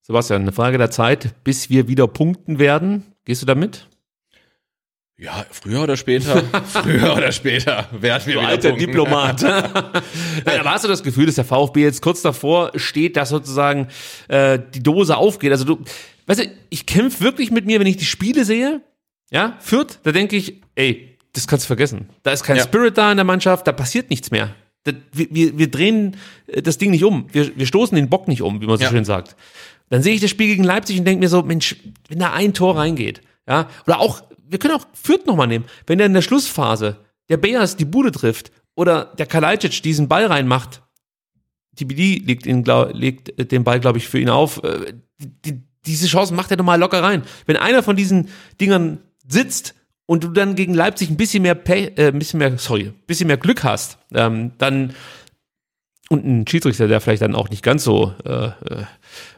Sebastian, eine Frage der Zeit, bis wir wieder punkten werden. Gehst du damit? Ja, früher oder später, [laughs] früher oder später werden wir Du wieder alter punkten. Diplomat. Nein, aber hast du das Gefühl, dass der VfB jetzt kurz davor steht, dass sozusagen äh, die Dose aufgeht? Also du, weißt du, ich kämpfe wirklich mit mir, wenn ich die Spiele sehe, ja, Fürth, da denke ich, ey, das kannst du vergessen. Da ist kein Ja. Spirit da in der Mannschaft, da passiert nichts mehr. Wir, wir, wir drehen äh, das Ding nicht um. Wir, wir stoßen den Bock nicht um, wie man so Ja. schön sagt. Dann sehe ich das Spiel gegen Leipzig und denke mir so, Mensch, wenn da ein Tor reingeht, ja, oder auch, wir können auch Fürth nochmal nehmen, wenn der in der Schlussphase der Beas die Bude trifft oder der Kalajdzic diesen Ball reinmacht, TBD legt, ihn, glaub, legt äh, den Ball, glaube ich, für ihn auf. Äh, Die, diese Chance macht er doch mal locker rein. Wenn einer von diesen Dingern sitzt und du dann gegen Leipzig ein bisschen mehr, Pay, äh, ein bisschen mehr, sorry, ein bisschen mehr Glück hast, ähm, dann und ein Schiedsrichter, der vielleicht dann auch nicht ganz so äh, äh,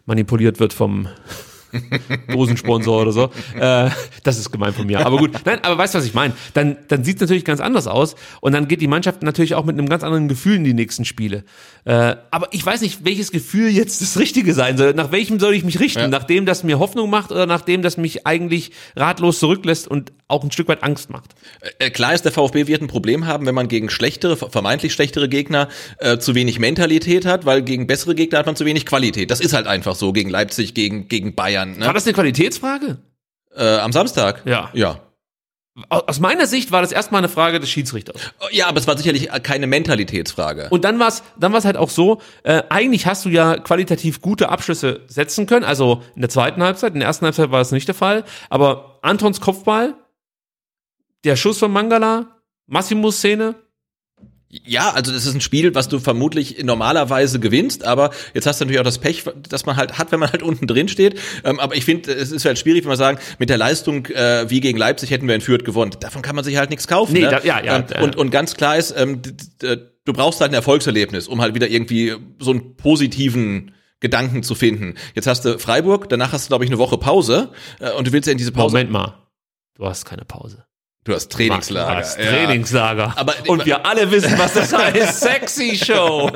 manipuliert wird vom Dosensponsor oder so. Äh, das ist gemein von mir. Aber gut, nein, aber weißt du, was ich meine? Dann, dann sieht es natürlich ganz anders aus und dann geht die Mannschaft natürlich auch mit einem ganz anderen Gefühl in die nächsten Spiele. Äh, aber ich weiß nicht, welches Gefühl jetzt das Richtige sein soll. Nach welchem soll ich mich richten? Ja. Nach dem, das mir Hoffnung macht oder nach dem, das mich eigentlich ratlos zurücklässt und auch ein Stück weit Angst macht? Äh, Klar ist, der VfB wird ein Problem haben, wenn man gegen schlechtere, vermeintlich schlechtere Gegner äh, zu wenig Mentalität hat, weil gegen bessere Gegner hat man zu wenig Qualität. Das ist halt einfach so gegen Leipzig, gegen, gegen Bayern. War Ne? das eine Qualitätsfrage? Äh, am Samstag? Ja. Ja. Aus meiner Sicht war das erstmal eine Frage des Schiedsrichters. Ja, aber es war sicherlich keine Mentalitätsfrage. Und dann war es dann war's halt auch so, äh, eigentlich hast du ja qualitativ gute Abschlüsse setzen können. Also in der zweiten Halbzeit, in der ersten Halbzeit war das nicht der Fall. Aber Antons Kopfball, der Schuss von Mangala, Massimus Szene, Ja, also das ist ein Spiel, was du vermutlich normalerweise gewinnst, aber jetzt hast du natürlich auch das Pech, das man halt hat, wenn man halt unten drin steht. Ähm, aber ich finde, es ist halt schwierig, wenn wir sagen, mit der Leistung äh, wie gegen Leipzig hätten wir in Fürth gewonnen. Davon kann man sich halt nichts kaufen. Nee, ne? da- ja, ja, ähm, äh. und, und ganz klar ist, ähm, d- du brauchst halt ein Erfolgserlebnis, um halt wieder irgendwie so einen positiven Gedanken zu finden. Jetzt hast du Freiburg, danach hast du, glaube ich, eine Woche Pause äh, und du willst ja in diese Pause. Moment mal, du hast keine Pause. Du hast Trainingslager. Du hast ja. Trainingslager. Aber- Und wir alle wissen, was das [laughs] heißt. Sexy Show.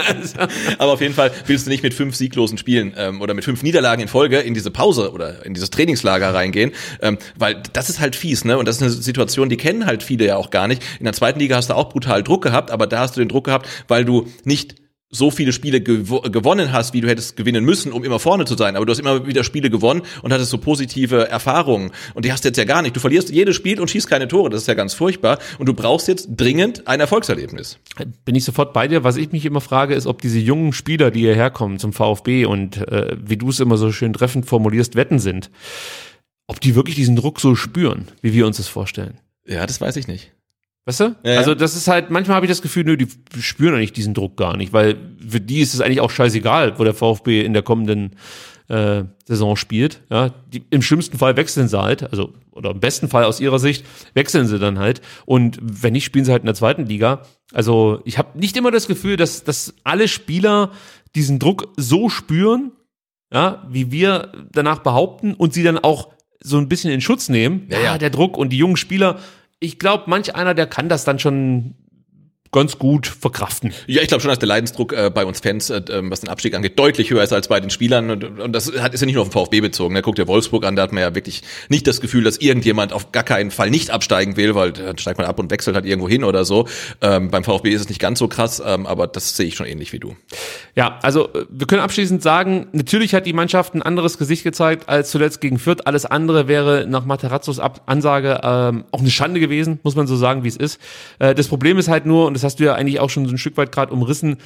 Aber auf jeden Fall willst du nicht mit fünf sieglosen Spielen ähm, oder mit fünf Niederlagen in Folge in diese Pause oder in dieses Trainingslager reingehen, ähm, weil das ist halt fies, ne? Und das ist eine Situation, die kennen halt viele ja auch gar nicht. In der zweiten Liga hast du auch brutal Druck gehabt, aber da hast du den Druck gehabt, weil du nicht so viele Spiele gewo gewonnen hast, wie du hättest gewinnen müssen, um immer vorne zu sein. Aber du hast immer wieder Spiele gewonnen und hattest so positive Erfahrungen. Und die hast du jetzt ja gar nicht. Du verlierst jedes Spiel und schießt keine Tore. Das ist ja ganz furchtbar. Und du brauchst jetzt dringend ein Erfolgserlebnis. Bin ich sofort bei dir. Was ich mich immer frage, ist, ob diese jungen Spieler, die hierher kommen zum VfB und äh, wie du es immer so schön treffend formulierst, Wetten sind, ob die wirklich diesen Druck so spüren, wie wir uns das vorstellen. Ja, das weiß ich nicht. Weißt du? Ja, ja. Also das ist halt, manchmal habe ich das Gefühl, nö, die spüren eigentlich diesen Druck gar nicht, weil für die ist es eigentlich auch scheißegal, wo der VfB in der kommenden äh, Saison spielt. Ja, die, Im schlimmsten Fall wechseln sie halt, also oder im besten Fall aus ihrer Sicht wechseln sie dann halt. Und wenn nicht, spielen sie halt in der zweiten Liga. Also ich habe nicht immer das Gefühl, dass, dass alle Spieler diesen Druck so spüren, ja, wie wir danach behaupten und sie dann auch so ein bisschen in Schutz nehmen. Ja, ja. der Druck und die jungen Spieler. Ich glaube, manch einer, der kann das dann schon ganz gut verkraften. Ja, ich glaube schon, dass der Leidensdruck äh, bei uns Fans, äh, ähm, was den Abstieg angeht, deutlich höher ist als bei den Spielern. Und, und das hat, ist ja nicht nur auf den VfB bezogen. Ne? Guckt der Wolfsburg an, da hat man ja wirklich nicht das Gefühl, dass irgendjemand auf gar keinen Fall nicht absteigen will, weil dann steigt man ab und wechselt halt irgendwo hin oder so. Ähm, beim VfB ist es nicht ganz so krass, ähm, aber das sehe ich schon ähnlich wie du. Ja, also äh, wir können abschließend sagen, natürlich hat die Mannschaft ein anderes Gesicht gezeigt als zuletzt gegen Fürth. Alles andere wäre nach Materazzos Ansage ähm, auch eine Schande gewesen, muss man so sagen, wie es ist. Äh, das Problem ist halt nur, und das hast du ja eigentlich auch schon so ein Stück weit gerade umrissen,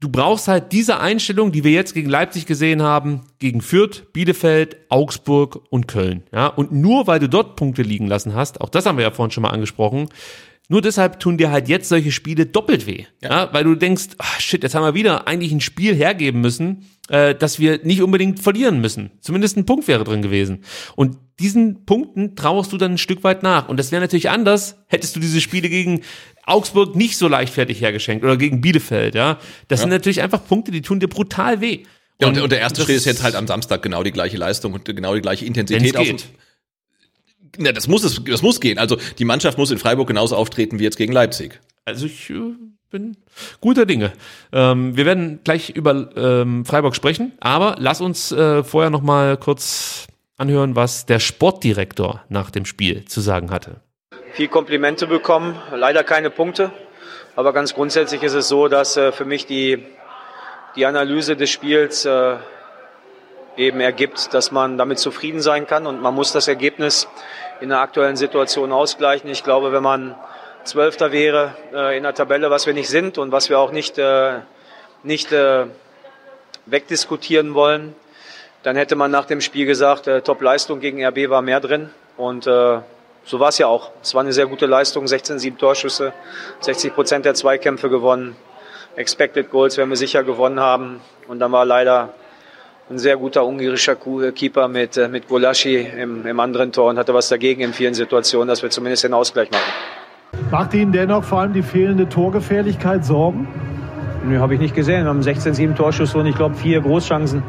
du brauchst halt diese Einstellung, die wir jetzt gegen Leipzig gesehen haben, gegen Fürth, Bielefeld, Augsburg und Köln. Ja, und nur weil du dort Punkte liegen lassen hast, auch das haben wir ja vorhin schon mal angesprochen, nur deshalb tun dir halt jetzt solche Spiele doppelt weh. Ja. weil du denkst, ah, shit, jetzt haben wir wieder eigentlich ein Spiel hergeben müssen, äh, dass wir nicht unbedingt verlieren müssen. Zumindest ein Punkt wäre drin gewesen. Und diesen Punkten trauerst du dann ein Stück weit nach. Und das wäre natürlich anders, hättest du diese Spiele gegen Augsburg nicht so leichtfertig hergeschenkt oder gegen Bielefeld, ja. Das sind natürlich einfach Punkte, die tun dir brutal weh. Ja, und, und der erste Schritt ist jetzt halt am Samstag genau die gleiche Leistung und genau die gleiche Intensität. auf-. Na, das muss es, das muss gehen. Also die Mannschaft muss in Freiburg genauso auftreten wie jetzt gegen Leipzig. Also ich äh, bin guter Dinge. Ähm, wir werden gleich über ähm, Freiburg sprechen, aber lass uns äh, vorher noch mal kurz anhören, was der Sportdirektor nach dem Spiel zu sagen hatte. viel Komplimente bekommen, leider keine Punkte. Aber ganz grundsätzlich ist es so, dass äh, für mich die, die Analyse des Spiels äh, eben ergibt, dass man damit zufrieden sein kann und man muss das Ergebnis in der aktuellen Situation ausgleichen. Ich glaube, wenn man Zwölfter wäre äh, in der Tabelle, was wir nicht sind und was wir auch nicht, äh, nicht äh, wegdiskutieren wollen, dann hätte man nach dem Spiel gesagt, Top-Leistung gegen RB war mehr drin und so war es ja auch. Es war eine sehr gute Leistung, 16, 7 Torschüsse, 60 Prozent der Zweikämpfe gewonnen. Expected Goals werden wir sicher gewonnen haben. Und dann war leider ein sehr guter ungarischer Keeper mit, äh, mit Golaschi im, im anderen Tor und hatte was dagegen in vielen Situationen, dass wir zumindest den Ausgleich machen. Macht Ihnen dennoch vor allem die fehlende Torgefährlichkeit Sorgen? Nö, habe ich nicht gesehen. Wir haben 16, 7 Torschüsse und ich glaube vier Großchancen.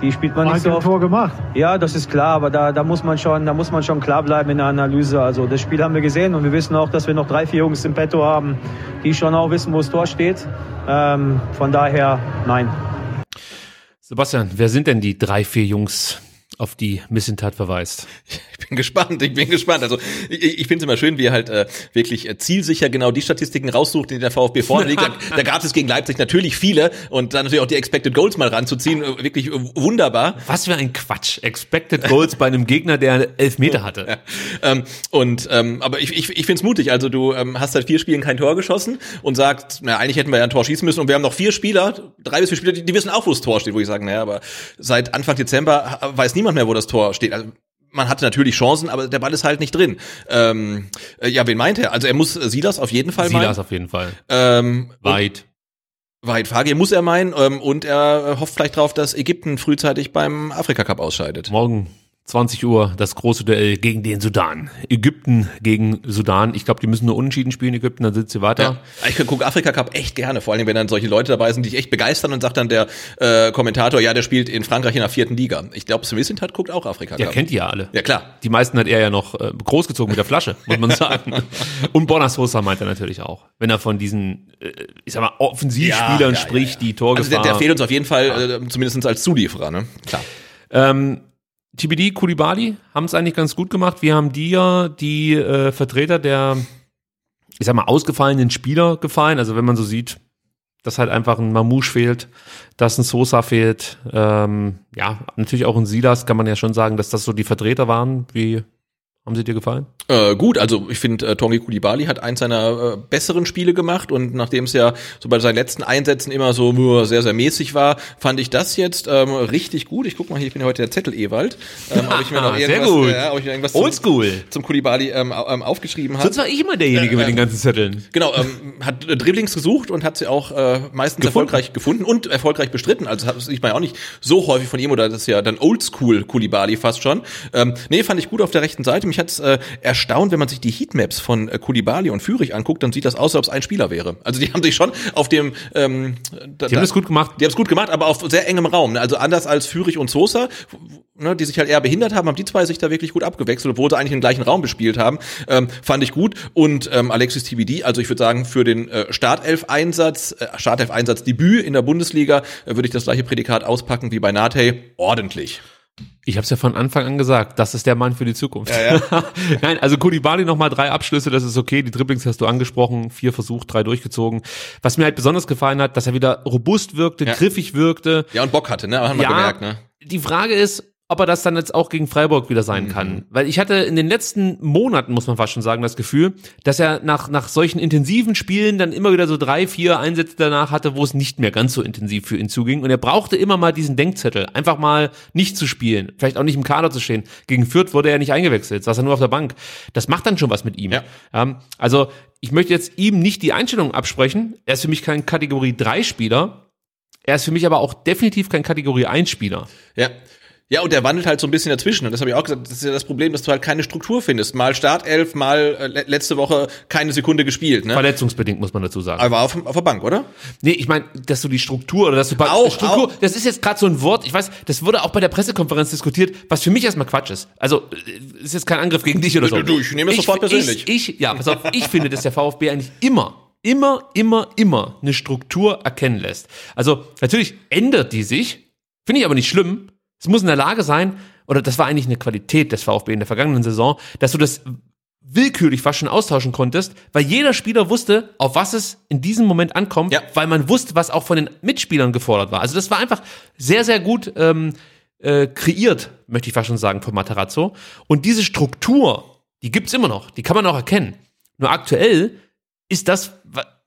Die spielt man nicht so oft. Tor gemacht. Ja, das ist klar, aber da, da, muss man schon, da muss man schon klar bleiben in der Analyse. Also das Spiel haben wir gesehen und wir wissen auch, dass wir noch drei, vier Jungs im Petto haben, die schon auch wissen, wo das Tor steht. Ähm, von daher, nein. Sebastian, wer sind denn die drei, vier Jungs, auf die Missentat verweist. [laughs] Ich bin gespannt, ich bin gespannt. Also ich, ich finde es immer schön, wie er halt äh, wirklich äh, zielsicher genau die Statistiken raussucht, die der VfB vorne [laughs] liegt. Da, da gab es gegen Leipzig natürlich viele und dann natürlich auch die Expected Goals mal ranzuziehen, äh, wirklich äh, wunderbar. Was für ein Quatsch. Expected Goals bei einem Gegner, der elf Meter hatte. [laughs] Ja. Ähm, und ähm, aber ich, ich, ich finde es mutig. Also du ähm, hast seit vier Spielen kein Tor geschossen und sagst, na eigentlich hätten wir ja ein Tor schießen müssen und wir haben noch vier Spieler, drei bis vier Spieler, die, die wissen auch, wo das Tor steht, wo ich sage, naja, aber seit Anfang Dezember weiß niemand mehr, wo das Tor steht. Also, man hatte natürlich Chancen, aber der Ball ist halt nicht drin. Ähm, äh, ja, wen meint er? Also er muss Silas auf jeden Fall Silas meinen. auf jeden Fall. Ähm, Weit. Weit Fagir muss er meinen ähm, und er hofft vielleicht darauf, dass Ägypten frühzeitig beim Afrika Cup ausscheidet. Morgen 20 Uhr das große Duell gegen den Sudan. Ägypten gegen Sudan. Ich glaube, die müssen nur unentschieden spielen, Ägypten, dann sind sie weiter. Ja. Ich gucke Afrika Cup echt gerne, vor allem wenn dann solche Leute dabei sind, die dich echt begeistern und sagt dann der äh, Kommentator, ja, der spielt in Frankreich in der vierten Liga. Ich glaube, Swiss hat guckt auch Afrika Cup. Der kennt die ja alle. Ja, klar. Die meisten hat er ja noch äh, großgezogen mit der Flasche, [laughs] muss man sagen. und Bonas Sosa meint er natürlich auch. Wenn er von diesen, äh, ich sag mal, Offensivspielern Ja, ja, spricht, die Torgefahr. Also der, der fehlt uns auf jeden Fall, äh, zumindest als Zulieferer, ne? Klar. Ähm, TBD, Kulibali haben es eigentlich ganz gut gemacht. Wir haben dir die äh, Vertreter der, ich sag mal, ausgefallenen Spieler gefallen. Also wenn man so sieht, dass halt einfach ein Mamouche fehlt, dass ein Sosa fehlt. Ähm, ja, natürlich auch ein Silas kann man ja schon sagen, dass das so die Vertreter waren. Wie haben sie dir gefallen? Äh, gut, also ich finde, äh, Tongi Kulibali hat eins seiner äh, besseren Spiele gemacht und nachdem es ja so bei seinen letzten Einsätzen immer so nur sehr, sehr mäßig war, fand ich das jetzt ähm, richtig gut. Ich guck mal hier, ich bin ja heute der Zettel Ewald. Ähm, ob ich mir noch [laughs] Sehr irgendwas, gut. Äh, ob ich mir irgendwas zum, Oldschool. zum Kulibali ähm, ähm, aufgeschrieben habe. Sonst war ich immer derjenige Ja, mit den ja. ganzen Zetteln. Genau, ähm, hat äh, Dribblings gesucht und hat sie auch äh, meistens erfolgreich gefunden und erfolgreich bestritten. Also das sieht man ja auch nicht so häufig von ihm oder das ist ja dann Oldschool Kulibali fast schon. Ähm, nee, fand ich gut auf der rechten Seite. Mich hat's äh, erstaunt, wenn man sich die Heatmaps von äh, Kulibali und Führig anguckt, dann sieht das aus, als ob es ein Spieler wäre. Also die haben sich schon auf dem ähm, da, Die haben das gut gemacht. die haben es gut gemacht, aber auf sehr engem Raum. ne? Also anders als Führig und Sosa, ne, die sich halt eher behindert haben, haben die zwei sich da wirklich gut abgewechselt, obwohl sie eigentlich im gleichen Raum bespielt haben. Ähm, fand ich gut. Und ähm, Alexis TBD, also ich würde sagen, für den äh, Startelf-Einsatz, äh, Startelf-Einsatz-Debüt in der Bundesliga äh, würde ich das gleiche Prädikat auspacken wie bei Nate. Ordentlich. Ich habe es ja von Anfang an gesagt, das ist der Mann für die Zukunft. [laughs] Nein, also Kulibali nochmal drei Abschlüsse, das ist okay. Die Dribblings hast du angesprochen, vier versucht, drei durchgezogen. Was mir halt besonders gefallen hat, dass er wieder robust wirkte, Ja. griffig wirkte. Ja, und Bock hatte, ne? Haben wir Ja. gemerkt, ne? Die Frage ist, ob er das dann jetzt auch gegen Freiburg wieder Mhm. sein kann. Weil ich hatte in den letzten Monaten, muss man fast schon sagen, das Gefühl, dass er nach, nach solchen intensiven Spielen dann immer wieder so drei, vier Einsätze danach hatte, wo es nicht mehr ganz so intensiv für ihn zuging. Und er brauchte immer mal diesen Denkzettel, einfach mal nicht zu spielen, vielleicht auch nicht im Kader zu stehen. Gegen Fürth wurde er nicht eingewechselt, saß er nur auf der Bank. Das macht dann schon was mit ihm. Ja. Ähm, also ich möchte jetzt ihm nicht die Einstellung absprechen. Er ist für mich kein Kategorie 3 Spieler. Er ist für mich aber auch definitiv kein Kategorie 1 Spieler. Ja. Ja, und der wandelt halt so ein bisschen dazwischen. Und das habe ich auch gesagt, das ist ja das Problem, dass du halt keine Struktur findest. Mal Startelf, mal äh, le- letzte Woche keine Sekunde gespielt, ne? Verletzungsbedingt, muss man dazu sagen. Aber auf, auf der Bank, oder? Nee, ich meine, dass du die Struktur oder dass du bei Auch, Struktur, auch. das ist jetzt gerade so ein Wort, ich weiß, das wurde auch bei der Pressekonferenz diskutiert, was für mich erstmal Quatsch ist. Also, äh, ist jetzt kein Angriff gegen dich oder so. Du, du, ich nehme das sofort persönlich. Ich, ich, ja, pass auf, ich finde, dass der VfB eigentlich immer, immer, immer, immer eine Struktur erkennen lässt. Also, natürlich ändert die sich, finde ich aber nicht schlimm. Es muss in der Lage sein, oder das war eigentlich eine Qualität des VfB in der vergangenen Saison, dass du das willkürlich fast schon austauschen konntest, weil jeder Spieler wusste, auf was es in diesem Moment ankommt, Ja. weil man wusste, was auch von den Mitspielern gefordert war. Also das war einfach sehr, sehr gut ähm, äh, kreiert, möchte ich fast schon sagen, von Materazzo. Und diese Struktur, die gibt's immer noch, die kann man auch erkennen. Nur aktuell ist das,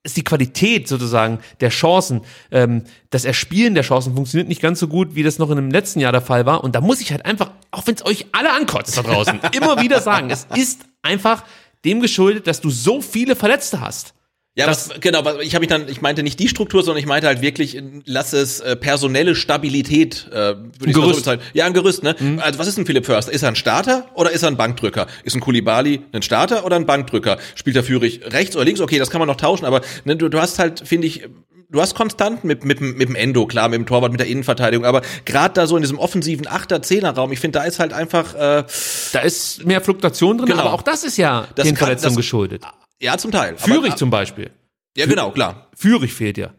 ist die Qualität sozusagen der Chancen, ähm, das Erspielen der Chancen funktioniert nicht ganz so gut, wie das noch in dem letzten Jahr der Fall war. Und da muss ich halt einfach, auch wenn es euch alle ankotzt da draußen, [laughs] immer wieder sagen, es ist einfach dem geschuldet, dass du so viele Verletzte hast. Ja, was, genau, ich habe mich dann, ich meinte nicht die Struktur, sondern ich meinte halt wirklich, lass es äh, personelle Stabilität, äh, würde ich so Gerüst. bezeichnen. Ja, ein Gerüst, ne? Also was ist ein Philipp Förster? Ist er ein Starter oder ist er ein Bankdrücker? Ist ein Kulibali ein Starter oder ein Bankdrücker? Spielt er Führig rechts oder links? Okay, das kann man noch tauschen, aber ne, du, du hast halt, finde ich, du hast konstant mit, mit, mit dem Endo, klar, mit dem Torwart, mit der Innenverteidigung, aber gerade da so in diesem offensiven Achter, Zehner Raum, ich finde, da ist halt einfach, äh, Da ist mehr Fluktuation drin, Genau. aber auch das ist ja Das den kann- Verletzungen das- geschuldet. Ja, zum Teil. Führig aber, zum Beispiel. Ja, genau, klar. Führig fehlt ja.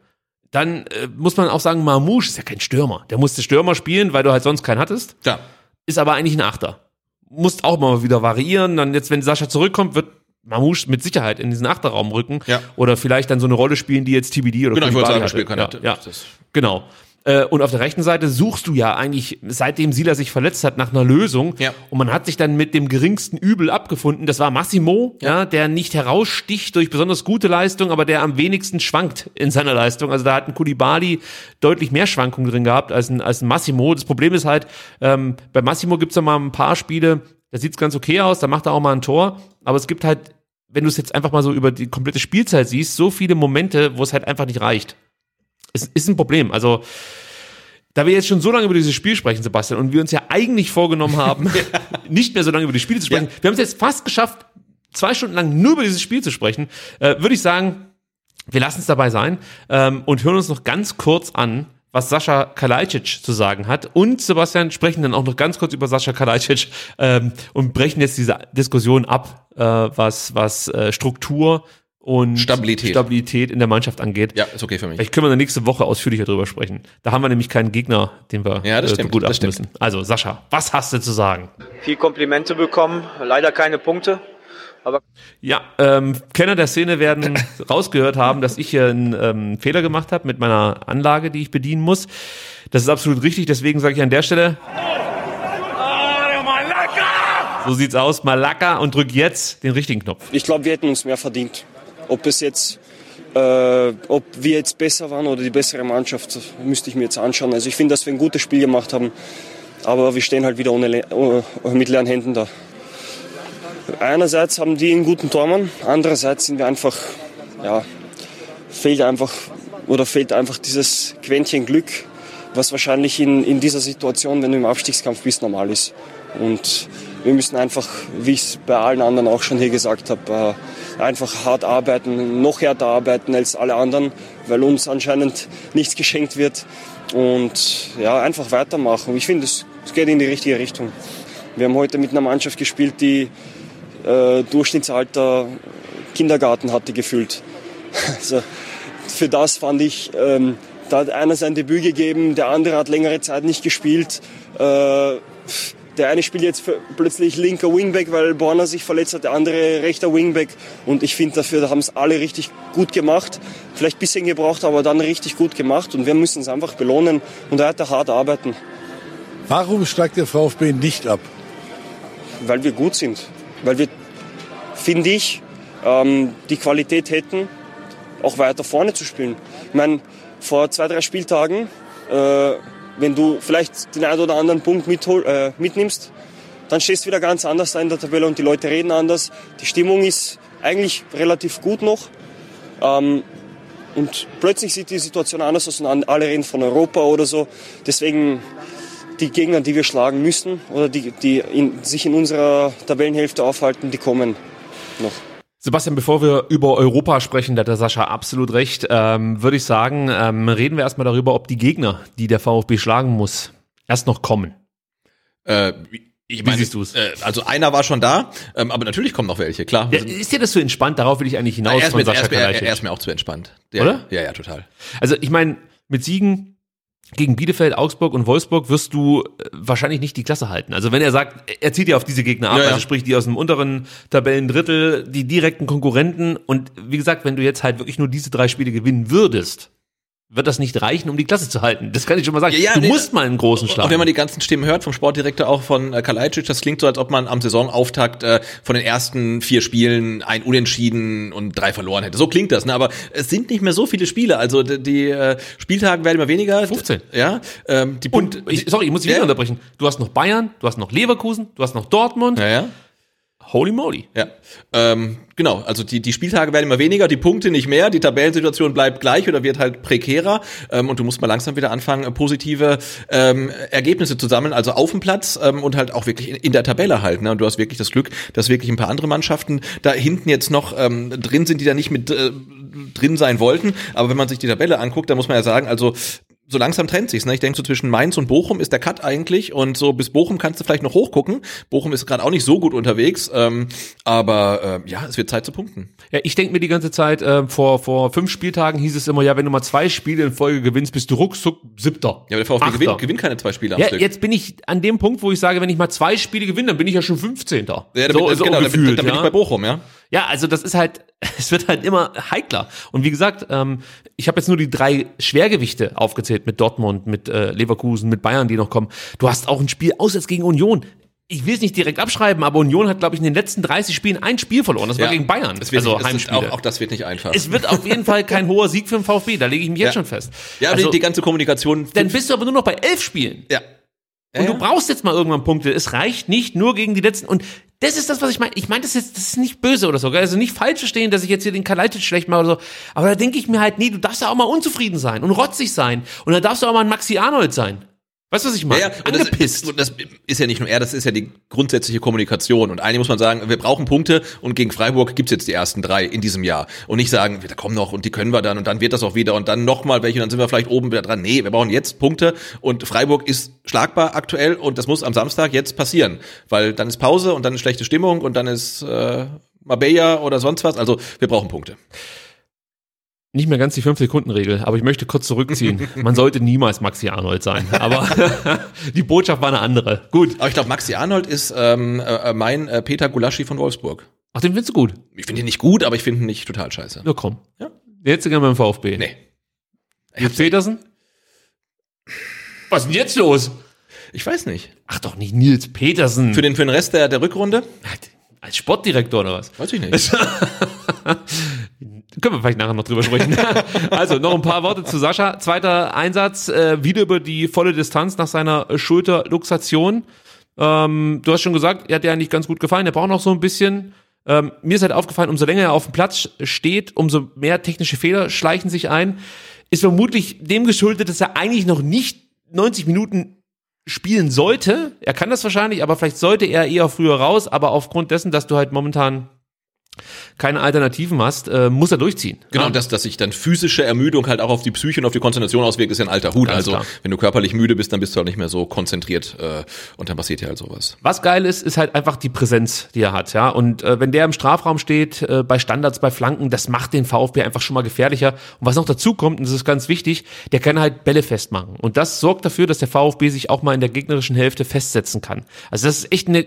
Dann äh, muss man auch sagen, Marmouche ist ja kein Stürmer. Der musste Stürmer spielen, weil du halt sonst keinen hattest. Klar. Ist aber eigentlich ein Achter. Musst auch mal wieder variieren. Dann jetzt, wenn Sascha zurückkommt, wird Marmouche mit Sicherheit in diesen Achterraum rücken. Ja. Oder vielleicht dann so eine Rolle spielen, die jetzt TBD oder Genau, ich wollte sagen, das Spiel kann hatte. ja, ja. Genau. Äh, Und auf der rechten Seite suchst du ja eigentlich, seitdem Sila sich verletzt hat, nach einer Lösung. Ja. Und man hat sich dann mit dem geringsten Übel abgefunden. Das war Massimo, ja. der nicht heraussticht durch besonders gute Leistung, aber der am wenigsten schwankt in seiner Leistung. Also da hat ein Kulibali deutlich mehr Schwankungen drin gehabt als ein, als ein Massimo. Das Problem ist halt, ähm, bei Massimo gibt's ja mal ein paar Spiele, da sieht's ganz okay aus, da macht er auch mal ein Tor. Aber es gibt halt, wenn du es jetzt einfach mal so über die komplette Spielzeit siehst, so viele Momente, wo es halt einfach nicht reicht. Es ist ein Problem. Also, da wir jetzt schon so lange über dieses Spiel sprechen, Sebastian, und wir uns ja eigentlich vorgenommen haben, [laughs] nicht mehr so lange über die Spiele zu sprechen, wir haben es jetzt fast geschafft, zwei Stunden lang nur über dieses Spiel zu sprechen, äh, würde ich sagen, wir lassen es dabei sein ähm, und hören uns noch ganz kurz an, was Sascha Kalajdzic zu sagen hat. Und Sebastian sprechen dann auch noch ganz kurz über Sascha Kalajdzic ähm, und brechen jetzt diese Diskussion ab, äh, was, was äh, Struktur und Stabilität. Stabilität in der Mannschaft angeht. Ja, ist okay für mich. Vielleicht können wir in der nächsten Woche ausführlicher drüber sprechen. Da haben wir nämlich keinen Gegner, den wir Ja, das äh, stimmt, begutachten das stimmt. müssen. Also Sascha, was hast du zu sagen? Viel Komplimente bekommen, leider keine Punkte. Aber Ja, ähm, Kenner der Szene werden [laughs] rausgehört haben, dass ich hier einen ähm, Fehler gemacht habe mit meiner Anlage, die ich bedienen muss. Das ist absolut richtig, deswegen sage ich an der Stelle. So sieht's aus, Malaka und drück jetzt den richtigen Knopf. Ich glaube, wir hätten uns mehr verdient. Ob es jetzt, äh, ob wir jetzt besser waren oder die bessere Mannschaft, müsste ich mir jetzt anschauen. Also ich finde, dass wir ein gutes Spiel gemacht haben, aber wir stehen halt wieder ohne, Le- oh, mit leeren Händen da. Einerseits haben die einen guten Tormann, andererseits sind wir einfach, ja, fehlt einfach oder fehlt einfach dieses Quäntchen Glück, was wahrscheinlich in, in dieser Situation, wenn du im Abstiegskampf bist, normal ist. Und wir müssen einfach, wie ich es bei allen anderen auch schon hier gesagt habe, äh, einfach hart arbeiten, noch härter arbeiten als alle anderen, weil uns anscheinend [laughs] nichts geschenkt wird. Und ja, einfach weitermachen. Ich finde, es geht in die richtige Richtung. Wir haben heute mit einer Mannschaft gespielt, die äh, Durchschnittsalter Kindergarten hatte gefühlt. [laughs] Also für das fand ich, ähm, da hat einer sein Debüt gegeben, der andere hat längere Zeit nicht gespielt. Äh, der eine spielt jetzt plötzlich linker Wingback, weil Borner sich verletzt hat, der andere rechter Wingback. Und ich finde dafür, da haben es alle richtig gut gemacht. Vielleicht ein bisschen gebraucht, aber dann richtig gut gemacht. Und wir müssen es einfach belohnen und weiter hart arbeiten, Warum steigt der VfB nicht ab? weil wir gut sind. Weil wir, finde ich, ähm, die Qualität hätten, auch weiter vorne zu spielen. Ich meine, vor zwei, drei Spieltagen, äh, wenn du vielleicht den einen oder anderen Punkt mithol, äh, mitnimmst, dann stehst du wieder ganz anders da in der Tabelle und die Leute reden anders. Die Stimmung ist eigentlich relativ gut noch. Ähm, und plötzlich sieht die Situation anders aus und alle reden von Europa oder so. Deswegen die Gegner, die wir schlagen müssen oder die, die in, sich in unserer Tabellenhälfte aufhalten, die kommen noch. Sebastian, bevor wir über Europa sprechen, da hat der Sascha absolut recht, ähm, würde ich sagen, ähm, reden wir erstmal darüber, ob die Gegner, die der VfB schlagen muss, erst noch kommen. Äh, ich meine, siehst du's? Äh, also einer war schon da, ähm, aber natürlich kommen noch welche, klar. Ja, ist dir das so entspannt? Darauf will ich eigentlich hinaus er, ist von mir, er, Sascha ist mir, er, er ist mir auch zu entspannt. Ja, Oder? Ja, ja, total. Also ich meine, mit Siegen gegen Bielefeld, Augsburg und Wolfsburg wirst du äh, wahrscheinlich nicht die Klasse halten. Also wenn er sagt, er zieht ja auf diese Gegner ab, Ja, ja. also sprich die aus dem unteren Tabellendrittel, die direkten Konkurrenten und wie gesagt, wenn du jetzt halt wirklich nur diese drei Spiele gewinnen würdest, wird das nicht reichen, um die Klasse zu halten. Das kann ich schon mal sagen. Ja, ja, du nee, musst mal einen großen Und schlagen. wenn man die ganzen Stimmen hört vom Sportdirektor auch von äh, Kalajdzic, das klingt so, als ob man am Saisonauftakt äh, von den ersten vier Spielen ein Unentschieden und drei verloren hätte. So klingt das, ne? Aber es sind nicht mehr so viele Spiele. Also die, die äh, Spieltage werden immer weniger. 15. Ja. Ähm, die und ich, sorry, ich muss dich wieder Ja. unterbrechen. Du hast noch Bayern, du hast noch Leverkusen, du hast noch Dortmund. Ja, ja. Holy moly. Ja, ähm, genau. Also die, die Spieltage werden immer weniger, die Punkte nicht mehr, die Tabellensituation bleibt gleich oder wird halt prekärer ähm, und du musst mal langsam wieder anfangen, äh, positive ähm, Ergebnisse zu sammeln, also auf dem Platz ähm, und halt auch wirklich in, in der Tabelle halt. Ne? Und du hast wirklich das Glück, dass wirklich ein paar andere Mannschaften da hinten jetzt noch ähm, drin sind, die da nicht mit äh, drin sein wollten. Aber wenn man sich die Tabelle anguckt, dann muss man ja sagen, also so langsam trennt sich's. Ne? Ich denke, so zwischen Mainz und Bochum ist der Cut eigentlich und so bis Bochum kannst du vielleicht noch hochgucken. Bochum ist gerade auch nicht so gut unterwegs, ähm, aber äh, ja, es wird Zeit zu punkten. Ja, ich denke mir die ganze Zeit, äh, vor, vor fünf Spieltagen hieß es immer, ja, wenn du mal zwei Spiele in Folge gewinnst, bist du ruckzuck siebter. Ja, aber der VfB Achter. gewinnt, gewinnt keine zwei Spiele am Ja, Stück. jetzt bin ich an dem Punkt, wo ich sage, wenn ich mal zwei Spiele gewinne, dann bin ich ja schon 15. ja, damit, so, so genau, damit, gefühlt, dann bin ja. ich bei Bochum, ja. Ja, also das ist halt, [laughs] es wird halt immer heikler. Und wie gesagt, ähm, ich habe jetzt nur die drei Schwergewichte aufgezählt mit Dortmund, mit äh, Leverkusen, mit Bayern, die noch kommen. Du hast auch ein Spiel auswärts gegen Union. Ich will es nicht direkt abschreiben, aber Union hat, glaube ich, in den letzten 30 Spielen ein Spiel verloren. Das war Ja. gegen Bayern. Es wird also nicht, Heimspiele. auch, auch das wird nicht einfach. es wird auf jeden Fall kein hoher Sieg für den VfB, da lege ich mich jetzt Ja. schon fest. ja, also, die, die ganze Kommunikation. dann bist du aber nur noch bei elf Spielen. ja. Und Ja, du brauchst jetzt mal irgendwann Punkte. Es reicht nicht nur gegen die letzten. Und das ist das, was ich meine. Ich meine das jetzt, das ist nicht böse oder so. gell? Also nicht falsch verstehen, dass ich jetzt hier den Kalajdzic schlecht mache oder so. Aber da denke ich mir halt, nee, du darfst ja auch mal unzufrieden sein und rotzig sein. Und da darfst du auch mal ein Maxi Arnold sein. Weißt du, was ich meine? Ja, ja, und das, Angepisst. und das ist ja nicht nur er, das ist ja die grundsätzliche Kommunikation. Und eigentlich muss man sagen, wir brauchen Punkte und gegen Freiburg gibt's jetzt die ersten drei in diesem Jahr. Und nicht sagen, da kommen noch und die können wir dann und dann wird das auch wieder und dann nochmal welche und dann sind wir vielleicht oben wieder dran. Nee, wir brauchen jetzt Punkte und Freiburg ist schlagbar aktuell und das muss am Samstag jetzt passieren. Weil dann ist Pause und dann ist schlechte Stimmung und dann ist äh, Marbella oder sonst was. Also wir brauchen Punkte. Nicht mehr ganz die 5-Sekunden-Regel, aber ich möchte kurz zurückziehen. [laughs] Man sollte niemals Maxi Arnold sein. Aber [laughs] die Botschaft war eine andere. Gut. Aber ich glaube, Maxi Arnold ist ähm, äh, mein äh, Peter Gulaschi von Wolfsburg. Ach, den findest du gut. Ich finde ihn nicht gut, aber ich finde ihn nicht total scheiße. Na komm. Ja. Jetzt gerne beim VfB. Nee. Nils Petersen? Was ist denn jetzt los? Ich weiß nicht. Ach doch nicht Nils Petersen. Für den, für den Rest der, der Rückrunde? Als Sportdirektor oder was? Weiß ich nicht. [laughs] Können wir vielleicht nachher noch drüber sprechen. [laughs] also noch ein paar Worte zu Sascha. Zweiter Einsatz, äh, wieder über die volle Distanz nach seiner Schulterluxation. Ähm, du hast schon gesagt, er hat dir eigentlich ganz gut gefallen. Er braucht noch so ein bisschen. Ähm, mir ist halt aufgefallen, umso länger er auf dem Platz steht, umso mehr technische Fehler schleichen sich ein. Ist vermutlich dem geschuldet, dass er eigentlich noch nicht 90 Minuten spielen sollte. Er kann das wahrscheinlich, aber vielleicht sollte er eher früher raus. Aber aufgrund dessen, dass du halt momentan keine Alternativen hast, äh, muss er durchziehen. Genau, Ja. dass, dass sich dann physische Ermüdung halt auch auf die Psyche und auf die Konzentration auswirkt, ist ja ein alter Hut. Ganz also klar. wenn du körperlich müde bist, dann bist du auch nicht mehr so konzentriert äh, und dann passiert ja halt sowas. Was geil ist, ist halt einfach die Präsenz, die er hat, ja. Und äh, wenn der im Strafraum steht, äh, bei Standards, bei Flanken, das macht den VfB einfach schon mal gefährlicher. Und was noch dazu kommt, und das ist ganz wichtig, der kann halt Bälle festmachen. Und das sorgt dafür, dass der VfB sich auch mal in der gegnerischen Hälfte festsetzen kann. Also das ist echt eine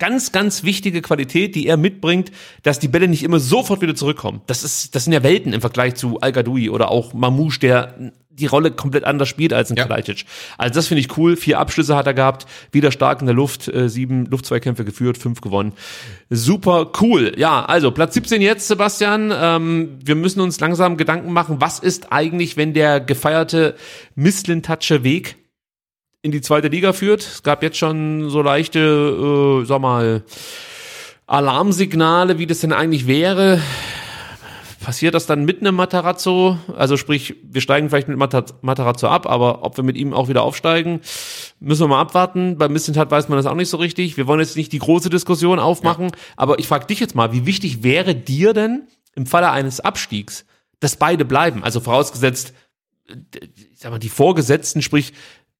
ganz, ganz wichtige Qualität, die er mitbringt, dass die Bälle nicht immer sofort wieder zurückkommen. Das ist, das sind ja Welten im Vergleich zu al oder auch Mamouche, der die Rolle komplett anders spielt als ein Ja. Kalajdzic. Also das finde ich cool. Vier Abschlüsse hat er gehabt, wieder stark in der Luft, äh, sieben Luftzweikämpfe geführt, fünf gewonnen. Super cool. Ja, also Platz 17 jetzt, Sebastian. Ähm, wir müssen uns langsam Gedanken machen, was ist eigentlich, wenn der gefeierte Misslintatsche Weg in die zweite Liga führt. Es gab jetzt schon so leichte, äh, sag mal, Alarmsignale, wie das denn eigentlich wäre. Passiert das dann mit einem Matarazzo? Also sprich, wir steigen vielleicht mit Mata- Matarazzo ab, aber ob wir mit ihm auch wieder aufsteigen, müssen wir mal abwarten. Bei Missentat weiß man das auch nicht so richtig. Wir wollen jetzt nicht die große Diskussion aufmachen, aber ich frage dich jetzt mal, wie wichtig wäre dir denn im Falle eines Abstiegs, dass beide bleiben? Also vorausgesetzt, ich sag mal, die Vorgesetzten, sprich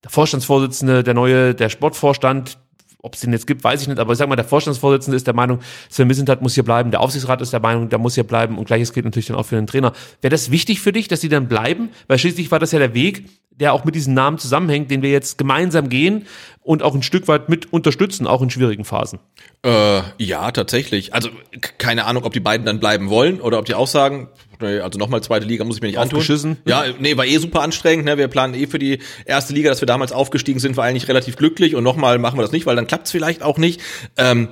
der Vorstandsvorsitzende, der neue, der Sportvorstand, ob es den jetzt gibt, weiß ich nicht, aber ich sag mal, der Vorstandsvorsitzende ist der Meinung, Sven Missentat muss hier bleiben, der Aufsichtsrat ist der Meinung, der muss hier bleiben und gleiches gilt natürlich dann auch für den Trainer. Wäre das wichtig für dich, dass die dann bleiben? Weil schließlich war das ja der Weg, der auch mit diesem Namen zusammenhängt, den wir jetzt gemeinsam gehen und auch ein Stück weit mit unterstützen, auch in schwierigen Phasen. Äh, ja, tatsächlich. Also keine Ahnung, ob die beiden dann bleiben wollen oder ob die auch sagen, nee, also nochmal zweite Liga muss ich mir nicht antun. Ja, nee, war eh super anstrengend. Ne? Wir planen eh für die erste Liga, dass wir damals aufgestiegen sind, war eigentlich relativ glücklich und nochmal machen wir das nicht, weil dann klappt's vielleicht auch nicht. Ähm,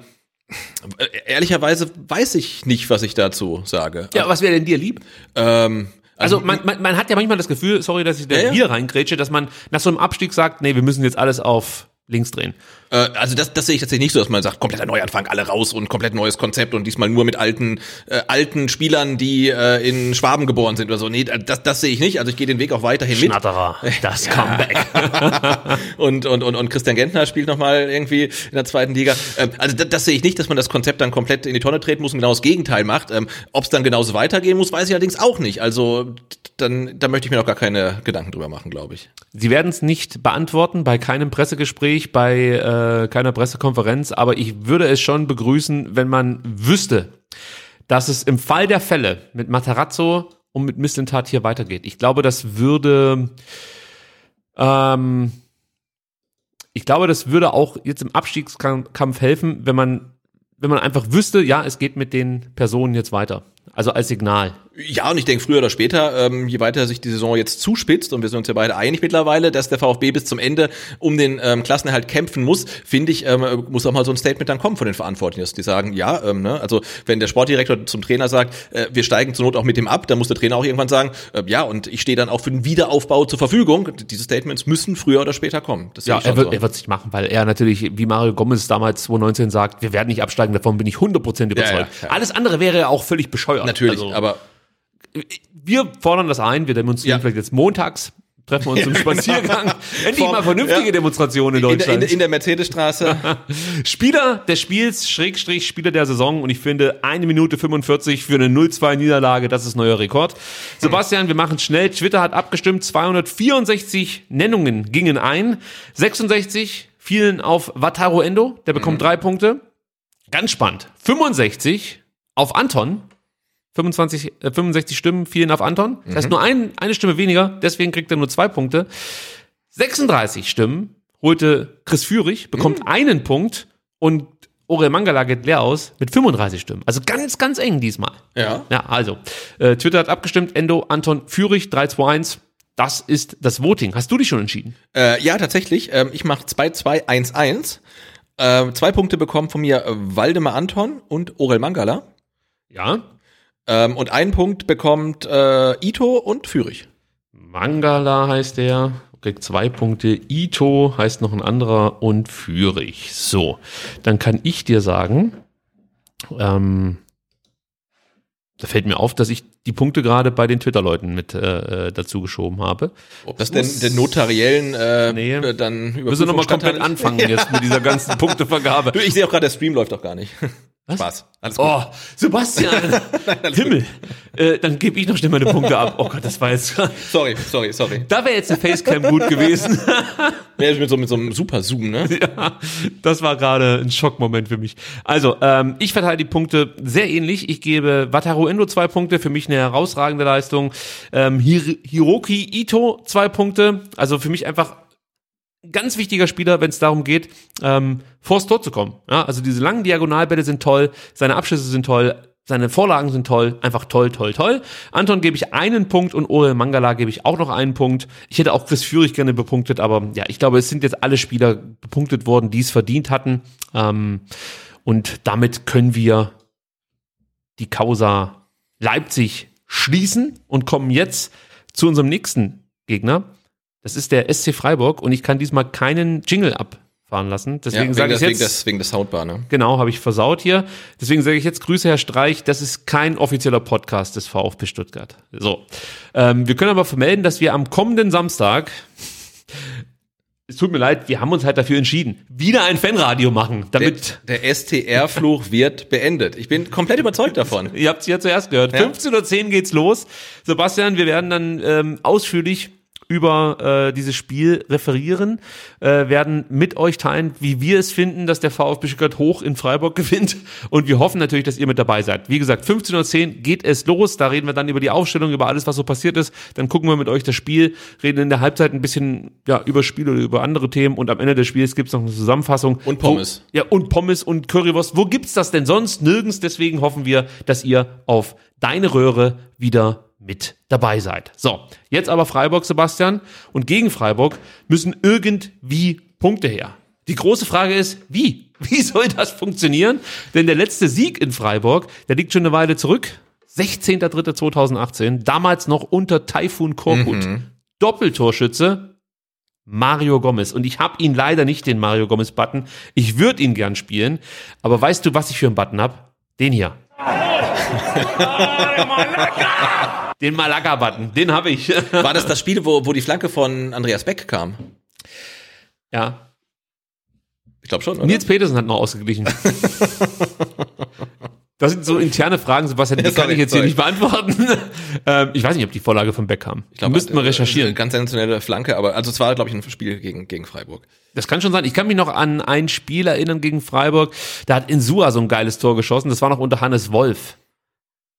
äh, ehrlicherweise weiß ich nicht, was ich dazu sage. Ja, was wäre denn dir lieb? Ähm, Also man, man, man hat ja manchmal das Gefühl, sorry, dass ich da Ja, ja. hier reingrätsche, dass man nach so einem Abstieg sagt, nee, wir müssen jetzt alles auf links drehen. Äh, also das, das sehe ich tatsächlich nicht so, dass man sagt, kompletter Neuanfang, alle raus und komplett neues Konzept und diesmal nur mit alten äh, alten Spielern, die äh, in Schwaben geboren sind oder so. Nee, das, das sehe ich nicht. Also ich gehe den Weg auch weiterhin mit. Schnatterer, das Comeback. [laughs] und, und, und, und Christian Gentner spielt nochmal irgendwie in der zweiten Liga. Ähm, also das, das sehe ich nicht, dass man das Konzept dann komplett in die Tonne treten muss und genau das Gegenteil macht. Ähm, Ob es dann genauso weitergehen muss, weiß ich allerdings auch nicht. Also dann, da möchte ich mir noch gar keine Gedanken drüber machen, glaube ich. Sie werden es nicht beantworten bei keinem Pressegespräch, bei äh, keiner Pressekonferenz, aber ich würde es schon begrüßen, wenn man wüsste, dass es im Fall der Fälle mit Matarazzo und mit Mislintat hier weitergeht. Ich glaube, das würde ähm, ich glaube, das würde auch jetzt im Abstiegskampf helfen, wenn man wenn man einfach wüsste, ja, es geht mit den Personen jetzt weiter. Also als Signal. Ja, und ich denke, früher oder später, ähm, je weiter sich die Saison jetzt zuspitzt, und wir sind uns ja beide einig mittlerweile, dass der VfB bis zum Ende um den ähm, Klassenerhalt kämpfen muss, finde ich, ähm, muss auch mal so ein Statement dann kommen von den Verantwortlichen, dass die sagen, ja, ähm, ne, also wenn der Sportdirektor zum Trainer sagt, äh, wir steigen zur Not auch mit dem ab, dann muss der Trainer auch irgendwann sagen, äh, ja, und ich stehe dann auch für den Wiederaufbau zur Verfügung. Diese Statements müssen früher oder später kommen. Das Ja, er wird, so. er es nicht machen, weil er natürlich, wie Mario Gomez damals 2019 sagt, wir werden nicht absteigen, davon bin ich 100% überzeugt. Ja, ja, ja. Alles andere wäre ja auch völlig bescheuert. Natürlich, Also, aber wir fordern das ein, wir demonstrieren Ja. vielleicht jetzt montags, treffen wir uns zum [laughs] Ja, Spaziergang. [laughs] Endlich Vom- mal vernünftige ja. Demonstrationen in in, Deutschland. in, in der Mercedesstraße. [laughs] Spieler des Spiels, Schrägstrich Spieler der Saison und ich finde eine Minute 45 für eine 0-2 Niederlage, das ist neuer Rekord. Sebastian, wir machen schnell. Twitter hat abgestimmt, 264 Nennungen gingen ein, 66 fielen auf Wataru Endo, der bekommt drei Punkte. Ganz spannend. 65 auf Anton. 25, äh, 65 Stimmen fielen auf Anton. Das heißt nur ein, eine Stimme weniger, deswegen kriegt er nur zwei Punkte. 36 Stimmen holte Chris Führig, bekommt einen Punkt und Orel Mangala geht leer aus mit 35 Stimmen. Also ganz, ganz eng diesmal. Ja. Ja, also, äh, Twitter hat abgestimmt, Endo, Anton, Führig, 321. Das ist das Voting. Hast du dich schon entschieden? Äh, ja, tatsächlich. Ähm, ich mache 2-2-1-1. Äh, zwei Punkte bekommen von mir äh, Waldemar Anton und Orel Mangala. Ja. Ähm, und einen Punkt bekommt äh, Ito und Fürich. Mangala heißt der, kriegt zwei Punkte. Ito heißt noch ein anderer und Führig. So, dann kann ich dir sagen, ähm, da fällt mir auf, dass ich die Punkte gerade bei den Twitter-Leuten mit äh, äh, dazu geschoben habe. Ob das denn den notariellen äh, Nee. äh, dann Wir müssen nochmal komplett anfangen jetzt mit dieser ganzen [laughs] Punktevergabe. Du, ich sehe auch gerade, der Stream läuft doch gar nicht. Was? Spaß. Alles gut. Oh, Sebastian! [laughs] Himmel! Äh, dann gebe ich noch schnell meine Punkte ab. Oh Gott, das war jetzt. [laughs] Sorry, sorry, sorry. Da wäre jetzt eine Facecam gut gewesen. [laughs] Ja, mit so, mit so einem super Zoom, ne? ja, das war gerade ein Schockmoment für mich. Also, ähm, ich verteile die Punkte sehr ähnlich. Ich gebe Wataru Endo zwei Punkte, für mich eine herausragende Leistung. Ähm, Hir Hiroki Ito zwei Punkte. Also für mich einfach ein ganz wichtiger Spieler, wenn es darum geht, ähm, vors Tor zu kommen. Ja, also diese langen Diagonalbälle sind toll, seine Abschlüsse sind toll, seine Vorlagen sind toll, einfach toll, toll, toll. Anton gebe ich einen Punkt und Orel Mangala gebe ich auch noch einen Punkt. Ich hätte auch Chris Führig gerne bepunktet, aber ja, ich glaube, es sind jetzt alle Spieler bepunktet worden, die es verdient hatten. Ähm, und damit können wir die Causa Leipzig schließen und kommen jetzt zu unserem nächsten Gegner. Das ist der SC Freiburg und ich kann diesmal keinen Jingle abfahren lassen. Deswegen ja, sage ich jetzt. wegen, des, wegen des Soundbar, ne? Genau, habe ich versaut hier. Deswegen sage ich jetzt Grüße, Herr Streich. Das ist kein offizieller Podcast des VfB Stuttgart. So. Ähm, wir können aber vermelden, dass wir am kommenden Samstag, es tut mir leid, wir haben uns halt dafür entschieden, wieder ein Fanradio machen, damit. Der, der STR-Fluch wird beendet. Ich bin komplett überzeugt davon. Ihr habt es ja zuerst gehört. Ja. 15.10 Uhr geht's los. Sebastian, wir werden dann ähm, ausführlich über äh, dieses Spiel referieren, äh, werden mit euch teilen, wie wir es finden, dass der VfB Stuttgart hoch in Freiburg [laughs] gewinnt und wir hoffen natürlich, dass ihr mit dabei seid. Wie gesagt, 15.10 Uhr geht es los, da reden wir dann über die Aufstellung, über alles, was so passiert ist, dann gucken wir mit euch das Spiel, reden in der Halbzeit ein bisschen ja, über Spiel oder über andere Themen und am Ende des Spiels gibt's noch eine Zusammenfassung. Und Pommes. Wo, ja, und Pommes und Currywurst. Wo gibt's das denn sonst? Nirgends, deswegen hoffen wir, dass ihr auf deine Röhre wieder mit dabei seid. So, jetzt aber Freiburg, Sebastian. Und gegen Freiburg müssen irgendwie Punkte her. Die große Frage ist, wie? [laughs] Wie soll das funktionieren? Denn der letzte Sieg in Freiburg, der liegt schon eine Weile zurück. 16.03.2018, damals noch unter Taifun Korkut. Mhm. Doppeltorschütze Mario Gomez. Und ich habe ihn leider nicht, den Mario Gomez-Button. Ich würde ihn gern spielen. Aber weißt du, was ich für einen Button hab? Den hier. [laughs] Den Malaga-Button, den habe ich. [laughs] War das das Spiel, wo, wo die Flanke von Andreas Beck kam? Ja. Ich glaube schon, oder? Nils Petersen hat noch ausgeglichen. [laughs] Das sind so interne Fragen, Sebastian, [laughs] die kann ich jetzt hier nicht beantworten. [laughs] ähm, ich weiß nicht, ob die Vorlage von Beck kam. Ich glaub, Müssten wir äh, recherchieren. Ganz sensationelle Flanke, aber also es war, glaube ich, ein Spiel gegen, gegen Freiburg. Das kann schon sein. Ich kann mich noch an ein Spiel erinnern gegen Freiburg. Da hat Insua so ein geiles Tor geschossen. Das war noch unter Hannes Wolf.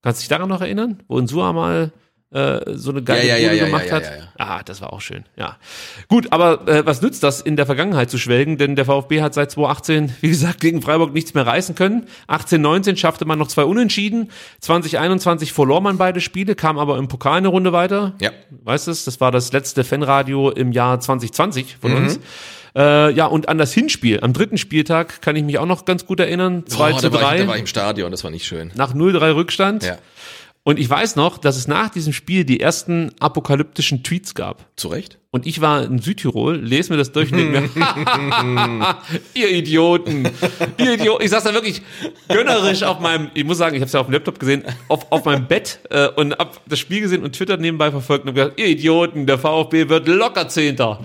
Kannst du dich daran noch erinnern? Wo Insua mal äh, so eine geile Ja, ja, ja, gemacht ja, hat? ja, ja. Ah, das war auch schön. Ja. Gut, aber äh, was nützt das, in der Vergangenheit zu schwelgen? Denn der VfB hat seit 2018, [laughs] wie gesagt, gegen Freiburg nichts mehr reißen können. 18, 19 schaffte man noch zwei Unentschieden. 2021 verlor man beide Spiele, kam aber im Pokal eine Runde weiter. Ja. Weißt du, das war das letzte Fanradio im Jahr 2020 von Mhm. uns. Äh, ja, und an das Hinspiel, am dritten Spieltag kann ich mich auch noch ganz gut erinnern. 2 oh, zu da, war 3, ich, da war ich im Stadion, das war nicht schön. nach 0-3 Rückstand. Ja. Und ich weiß noch, dass es nach diesem Spiel die ersten apokalyptischen Tweets gab. Zu Recht? Und ich war in Südtirol, lese mir das durch und denke mir, [laughs] ihr Idioten, ihr Idioten. Ich saß da wirklich gönnerisch auf meinem, ich muss sagen, ich habe es ja auf dem Laptop gesehen, auf, auf meinem Bett äh, und hab das Spiel gesehen und Twitter nebenbei verfolgt und hab gesagt, ihr Idioten, der VfB wird locker Zehnter.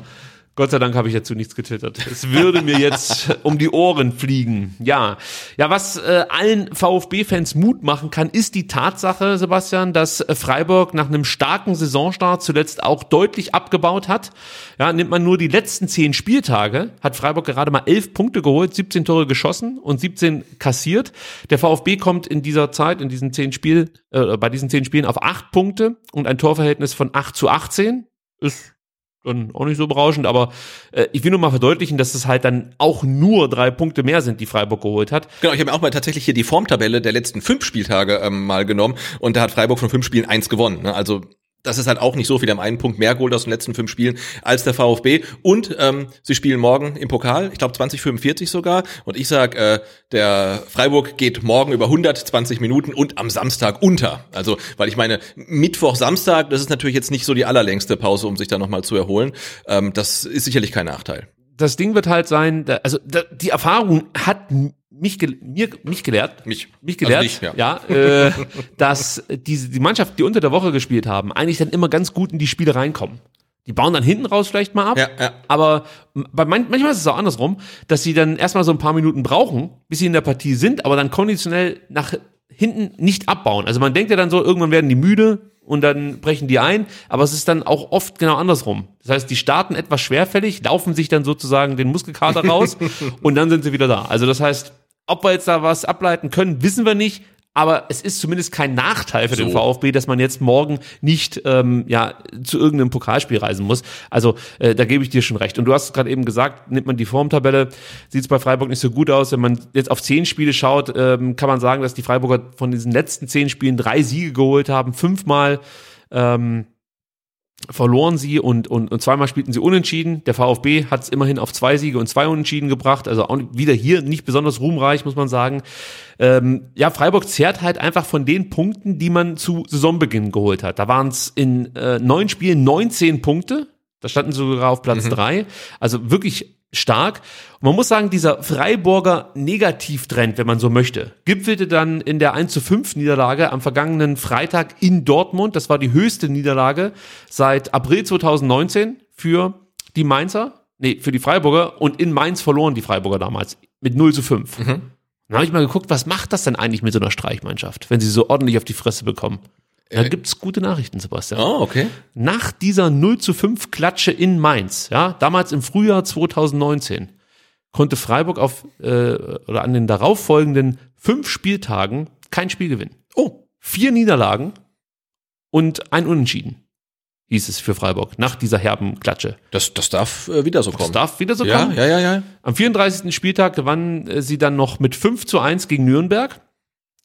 Gott sei Dank habe ich dazu nichts getwittert. Es würde mir jetzt [laughs] um die Ohren fliegen. Ja, ja, was äh, allen VfB-Fans Mut machen kann, ist die Tatsache, Sebastian, dass äh, Freiburg nach einem starken Saisonstart zuletzt auch deutlich abgebaut hat. Ja, nimmt man nur die letzten zehn Spieltage, hat Freiburg gerade mal elf Punkte geholt, 17 Tore geschossen und 17 kassiert. Der VfB kommt in dieser Zeit, in diesen zehn Spiel, äh, bei diesen zehn Spielen auf acht Punkte und ein Torverhältnis von 8 zu 18. Ist dann auch nicht so berauschend, aber äh, ich will nur mal verdeutlichen, dass es halt dann auch nur drei Punkte mehr sind, die Freiburg geholt hat. Genau, ich habe mir auch mal tatsächlich hier die Formtabelle der letzten fünf Spieltage ähm, mal genommen und da hat Freiburg von fünf Spielen eins gewonnen. Ne? Also das ist halt auch nicht so viel. Haben einen Punkt mehr geholt aus den letzten fünf Spielen als der VfB. Und ähm, sie spielen morgen im Pokal, ich glaube 2045 sogar. Und ich sag, äh, der Freiburg geht morgen über 120 Minuten und am Samstag unter. Also, weil ich meine, Mittwoch, Samstag, das ist natürlich jetzt nicht so die allerlängste Pause, um sich da nochmal zu erholen. Ähm, das ist sicherlich kein Nachteil. Das Ding wird halt sein, also die Erfahrung hat mich, mir, mich gelehrt, Mich. mich gelehrt, Also dich, ja, äh, [laughs] dass diese, die Mannschaft, die unter der Woche gespielt haben, eigentlich dann immer ganz gut in die Spiele reinkommen. Die bauen dann hinten raus vielleicht mal ab, Ja, ja. aber bei man, manchmal ist es auch andersrum, dass sie dann erstmal so ein paar Minuten brauchen, bis sie in der Partie sind, aber dann konditionell nach hinten nicht abbauen. Also man denkt ja dann so, irgendwann werden die müde und dann brechen die ein, aber es ist dann auch oft genau andersrum. Das heißt, die starten etwas schwerfällig, laufen sich dann sozusagen den Muskelkater raus [laughs] und dann sind sie wieder da. Also das heißt, ob wir jetzt da was ableiten können, wissen wir nicht. Aber es ist zumindest kein Nachteil für den So. VfB, dass man jetzt morgen nicht ähm, ja zu irgendeinem Pokalspiel reisen muss. Also äh, da gebe ich dir schon recht. Und du hast gerade eben gesagt, nimmt man die Formtabelle, sieht es bei Freiburg nicht so gut aus. Wenn man jetzt auf zehn Spiele schaut, ähm, kann man sagen, dass die Freiburger von diesen letzten zehn Spielen drei Siege geholt haben, fünfmal ähm, verloren sie und, und, und zweimal spielten sie unentschieden. Der VfB hat es immerhin auf zwei Siege und zwei Unentschieden gebracht. Also auch wieder hier nicht besonders ruhmreich, muss man sagen. Ähm, ja, Freiburg zehrt halt einfach von den Punkten, die man zu Saisonbeginn geholt hat. Da waren es in äh, neun Spielen 19 Punkte. Da standen sie sogar auf Platz drei. Also wirklich stark. Und man muss sagen, dieser Freiburger Negativtrend, wenn man so möchte, gipfelte dann in der 1 zu 5 Niederlage am vergangenen Freitag in Dortmund. Das war die höchste Niederlage seit April 2019 für die Mainzer. Nee, für die Freiburger. Und in Mainz verloren die Freiburger damals mit 0 zu 5. Dann habe ich mal geguckt, was macht das denn eigentlich mit so einer Streichmannschaft, wenn sie so ordentlich auf die Fresse bekommen? Da gibt's gute Nachrichten, Sebastian. Oh, okay. Nach dieser 0 zu 5 Klatsche in Mainz, ja, damals im Frühjahr 2019, konnte Freiburg auf äh, oder an den darauffolgenden fünf Spieltagen kein Spiel gewinnen. Oh. Vier Niederlagen und ein Unentschieden, hieß es für Freiburg, nach dieser herben Klatsche. Das, das darf äh, wieder so Das kommen. darf wieder so ja, kommen. ja, ja, ja. Am 34. Spieltag gewannen äh, sie dann noch mit 5 zu 1 gegen Nürnberg.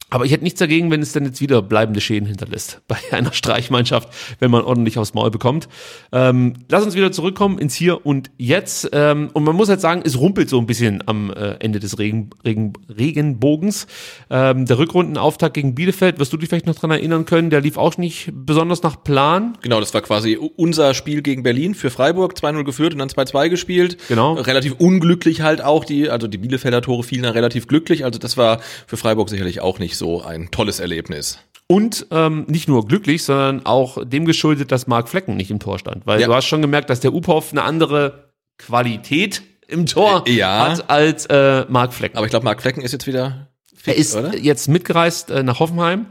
Aber ich hätte nichts dagegen, wenn es dann jetzt wieder bleibende Schäden hinterlässt [laughs] bei einer Streichmannschaft, wenn man ordentlich aufs Maul bekommt. Ähm, lass uns wieder zurückkommen ins Hier und Jetzt. Ähm, und man muss halt sagen, es rumpelt so ein bisschen am äh, Ende des Regen, Regen, Regenbogens. Ähm, der Rückrundenauftakt gegen Bielefeld, wirst du dich vielleicht noch dran erinnern können, der lief auch nicht besonders nach Plan. Genau, das war quasi unser Spiel gegen Berlin für Freiburg, 2-0 geführt und dann 2-2 gespielt. Genau. Relativ unglücklich halt auch, die, also die Bielefelder Tore fielen dann relativ glücklich, also das war für Freiburg sicherlich auch nicht so ein tolles Erlebnis. Und ähm, nicht nur glücklich, sondern auch dem geschuldet, dass Marc Flecken nicht im Tor stand. Weil Ja. du hast schon gemerkt, dass der Uphoff eine andere Qualität im Tor Äh, ja. hat als äh, Marc Flecken. Aber ich glaube, Marc Flecken ist jetzt wieder fit, er ist oder? jetzt mitgereist äh, nach Hoffenheim.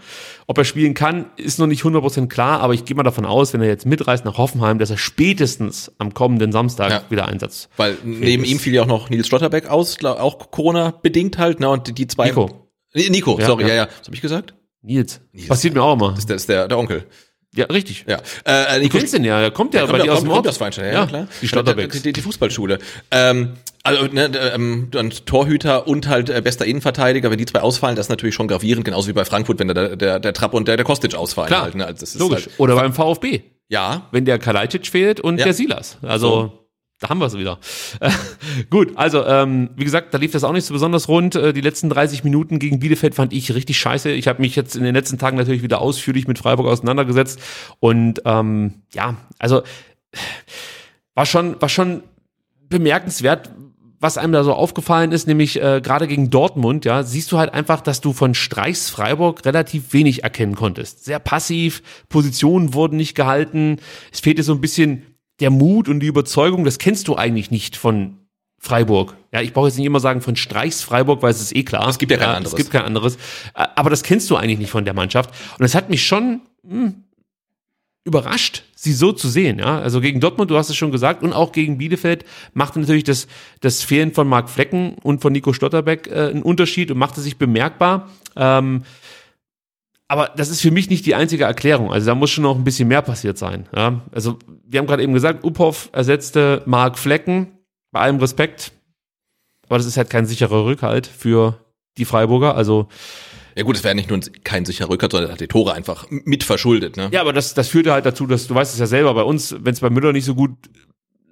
Ob er spielen kann, ist noch nicht 100% klar, aber ich gehe mal davon aus, wenn er jetzt mitreist nach Hoffenheim, dass er spätestens am kommenden Samstag Ja. wieder Einsatz. Weil neben ist. ihm fiel ja auch noch Nils Schlotterbeck aus, auch Corona-bedingt halt, ne? Und die- die zwei. Nico. Nico, Ja, sorry, ja. ja, ja. Was habe ich gesagt? Nils. Nils. Passiert mir auch immer. Das ist der, das ist der, der Onkel. Ja, richtig. Ja. Äh, Du Nico kennst den ja, er kommt ja, Ja, bei kommt, dir aus dem kommt Ort. aus Weinstein, ja, ja, klar. Die Schlotterbecks. Die, die, Fußballschule. Ähm, also ne, ähm, dann Torhüter und halt äh, bester Innenverteidiger, wenn die zwei ausfallen, das ist natürlich schon gravierend, genauso wie bei Frankfurt, wenn der, der, der Trapp und der, der Kostic ausfallen. Klar, halt, ne? also das ist logisch. Halt, Oder beim VfB. ja, wenn der Kalajdzic fehlt und Ja. der Silas. Also da haben wir es wieder. [laughs] Gut, also ähm, wie gesagt, da lief das auch nicht so besonders rund. Äh, die letzten 30 Minuten gegen Bielefeld fand ich richtig scheiße. Ich habe mich jetzt in den letzten Tagen natürlich wieder ausführlich mit Freiburg auseinandergesetzt und ähm, ja, also war schon war schon bemerkenswert, was einem da so aufgefallen ist, nämlich äh, gerade gegen Dortmund, ja, siehst du halt einfach, dass du von Streichs Freiburg relativ wenig erkennen konntest. Sehr passiv, Positionen wurden nicht gehalten, es fehlte so ein bisschen der Mut und die Überzeugung, das kennst du eigentlich nicht von Freiburg. Ja, ich brauche jetzt nicht immer sagen von Streichs Freiburg, weil es ist eh klar. Es gibt ja kein anderes. Es gibt kein anderes. Aber das kennst du eigentlich nicht von der Mannschaft. Und es hat mich schon hm, überrascht, sie so zu sehen. Ja, also gegen Dortmund, du hast es schon gesagt, und auch gegen Bielefeld machte natürlich das, das Fehlen von Marc Flecken und von Nico Stotterbeck äh, einen Unterschied und machte sich bemerkbar. Ähm, aber das ist für mich nicht die einzige Erklärung. Also da muss schon noch ein bisschen mehr passiert sein. Ja? Also wir haben gerade eben gesagt, Uphoff ersetzte Marc Flecken. Bei allem Respekt. Aber das ist halt kein sicherer Rückhalt für die Freiburger. Also ja gut, es wäre nicht nur ein- kein sicherer Rückhalt, sondern er hat die Tore einfach mit verschuldet, ne? Ja, aber das, das führte halt dazu, dass du weißt es ja selber, bei uns, wenn es bei Müller nicht so gut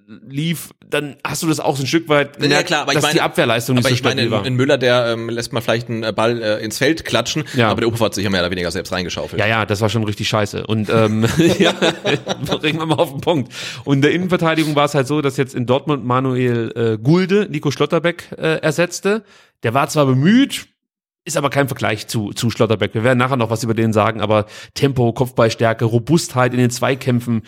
lief, dann hast du das auch so ein Stück weit Ja, klar, aber ich dass meine, die Abwehrleistung nicht aber so ich meine, stabil war. in Müller, der ähm, lässt mal vielleicht einen Ball äh, ins Feld klatschen, Ja. aber der Ufer hat sich ja mehr oder weniger selbst reingeschaufelt. Ja, ja, das war schon richtig scheiße. Und ähm, [laughs] [laughs] ja, bringen wir mal auf den Punkt. Und in der Innenverteidigung war es halt so, dass jetzt in Dortmund Manuel äh, Gulde Nico Schlotterbeck äh, ersetzte. Der war zwar bemüht, ist aber kein Vergleich zu, zu Schlotterbeck. Wir werden nachher noch was über den sagen, aber Tempo, Kopfballstärke, Robustheit in den Zweikämpfen,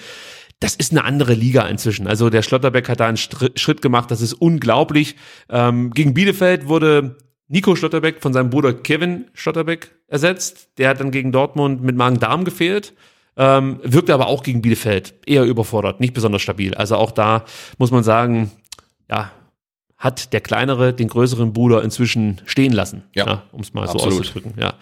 das ist eine andere Liga inzwischen. Also der Schlotterbeck hat da einen Schritt gemacht, das ist unglaublich. Ähm, gegen Bielefeld wurde Nico Schlotterbeck von seinem Bruder Kevin Schlotterbeck ersetzt. Der hat dann gegen Dortmund mit Magen-Darm gefehlt. Ähm, wirkte aber auch gegen Bielefeld eher überfordert, nicht besonders stabil. Also auch da muss man sagen, ja, hat der kleinere den größeren Bruder inzwischen stehen lassen, Ja, um es mal absolut. so auszudrücken. Ja.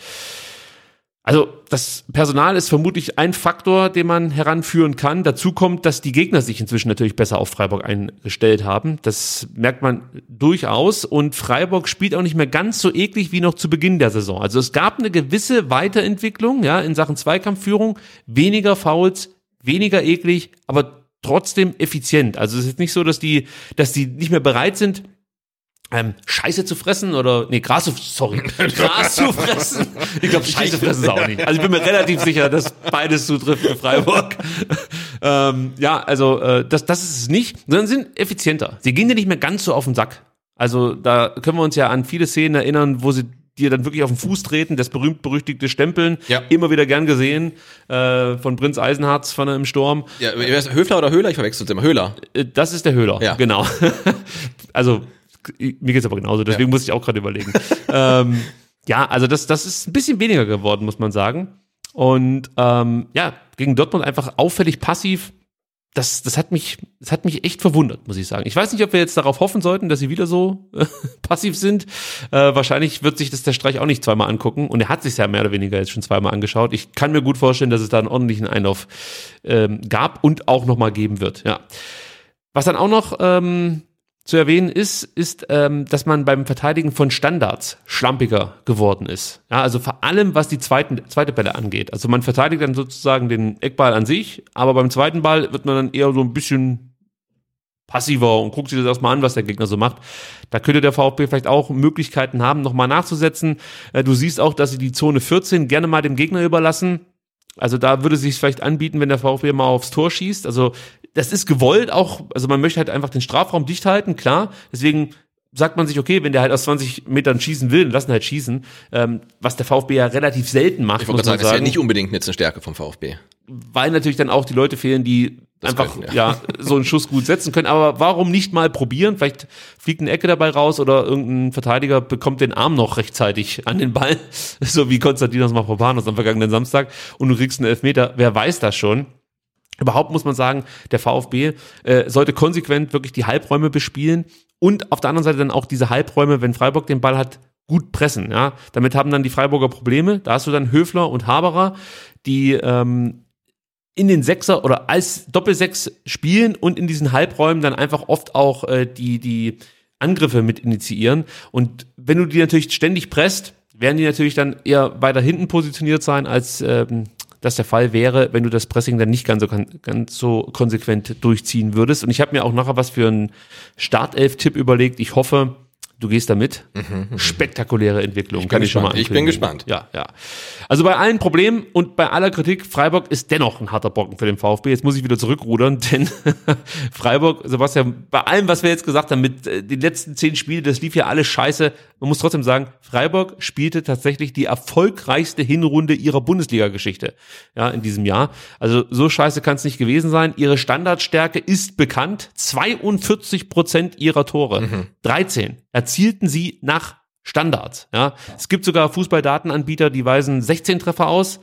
Also das Personal ist vermutlich ein Faktor, den man heranführen kann. Dazu kommt, dass die Gegner sich inzwischen natürlich besser auf Freiburg eingestellt haben. Das merkt man durchaus. Und Freiburg spielt auch nicht mehr ganz so eklig wie noch zu Beginn der Saison. Also es gab eine gewisse Weiterentwicklung ja, in Sachen Zweikampfführung, weniger Fouls, weniger eklig, aber trotzdem effizient. Also es ist nicht so, dass die, dass die nicht mehr bereit sind, ähm, Scheiße zu fressen oder nee, Gras zu, sorry, [laughs] Gras zu fressen. Ich glaube, Scheiße fressen ist auch nicht. Also ich bin mir relativ sicher, dass beides zutrifft für Freiburg. [laughs] ähm, ja, also äh, das, das ist es nicht, sondern sind effizienter. Sie gehen dir nicht mehr ganz so auf den Sack. Also da können wir uns ja an viele Szenen erinnern, wo sie dir dann wirklich auf den Fuß treten, das berühmt-berüchtigte Stempeln, Ja. immer wieder gern gesehen, äh, von Prinz Eisenharz von im Sturm. Ja, Höfler oder Höhler? Ich verwechsel es immer. Höhler. Äh, Das ist der Höhler, Ja. genau. [laughs] also mir geht's aber genauso, deswegen muss ich auch gerade überlegen. [laughs] ähm, ja, also das, das ist ein bisschen weniger geworden, muss man sagen. Und ähm, ja, gegen Dortmund einfach auffällig passiv. Das, das, hat mich, das hat mich echt verwundert, muss ich sagen. Ich weiß nicht, ob wir jetzt darauf hoffen sollten, dass sie wieder so äh, [laughs] passiv sind. Äh, wahrscheinlich wird sich das der Streich auch nicht zweimal angucken. Und er hat sich ja mehr oder weniger jetzt schon zweimal angeschaut. Ich kann mir gut vorstellen, dass es da einen ordentlichen Einlauf ähm, gab und auch nochmal geben wird. Ja. Was dann auch noch ähm, zu erwähnen ist, ist, ähm, dass man beim Verteidigen von Standards schlampiger geworden ist. Ja, also vor allem, was die zweiten, zweite Bälle angeht. Also man verteidigt dann sozusagen den Eckball an sich, aber beim zweiten Ball wird man dann eher so ein bisschen passiver und guckt sich das erstmal an, was der Gegner so macht. Da könnte der VfB vielleicht auch Möglichkeiten haben, nochmal nachzusetzen. Äh, du siehst auch, dass sie die Zone 14 gerne mal dem Gegner überlassen. Also da würde es sich vielleicht anbieten, wenn der VfB mal aufs Tor schießt. Also das ist gewollt auch, also man möchte halt einfach den Strafraum dicht halten, klar. Deswegen sagt man sich, okay, wenn der halt aus 20 Metern schießen will, lassen halt schießen, ähm, was der VfB ja relativ selten macht. Ich wollte sagen, das ist ja nicht unbedingt jetzt eine Stärke vom VfB. Weil natürlich dann auch die Leute fehlen, die das einfach können, ja. ja. so einen Schuss gut setzen können. Aber warum nicht mal probieren? Vielleicht fliegt eine Ecke dabei raus oder irgendein Verteidiger bekommt den Arm noch rechtzeitig an den Ball, [laughs] so wie Konstantinos Mavropanos am vergangenen Samstag und du kriegst einen Elfmeter. Wer weiß das schon? Überhaupt muss man sagen, der VfB äh, sollte konsequent wirklich die Halbräume bespielen und auf der anderen Seite dann auch diese Halbräume, wenn Freiburg den Ball hat, gut pressen. Ja, damit haben dann die Freiburger Probleme. Da hast du dann Höfler und Haberer, die ähm, in den Sechser oder als Doppelsechs spielen und in diesen Halbräumen dann einfach oft auch äh, die die Angriffe mit initiieren. Und wenn du die natürlich ständig presst, werden die natürlich dann eher weiter hinten positioniert sein als ähm, das der Fall wäre, wenn du das Pressing dann nicht ganz so, ganz so konsequent durchziehen würdest. Und ich habe mir auch nachher was für einen Startelf-Tipp überlegt. Ich hoffe, Du gehst damit. Mhm, Spektakuläre Entwicklung, ich kann ich schon mal Ich bin gespannt. Ja, ja. Also bei allen Problemen und bei aller Kritik, Freiburg ist dennoch ein harter Brocken für den VfB. Jetzt muss ich wieder zurückrudern, [laughs] denn Freiburg, Sebastian, bei allem, was wir jetzt gesagt haben, mit äh, den letzten zehn Spielen, das lief ja alles scheiße. Man muss trotzdem sagen, Freiburg spielte tatsächlich die erfolgreichste Hinrunde ihrer Bundesliga-Geschichte, ja, in diesem Jahr. Also so scheiße kann es nicht gewesen sein. Ihre Standardstärke ist bekannt. 42 Prozent ihrer Tore. Mhm. 13 erzielten sie nach Standards. Ja, es gibt sogar Fußballdatenanbieter, die weisen 16 Treffer aus.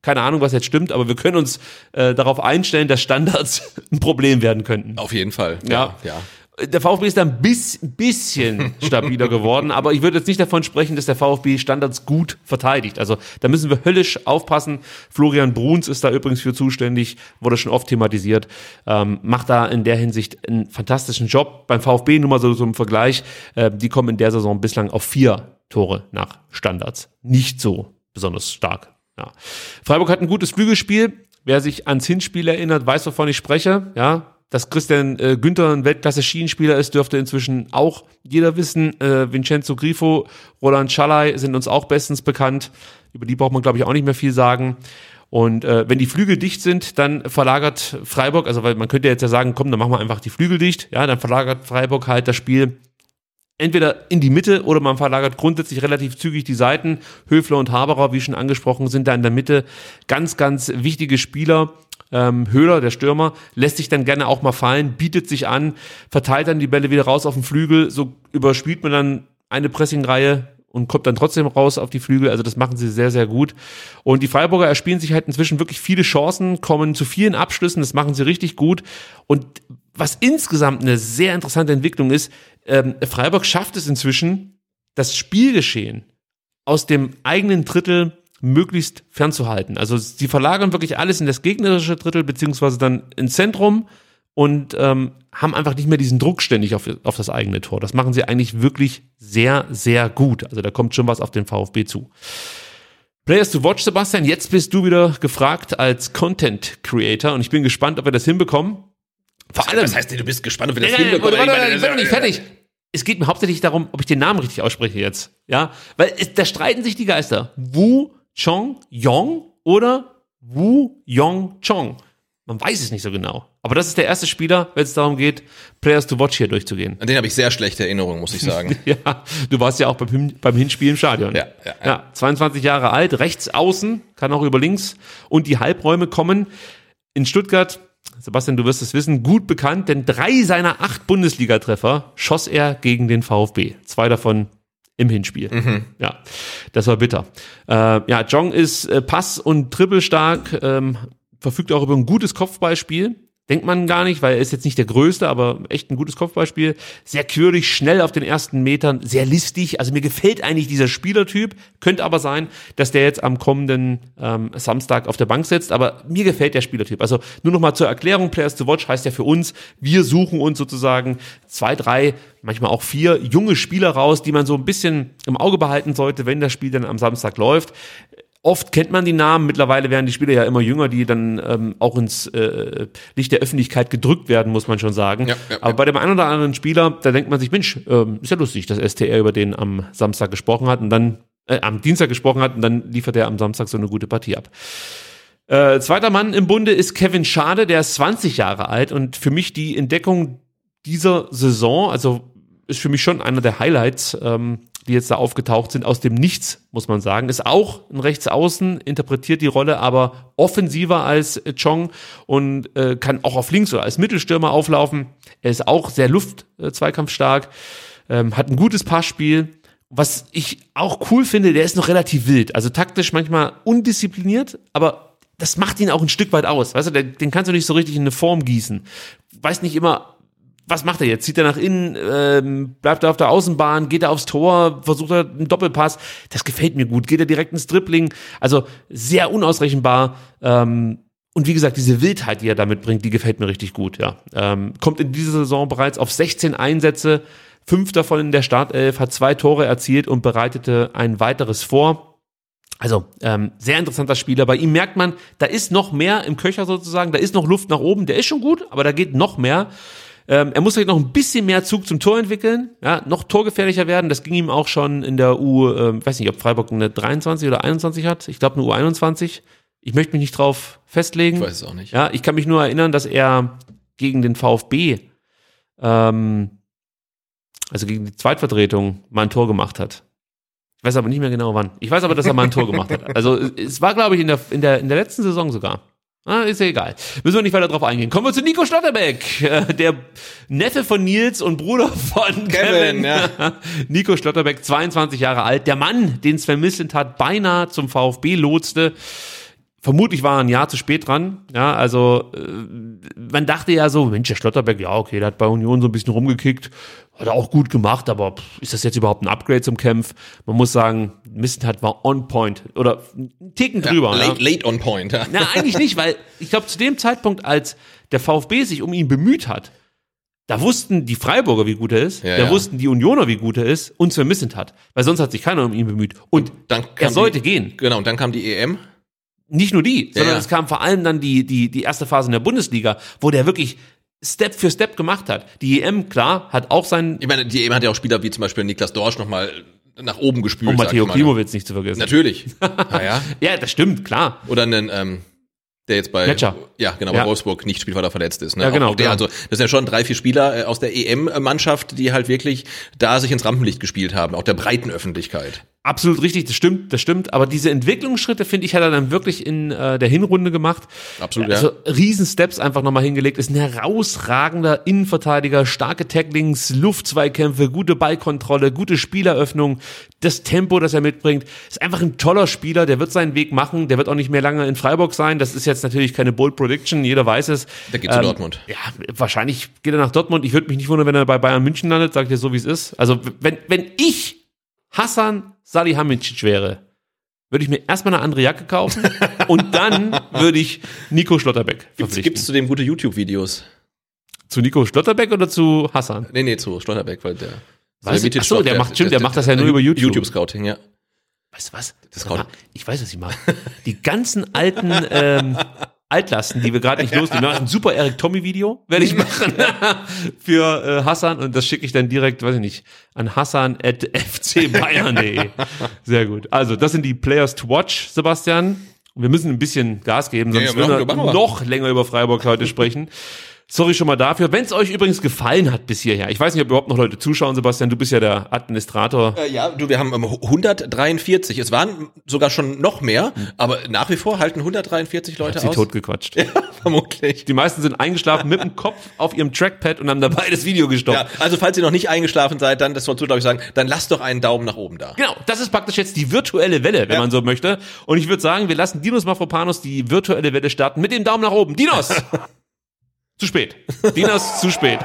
Keine Ahnung, was jetzt stimmt, aber wir können uns äh, darauf einstellen, dass Standards [laughs] ein Problem werden könnten. Auf jeden Fall. Ja, ja. ja der VfB ist da ein bisschen stabiler [laughs] geworden, aber ich würde jetzt nicht davon sprechen, dass der VfB Standards gut verteidigt. Also da müssen wir höllisch aufpassen. Florian Bruns ist da übrigens für zuständig, wurde schon oft thematisiert, ähm, macht da in der Hinsicht einen fantastischen Job. Beim VfB nur mal so zum Vergleich, äh, die kommen in der Saison bislang auf vier Tore nach Standards. Nicht so besonders stark. Ja. Freiburg hat ein gutes Flügelspiel. Wer sich ans Hinspiel erinnert, weiß, wovon ich spreche. Ja, dass Christian äh, Günther ein Weltklasse-Schienenspieler ist, dürfte inzwischen auch jeder wissen. Äh, Vincenzo Grifo, Roland Schalay sind uns auch bestens bekannt. Über die braucht man, glaube ich, auch nicht mehr viel sagen. Und äh, wenn die Flügel dicht sind, dann verlagert Freiburg, also weil man könnte jetzt ja sagen, komm, dann machen wir einfach die Flügel dicht, ja, dann verlagert Freiburg halt das Spiel entweder in die Mitte oder man verlagert grundsätzlich relativ zügig die Seiten. Höfler und Haberer, wie schon angesprochen, sind da in der Mitte ganz, ganz wichtige Spieler ähm, Höhler, der Stürmer, lässt sich dann gerne auch mal fallen, bietet sich an, verteilt dann die Bälle wieder raus auf den Flügel, so überspielt man dann eine Pressingreihe und kommt dann trotzdem raus auf die Flügel. Also das machen sie sehr, sehr gut. Und die Freiburger erspielen sich halt inzwischen wirklich viele Chancen, kommen zu vielen Abschlüssen, das machen sie richtig gut. Und was insgesamt eine sehr interessante Entwicklung ist, ähm, Freiburg schafft es inzwischen, das Spielgeschehen aus dem eigenen Drittel möglichst fernzuhalten. Also sie verlagern wirklich alles in das gegnerische Drittel, beziehungsweise dann ins Zentrum und ähm, haben einfach nicht mehr diesen Druck ständig auf, auf das eigene Tor. Das machen sie eigentlich wirklich sehr, sehr gut. Also da kommt schon was auf den VfB zu. Players to watch, Sebastian. Jetzt bist du wieder gefragt als Content Creator und ich bin gespannt, ob wir das hinbekommen. Vor allem. Was heißt du bist gespannt, ob wir das hinbekommen? Warte, warte, ich bin noch nicht fertig. Es geht mir hauptsächlich darum, ob ich den Namen richtig ausspreche jetzt. Ja, weil es, da streiten sich die Geister. Wu Chong Yong oder Wu Yong Chong. Man weiß es nicht so genau. Aber das ist der erste Spieler, wenn es darum geht, Players to Watch hier durchzugehen. An den habe ich sehr schlechte Erinnerungen, muss ich sagen. [laughs] ja, du warst ja auch beim, beim Hinspiel im Stadion. Ja, ja, ja. ja, 22 Jahre alt, rechts außen, kann auch über links und die Halbräume kommen. In Stuttgart, Sebastian, du wirst es wissen, gut bekannt, denn drei seiner acht Bundesligatreffer schoss er gegen den VfB. Zwei davon im Hinspiel. Ja, das war bitter. Äh, ja, Jong ist äh, Pass- und Trippelstark, ähm, verfügt auch über ein gutes Kopfballspiel. Denkt man gar nicht, weil er ist jetzt nicht der Größte, aber echt ein gutes Kopfballspiel. Sehr quirlig, schnell auf den ersten Metern, sehr listig. Also mir gefällt eigentlich dieser Spielertyp. Könnte aber sein, dass der jetzt am kommenden ähm, Samstag auf der Bank sitzt. Aber mir gefällt der Spielertyp. Also nur noch mal zur Erklärung, Players to Watch heißt ja für uns, wir suchen uns sozusagen zwei, drei, manchmal auch vier junge Spieler raus, die man so ein bisschen im Auge behalten sollte, wenn das Spiel dann am Samstag läuft. Oft kennt man die Namen, mittlerweile werden die Spieler ja immer jünger, die dann ähm, auch ins äh, Licht der Öffentlichkeit gedrückt werden, muss man schon sagen. Ja, ja, Aber bei dem einen oder anderen Spieler, da denkt man sich, Mensch, ähm, ist ja lustig, dass STR über den am Samstag gesprochen hat und dann äh, am Dienstag gesprochen hat und dann liefert er am Samstag so eine gute Partie ab. Äh, zweiter Mann im Bunde ist Kevin Schade, der ist 20 Jahre alt und für mich die Entdeckung dieser Saison, also ist für mich schon einer der Highlights, ähm, die jetzt da aufgetaucht sind, aus dem Nichts, muss man sagen. Ist auch ein Rechtsaußen, interpretiert die Rolle aber offensiver als äh, Chong und äh, kann auch auf links oder als Mittelstürmer auflaufen. Er ist auch sehr Luft-Zweikampfstark, ähm, hat ein gutes Passspiel. Was ich auch cool finde, der ist noch relativ wild. Also taktisch manchmal undiszipliniert, aber das macht ihn auch ein Stück weit aus. Weißt du, den, den kannst du nicht so richtig in eine Form gießen. Weiß nicht immer, was macht er jetzt? Zieht er nach innen, ähm, bleibt er auf der Außenbahn, geht er aufs Tor, versucht er einen Doppelpass? Das gefällt mir gut. Geht er direkt ins Dribbling? Also sehr unausrechenbar. Ähm, und wie gesagt, diese Wildheit, die er damit bringt, die gefällt mir richtig gut. Ja, ähm, kommt in dieser Saison bereits auf 16 Einsätze, fünf davon in der Startelf, hat zwei Tore erzielt und bereitete ein weiteres vor. Also ähm, sehr interessanter Spieler. Bei ihm merkt man, da ist noch mehr im Köcher sozusagen, da ist noch Luft nach oben. Der ist schon gut, aber da geht noch mehr. Ähm, er muss vielleicht noch ein bisschen mehr Zug zum Tor entwickeln, ja, noch torgefährlicher werden. Das ging ihm auch schon in der U, äh, weiß nicht, ob Freiburg eine 23 oder 21 hat. Ich glaube eine U21. Ich möchte mich nicht drauf festlegen. Ich weiß es auch nicht. Ja, ich kann mich nur erinnern, dass er gegen den VfB, ähm, also gegen die Zweitvertretung, mal ein Tor gemacht hat. Ich weiß aber nicht mehr genau wann. Ich weiß aber, dass er mal ein Tor gemacht hat. Also es war, glaube ich, in der, in, der, in der letzten Saison sogar. Ah, ist ja egal. Müssen wir nicht weiter drauf eingehen. Kommen wir zu Nico Schlotterbeck, äh, der Neffe von Nils und Bruder von Kevin. Kevin, ja. [laughs] Nico Schlotterbeck, 22 Jahre alt. Der Mann, den Sven Mislintat beinahe zum VfB lotste. Vermutlich war er ein Jahr zu spät dran. Ja, also äh, man dachte ja so, Mensch, der Schlotterbeck, ja okay, der hat bei Union so ein bisschen rumgekickt, hat er auch gut gemacht, aber ist das jetzt überhaupt ein Upgrade zum Kampf? Man muss sagen, Mislintat war on point oder einen Ticken drüber. Ja, late, late on point. Ja. Na, eigentlich nicht, weil ich glaube, zu dem Zeitpunkt, als der VfB sich um ihn bemüht hat, da wussten die Freiburger, wie gut er ist, Ja, da ja. wussten die Unioner, wie gut er ist und Sven hat. Weil sonst hat sich keiner um ihn bemüht. Und Dann er sollte die, gehen. Genau, und dann kam die EM. Nicht nur die, sondern es kam vor allem dann die, die, die erste Phase in der Bundesliga, wo der wirklich Step für Step gemacht hat. Die EM, klar, hat auch seinen, Ich meine, die EM hat ja auch Spieler wie zum Beispiel Niklas Dorsch nochmal nach oben gespült. und sag Matteo mal. Klimowitz nicht zu vergessen. Natürlich. [laughs] naja. Ja, das stimmt, klar. Oder einen, ähm, der jetzt bei ja genau Ja. bei Wolfsburg nicht spielt, weil er verletzt ist. Ne? Ja, genau, Auch der, genau. also das sind ja schon drei, vier Spieler äh, aus der EM-Mannschaft, die halt wirklich da sich ins Rampenlicht gespielt haben, auch der breiten Öffentlichkeit. Absolut richtig, das stimmt, das stimmt. Aber diese Entwicklungsschritte, finde ich, hat er dann wirklich in äh, der Hinrunde gemacht. Absolut, Also Riesensteps einfach nochmal hingelegt. Ist ein herausragender Innenverteidiger, starke Tacklings, Luftzweikämpfe, gute Ballkontrolle, gute Spieleröffnung, das Tempo, das er mitbringt. Ist einfach ein toller Spieler, der wird seinen Weg machen, der wird auch nicht mehr lange in Freiburg sein. Das ist jetzt natürlich keine Bold Prediction, jeder weiß es. Der geht zu Dortmund. Ja, wahrscheinlich geht er nach Dortmund. Ich würde mich nicht wundern, wenn er bei Bayern München landet, sagt er so, wie es ist. Also, wenn, wenn ich Hassan Salihamidzic wäre, würde ich mir erstmal eine andere Jacke kaufen [laughs] und dann würde ich Nico Schlotterbeck verpflichten. gibt's zu dem gute YouTube-Videos? Zu Nico Schlotterbeck oder zu Hassan? Nee, nee, zu Schlotterbeck, weil der Weiß ich- Salihamidzic ach so, doch, der macht- stimmt, der macht das ja nur über YouTube. YouTube-Scouting, ja. Weißt du was? Das ich weiß, was ich mache. Die ganzen alten ähm, [laughs] Altlasten, die wir gerade nicht los, die machen ein super Eric Tommy Video, werde ich machen [laughs] für äh, Hassan und das schicke ich dann direkt, weiß ich nicht, an Hassan at [laughs] fcbayern.de. Sehr gut. Also, das sind die Players to watch, Sebastian. Wir müssen ein bisschen Gas geben, Ja, sonst ja, machen würden wir, wir wir. noch länger über Freiburg heute sprechen. Sorry schon mal dafür. Wenn es euch übrigens gefallen hat bis hierher, ich weiß nicht, ob überhaupt noch Leute zuschauen, Sebastian, du bist ja der Administrator. Äh, ja, du, wir haben ähm, 143. Es waren sogar schon noch mehr, aber nach wie vor halten 143 Leute Sie aus. totgequatscht. [laughs] Ja, vermutlich. Die meisten sind eingeschlafen mit dem Kopf auf ihrem Trackpad und haben dabei das Video gestoppt. Ja, also falls ihr noch nicht eingeschlafen seid, dann, das sollst du glaube ich sagen, dann lasst doch einen Daumen nach oben da. Genau, das ist praktisch jetzt die virtuelle Welle, wenn Ja. man so möchte. Und ich würde sagen, wir lassen Dinos Mafropanos die virtuelle Welle starten mit dem Daumen nach oben. Dinos! [laughs] zu spät. Dinos, zu spät.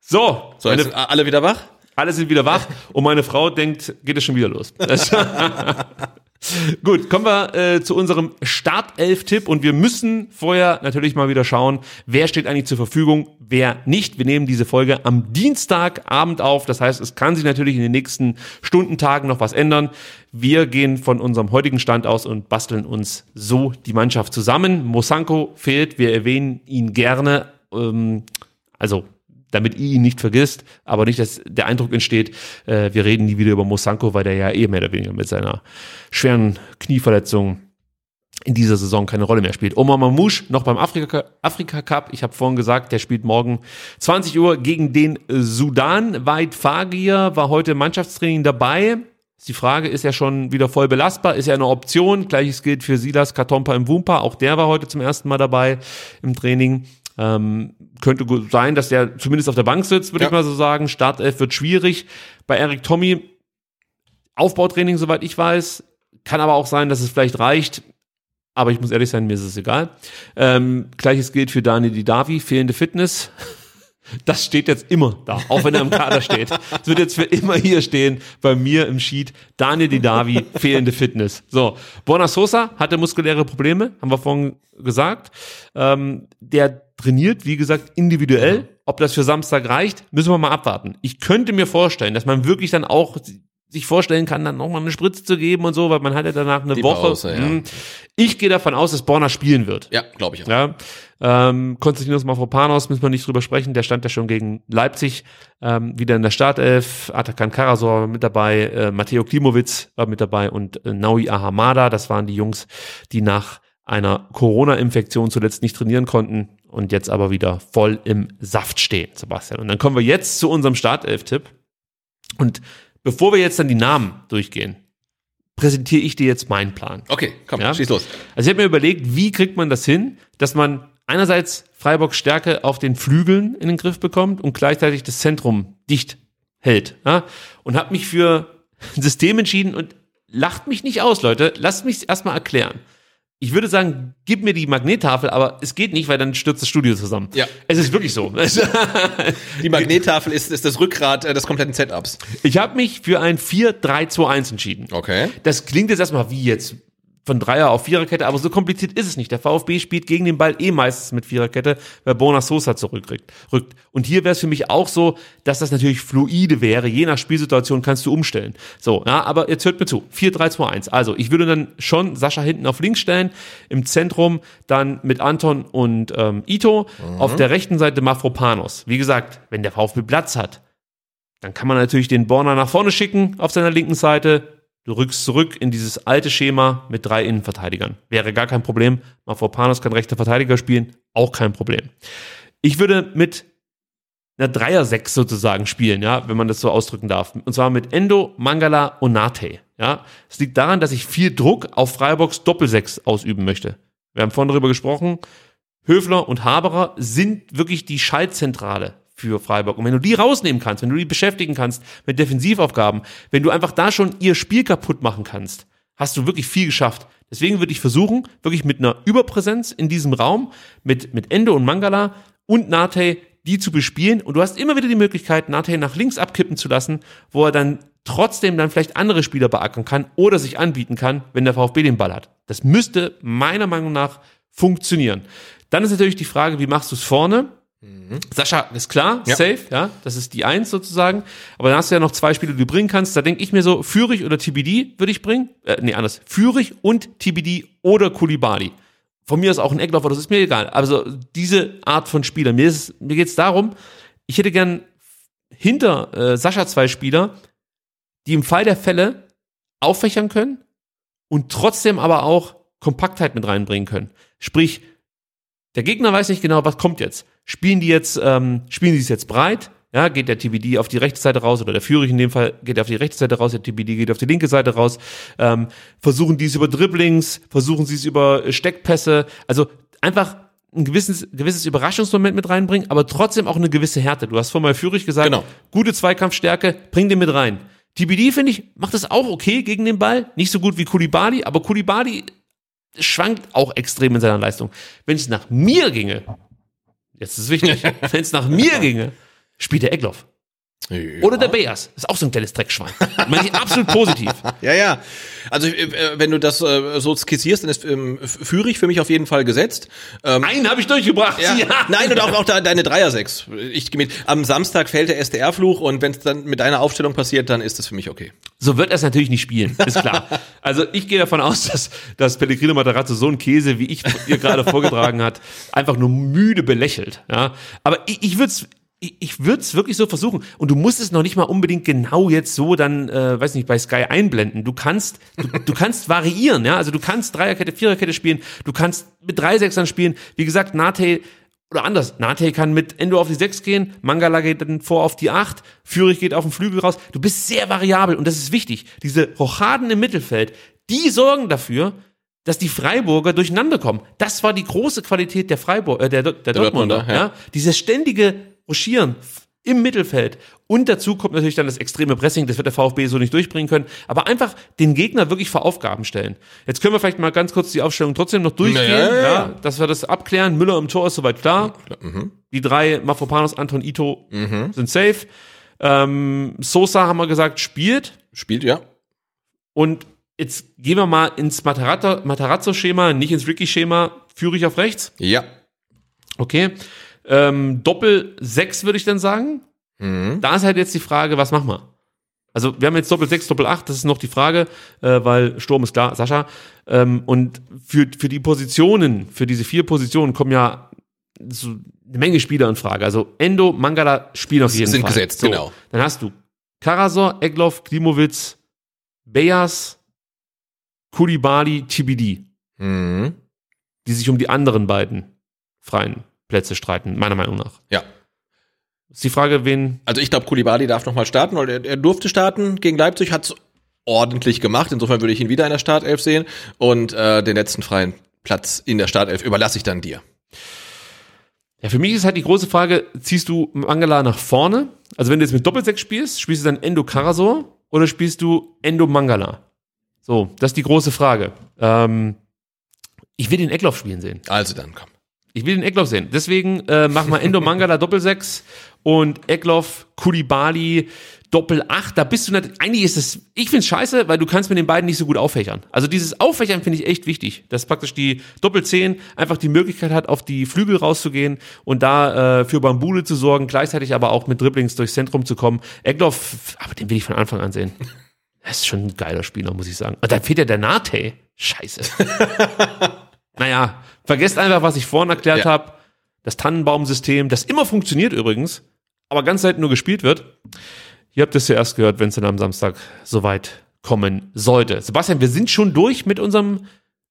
So, So, meine, alle wieder wach? alle sind wieder wach und meine Frau denkt, geht es schon wieder los. [laughs] [laughs] [laughs] Gut, kommen wir äh, zu unserem Startelf-Tipp und wir müssen vorher natürlich mal wieder schauen, wer steht eigentlich zur Verfügung, wer nicht. Wir nehmen diese Folge am Dienstagabend auf, das heißt, es kann sich natürlich in den nächsten Stunden, Tagen noch was ändern. Wir gehen von unserem heutigen Stand aus und basteln uns so die Mannschaft zusammen. Mosanko fehlt, wir erwähnen ihn gerne, ähm, also damit ihr ihn nicht vergisst, aber nicht, dass der Eindruck entsteht, äh, wir reden nie wieder über Mosanko, weil der ja eh mehr oder weniger mit seiner schweren Knieverletzung in dieser Saison keine Rolle mehr spielt. Omar Mamouche noch beim Afrika, Afrika Cup. Ich habe vorhin gesagt, der spielt morgen 20 Uhr gegen den Sudan. Weit Fagir war heute im Mannschaftstraining dabei. Die Frage, ist er schon wieder voll belastbar? Ist er eine Option? Gleiches gilt für Silas Katompa im Wumpa. Auch der war heute zum ersten Mal dabei im Training. Ähm, könnte gut sein, dass der zumindest auf der Bank sitzt, würde Ja. ich mal so sagen. Startelf wird schwierig. Bei Eric Tommy Aufbautraining, soweit ich weiß. Kann aber auch sein, dass es vielleicht reicht. Aber ich muss ehrlich sein, mir ist es egal. Ähm, Gleiches gilt für Dani Didavi, fehlende Fitness. [laughs] Das steht jetzt immer da, auch wenn er im Kader steht. Es wird jetzt für immer hier stehen, bei mir im Sheet. Daniel Didavi, fehlende Fitness. So, Borna Sosa hatte muskuläre Probleme, haben wir vorhin gesagt. Ähm, der trainiert, wie gesagt, individuell. Ob das für Samstag reicht, müssen wir mal abwarten. Ich könnte mir vorstellen, dass man wirklich dann auch sich vorstellen kann, dann nochmal eine Spritze zu geben und so, weil man hat ja danach eine Die Woche. Pause, ja. Hm. Ich gehe davon aus, dass Borna spielen wird. Ja, glaube ich auch. Ja, ähm, Konstantinos Mavropanos müssen wir nicht drüber sprechen, der stand ja schon gegen Leipzig ähm, wieder in der Startelf, Atakan Karasor war mit dabei, äh, Matteo Klimowitz war mit dabei und äh, Naui Ahamada, das waren die Jungs, die nach einer Corona-Infektion zuletzt nicht trainieren konnten und jetzt aber wieder voll im Saft stehen, Sebastian. Und dann kommen wir jetzt zu unserem Startelf-Tipp und bevor wir jetzt dann die Namen durchgehen, präsentiere ich dir jetzt meinen Plan. Okay, komm, Ja? schieß los. Also ich habe mir überlegt, wie kriegt man das hin, dass man einerseits Freiburgs Stärke auf den Flügeln in den Griff bekommt und gleichzeitig das Zentrum dicht hält. Ja? Und habe mich für ein System entschieden und lacht mich nicht aus, Leute. Lasst mich erstmal erklären. Ich würde sagen, gib mir die Magnettafel, aber es geht nicht, weil dann stürzt das Studio zusammen. Ja. Es ist wirklich so. [laughs] Die Magnettafel ist, ist das Rückgrat äh, des kompletten Setups. Ich habe mich für ein 4-3-2-1 entschieden. Okay. Das klingt jetzt erstmal wie jetzt von Dreier auf Viererkette, aber so kompliziert ist es nicht. Der VfB spielt gegen den Ball eh meistens mit Viererkette, weil Bona Sosa zurückrückt. Rückt. Und hier wäre es für mich auch so, dass das natürlich fluide wäre. Je nach Spielsituation kannst du umstellen. So, ja, aber jetzt hört mir zu. 4-3-2-1. Also, ich würde dann schon Sascha hinten auf links stellen, im Zentrum dann mit Anton und ähm, Ito, auf der rechten Seite Mafropanos. Wie gesagt, wenn der VfB Platz hat, dann kann man natürlich den Borner nach vorne schicken auf seiner linken Seite. Du rückst zurück in dieses alte Schema mit drei Innenverteidigern. Wäre gar kein Problem. Mafropanos kann rechter Verteidiger spielen, auch kein Problem. Ich würde mit einer Dreier-Sechs sozusagen spielen, ja, wenn man das so ausdrücken darf. Und zwar mit Endo, Mangala und Nate. Ja, es liegt daran, dass ich viel Druck auf Freiburgs Doppelsechs ausüben möchte. Wir haben vorhin darüber gesprochen. Höfler und Haberer sind wirklich die Schaltzentrale für Freiburg. Und wenn du die rausnehmen kannst, wenn du die beschäftigen kannst mit Defensivaufgaben, wenn du einfach da schon ihr Spiel kaputt machen kannst, hast du wirklich viel geschafft. Deswegen würde ich versuchen, wirklich mit einer Überpräsenz in diesem Raum, mit, mit Endo und Mangala und Nate, die zu bespielen. Und du hast immer wieder die Möglichkeit, Nate nach links abkippen zu lassen, wo er dann trotzdem dann vielleicht andere Spieler beackern kann oder sich anbieten kann, wenn der VfB den Ball hat. Das müsste meiner Meinung nach funktionieren. Dann ist natürlich die Frage, wie machst du es vorne? Sascha ist klar, Ja. safe, ja, das ist die Eins sozusagen. Aber dann hast du ja noch zwei Spiele, die du bringen kannst. Da denke ich mir so, Fürich oder TBD würde ich bringen. Äh, nee, anders. Fürich und TBD oder Kulibali. Von mir ist auch ein Eckläufer, das ist mir egal. Also diese Art von Spieler. Mir, ist, mir geht es darum, ich hätte gern hinter äh, Sascha zwei Spieler, die im Fall der Fälle auffächern können und trotzdem aber auch Kompaktheit mit reinbringen können. Sprich, der Gegner weiß nicht genau, was kommt jetzt. Spielen die jetzt, ähm, spielen die es jetzt breit? Ja, geht der TBD auf die rechte Seite raus oder der Führer in dem Fall geht auf die rechte Seite raus, der TBD geht auf die linke Seite raus. Ähm, versuchen die es über Dribblings, versuchen sie es über Steckpässe. Also einfach ein gewisses, gewisses Überraschungsmoment mit reinbringen, aber trotzdem auch eine gewisse Härte. Du hast vorhin mal Führig gesagt, Genau. gute Zweikampfstärke, bring den mit rein. TBD, finde ich, macht das auch okay gegen den Ball. Nicht so gut wie Kulibali, aber Kulibali schwankt auch extrem in seiner Leistung. Wenn es nach mir ginge, jetzt ist es wichtig, [laughs] wenn es nach mir ginge, spielt der Egloff. Oder der Beas. Ist auch so ein kleines Dreckschwein. Meine ich absolut positiv. [laughs] Ja, ja. Also äh, wenn du das äh, so skizzierst, dann ist ähm, Führig für mich auf jeden Fall gesetzt. Ähm, Einen habe ich durchgebracht. ja. [laughs] Nein, und auch, auch de- deine Dreier-Sechs. Ich, mit, am Samstag fällt der SDR-Fluch und wenn es dann mit deiner Aufstellung passiert, dann ist das für mich okay. So wird er es natürlich nicht spielen, ist klar. [laughs] Also ich gehe davon aus, dass, dass Pellegrino Matarazzo so ein Käse, wie ich ihr gerade vorgetragen hat, einfach nur müde belächelt. Ja, aber ich, ich würde es ich, ich würde es wirklich so versuchen. Und du musst es noch nicht mal unbedingt genau jetzt so dann, äh, weiß nicht, bei Sky einblenden. Du kannst, du, du kannst variieren, ja. Also du kannst Dreierkette, Viererkette spielen. Du kannst mit drei Sechsern spielen. Wie gesagt, Nate oder anders. Nate kann mit Endo auf die 6 gehen, Mangala geht dann vor auf die 8, Führig geht auf den Flügel raus. Du bist sehr variabel und das ist wichtig. Diese Rochaden im Mittelfeld, die sorgen dafür, dass die Freiburger durcheinander kommen. Das war die große Qualität der Freiburg, äh, der, der, der Dortmunder, Dortmunder, ja. ja. Dieses ständige Rochieren f- im Mittelfeld. Und dazu kommt natürlich dann das extreme Pressing, das wird der VfB so nicht durchbringen können. Aber einfach den Gegner wirklich vor Aufgaben stellen. Jetzt können wir vielleicht mal ganz kurz die Aufstellung trotzdem noch durchgehen, Ja, ja, ja. dass wir das abklären. Müller im Tor ist soweit klar. Die drei, Mafropanos, Anton, Ito, sind safe. Ähm, Sosa, haben wir gesagt, spielt. Spielt, ja. Und jetzt gehen wir mal ins Matarazzo-Schema, nicht ins Ricky-Schema. Führe ich auf rechts? Ja. Okay. Ähm, Doppel 6 würde ich dann sagen. Da ist halt jetzt die Frage, was machen wir? Also wir haben jetzt Doppel 6, Doppel 8, das ist noch die Frage, äh, weil Sturm ist klar, Sascha. Ähm, und für, für die Positionen, für diese vier Positionen kommen ja so eine Menge Spieler in Frage. Also Endo, Mangala spielen auf jeden Sind Fall. gesetzt, so, genau. Dann hast du Karasor, Egloff, Klimowitz, Beyas, Kulibali, TBD Mhm. die sich um die anderen beiden freien Plätze streiten, meiner Meinung nach. Ja. Ist die Frage, wen. Also ich glaube, Kulibali darf nochmal starten, weil er, er durfte starten gegen Leipzig, hat's ordentlich gemacht. Insofern würde ich ihn wieder in der Startelf sehen. Und äh, den letzten freien Platz in der Startelf überlasse ich dann dir. Ja, für mich ist halt die große Frage, ziehst du Mangala nach vorne? Also wenn du jetzt mit Doppelsechs spielst, spielst du dann Endo Karasor oder spielst du Endo Mangala? So, das ist die große Frage. Ähm, ich will den Eckloff spielen sehen. Also dann komm. Ich will den Eckloff sehen. Deswegen äh, machen wir Endo Mangala Doppelsechs und Eckloff, Kulibali, Doppel 8. Da bist du nicht, eigentlich ist es, ich find's scheiße, weil du kannst mit den beiden nicht so gut auffächern. Also dieses Auffächern finde ich echt wichtig, dass praktisch die Doppel 10 einfach die Möglichkeit hat, auf die Flügel rauszugehen und da äh, für Bambule zu sorgen, gleichzeitig aber auch mit Dribblings durchs Zentrum zu kommen. Eckloff, aber den will ich von Anfang an sehen. Das ist schon ein geiler Spieler, muss ich sagen. Und dann fehlt ja der Nate. Scheiße. [laughs] naja, vergesst einfach, was ich vorhin erklärt Ja. habe. Das Tannenbaumsystem, das immer funktioniert übrigens, aber ganz selten nur gespielt wird. Ihr habt es zuerst gehört, wenn es dann am Samstag soweit kommen sollte. Sebastian, wir sind schon durch mit unserem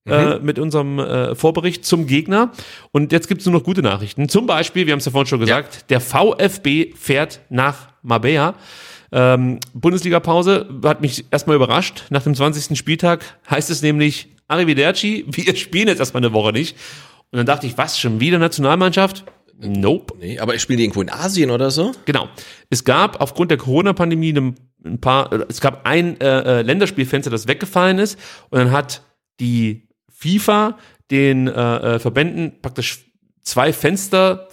äh, mit unserem äh, Vorbericht zum Gegner. Und jetzt gibt es nur noch gute Nachrichten. Zum Beispiel, wir haben es ja vorhin schon gesagt, der VfB fährt nach Marbella. Ähm, Bundesliga-Pause hat mich erstmal überrascht. Nach dem 20. Spieltag heißt es nämlich Arrivederci, [laughs] wir spielen jetzt erstmal eine Woche nicht. Und dann dachte ich, was, schon wieder Nationalmannschaft? Nope. Nee, aber spielen die irgendwo in Asien oder so? Genau. Es gab aufgrund der Corona-Pandemie ein, ein paar, äh, es gab ein äh, äh, Länderspielfenster, das weggefallen ist. Und dann hat die FIFA den äh, äh, Verbänden praktisch zwei Fenster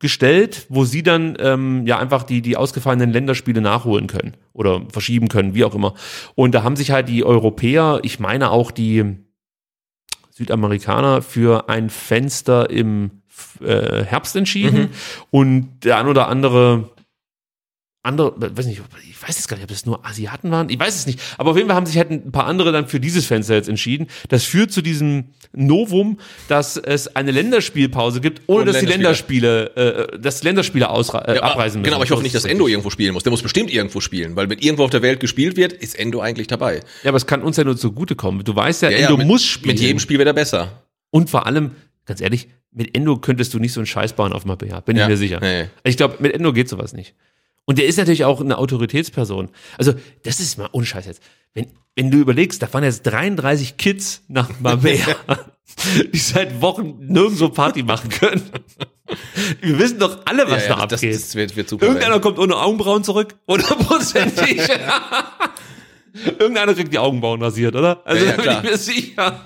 gestellt, wo sie dann ähm, ja einfach die die ausgefallenen Länderspiele nachholen können oder verschieben können, wie auch immer. Und da haben sich halt die Europäer, ich meine auch die Südamerikaner für ein Fenster im äh, Herbst entschieden. Und der ein oder andere andere, weiß nicht, ich weiß jetzt gar nicht, ob das nur Asiaten waren, ich weiß es nicht, aber auf jeden Fall haben sich halt ein paar andere dann für dieses Fenster jetzt entschieden. Das führt zu diesem Novum, dass es eine Länderspielpause gibt, ohne dass die Länderspiele. Äh, dass Länderspiele ausra äh, Ja, abreisen müssen. Genau, aber ich hoffe nicht, dass Endo irgendwo spielen muss. Der muss bestimmt irgendwo spielen, weil wenn irgendwo auf der Welt gespielt wird, ist Endo eigentlich dabei. Ja, aber es kann uns ja nur zugutekommen. Du weißt ja, Ja, ja, Endo mit- muss spielen. Mit jedem Spiel wird er besser. Und vor allem, ganz ehrlich, mit Endo könntest du nicht so einen Scheiß bauen auf Mapea, bin Ja, ich mir sicher. nee. Ich glaube, mit Endo geht sowas nicht. Und der ist natürlich auch eine Autoritätsperson. Also, das ist mal unscheiß jetzt. Wenn, wenn du überlegst, da fahren jetzt 33 Kids nach Marbella, [laughs] die seit Wochen nirgendwo Party machen können. Wir wissen doch alle, was Ja, ja, da das, abgeht. das wird, wird super. Irgendeiner werden. kommt ohne Augenbrauen zurück, hundertprozentig. [laughs] Irgendeiner kriegt die Augenbrauen rasiert, oder? Also, Ja, ja, da [laughs] bin ich mir sicher.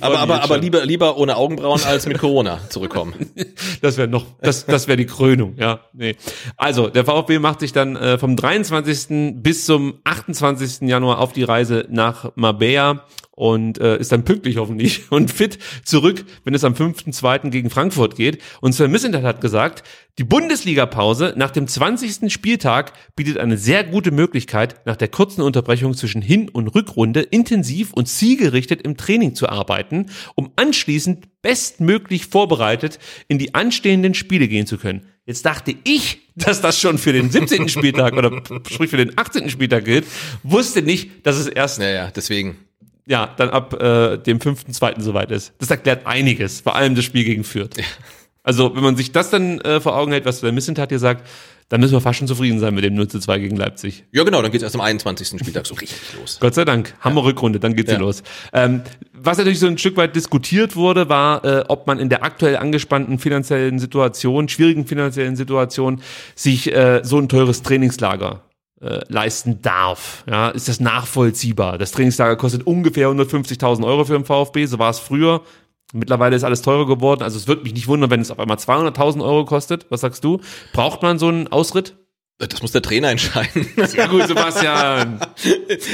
Aber aber, aber lieber, lieber ohne Augenbrauen als mit Corona zurückkommen. [laughs] Das wäre noch, das, das wäre die Krönung, ja. Nee. Also, der VfB macht sich dann äh, vom 23. bis zum 28. Januar auf die Reise nach Marbella und äh, ist dann pünktlich hoffentlich [laughs] und fit zurück, wenn es am 5.2. gegen Frankfurt geht. Und Sven Missentat hat gesagt, die Bundesliga-Pause nach dem 20. Spieltag bietet eine sehr gute Möglichkeit, nach der kurzen Unterbrechung zwischen Hin- und Rückrunde intensiv und zielgerichtet im Training zu arbeiten, um anschließend bestmöglich vorbereitet in die anstehenden Spiele gehen zu können. Jetzt dachte ich, dass das schon für den 17. Spieltag oder sprich für den 18. Spieltag gilt, wusste nicht, dass es erst Naja, deswegen. Ja, dann ab äh, dem 5.2. soweit ist. Das erklärt einiges, vor allem das Spiel gegen Fürth. Also, wenn man sich das dann äh, vor Augen hält, was der Missentat hier sagt, dann müssen wir fast schon zufrieden sein mit dem 0 zu 2 gegen Leipzig. Ja, genau, dann geht's erst am 21. Spieltag so richtig los. Gott sei Dank. Hammer Rückrunde, dann geht's Ja. hier los. Ähm, was natürlich so ein Stück weit diskutiert wurde, war, äh, ob man in der aktuell angespannten finanziellen Situation, schwierigen finanziellen Situation, sich äh, so ein teures Trainingslager äh, leisten darf. Ja, ist das nachvollziehbar? Das Trainingslager kostet ungefähr 150.000 Euro für den VfB, so war es früher. Mittlerweile ist alles teurer geworden. Also es würde mich nicht wundern, wenn es auf einmal 200.000 Euro kostet. Was sagst du? Braucht man so einen Ausritt? Das muss der Trainer entscheiden. Sehr gut, Sebastian. [laughs]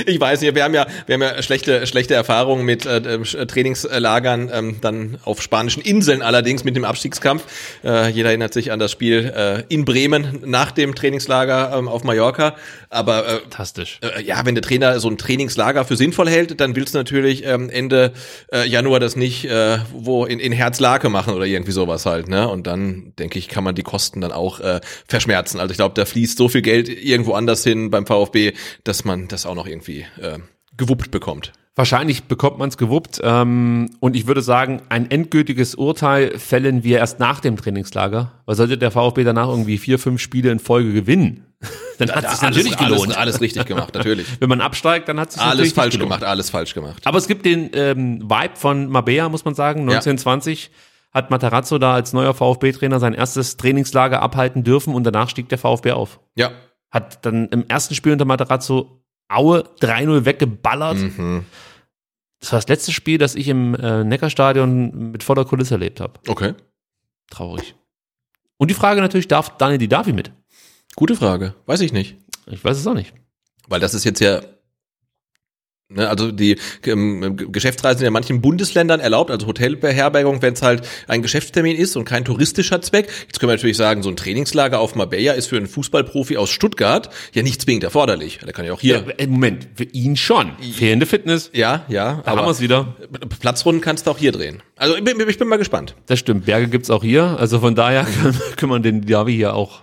Ich weiß nicht, wir haben ja, wir haben ja schlechte, schlechte Erfahrungen mit äh, äh, Trainingslagern, ähm, dann auf spanischen Inseln allerdings mit dem Abstiegskampf. Äh, jeder erinnert sich an das Spiel äh, in Bremen nach dem Trainingslager ähm, auf Mallorca. Aber äh, Fantastisch. äh, ja, wenn der Trainer so ein Trainingslager für sinnvoll hält, dann willst du natürlich ähm, Ende äh, Januar das nicht äh, wo in, in Herzlake machen oder irgendwie sowas halt, ne? Und dann denke ich, kann man die Kosten dann auch äh, verschmerzen. Also ich glaube, da fließt so viel Geld irgendwo anders hin beim VfB, dass man das auch noch irgendwie äh, gewuppt bekommt. Wahrscheinlich bekommt man es gewuppt. Ähm, und ich würde sagen, ein endgültiges Urteil fällen wir erst nach dem Trainingslager. Weil sollte der VfB danach irgendwie vier, fünf Spiele in Folge gewinnen, [laughs] dann hat es alles, natürlich gelohnt. Alles, alles richtig gemacht, natürlich. [laughs] Wenn man absteigt, dann hat es sich alles falsch gelohnt. gemacht, alles falsch gemacht. Aber es gibt den ähm, Vibe von Mabea, muss man sagen. 1920 hat Matarazzo da als neuer VfB-Trainer sein erstes Trainingslager abhalten dürfen und danach stieg der VfB auf. Ja. Hat dann im ersten Spiel unter Matarazzo Aue 3-0 weggeballert. Mhm. Das war das letzte Spiel, das ich im äh, Neckarstadion mit voller Kulisse erlebt habe. Okay. Traurig. Und die Frage natürlich, darf Daniel Didavi mit? Gute Frage. Weiß ich nicht. Ich weiß es auch nicht. Weil das ist jetzt ja, also die ähm, Geschäftsreisen sind in manchen Bundesländern erlaubt, also Hotelbeherbergung, wenn es halt ein Geschäftstermin ist und kein touristischer Zweck. Jetzt können wir natürlich sagen, so ein Trainingslager auf Marbella ist für einen Fußballprofi aus Stuttgart ja nicht zwingend erforderlich. Der kann ja auch hier. Ja, äh, Moment, für ihn schon. Fehlende Fitness. Ja, ja, Da haben wir es wieder. Platzrunden kannst du auch hier drehen. Also ich bin, ich bin mal gespannt. Das stimmt. Berge gibt's auch hier. Also von daher kann, kann man den Didavi hier auch,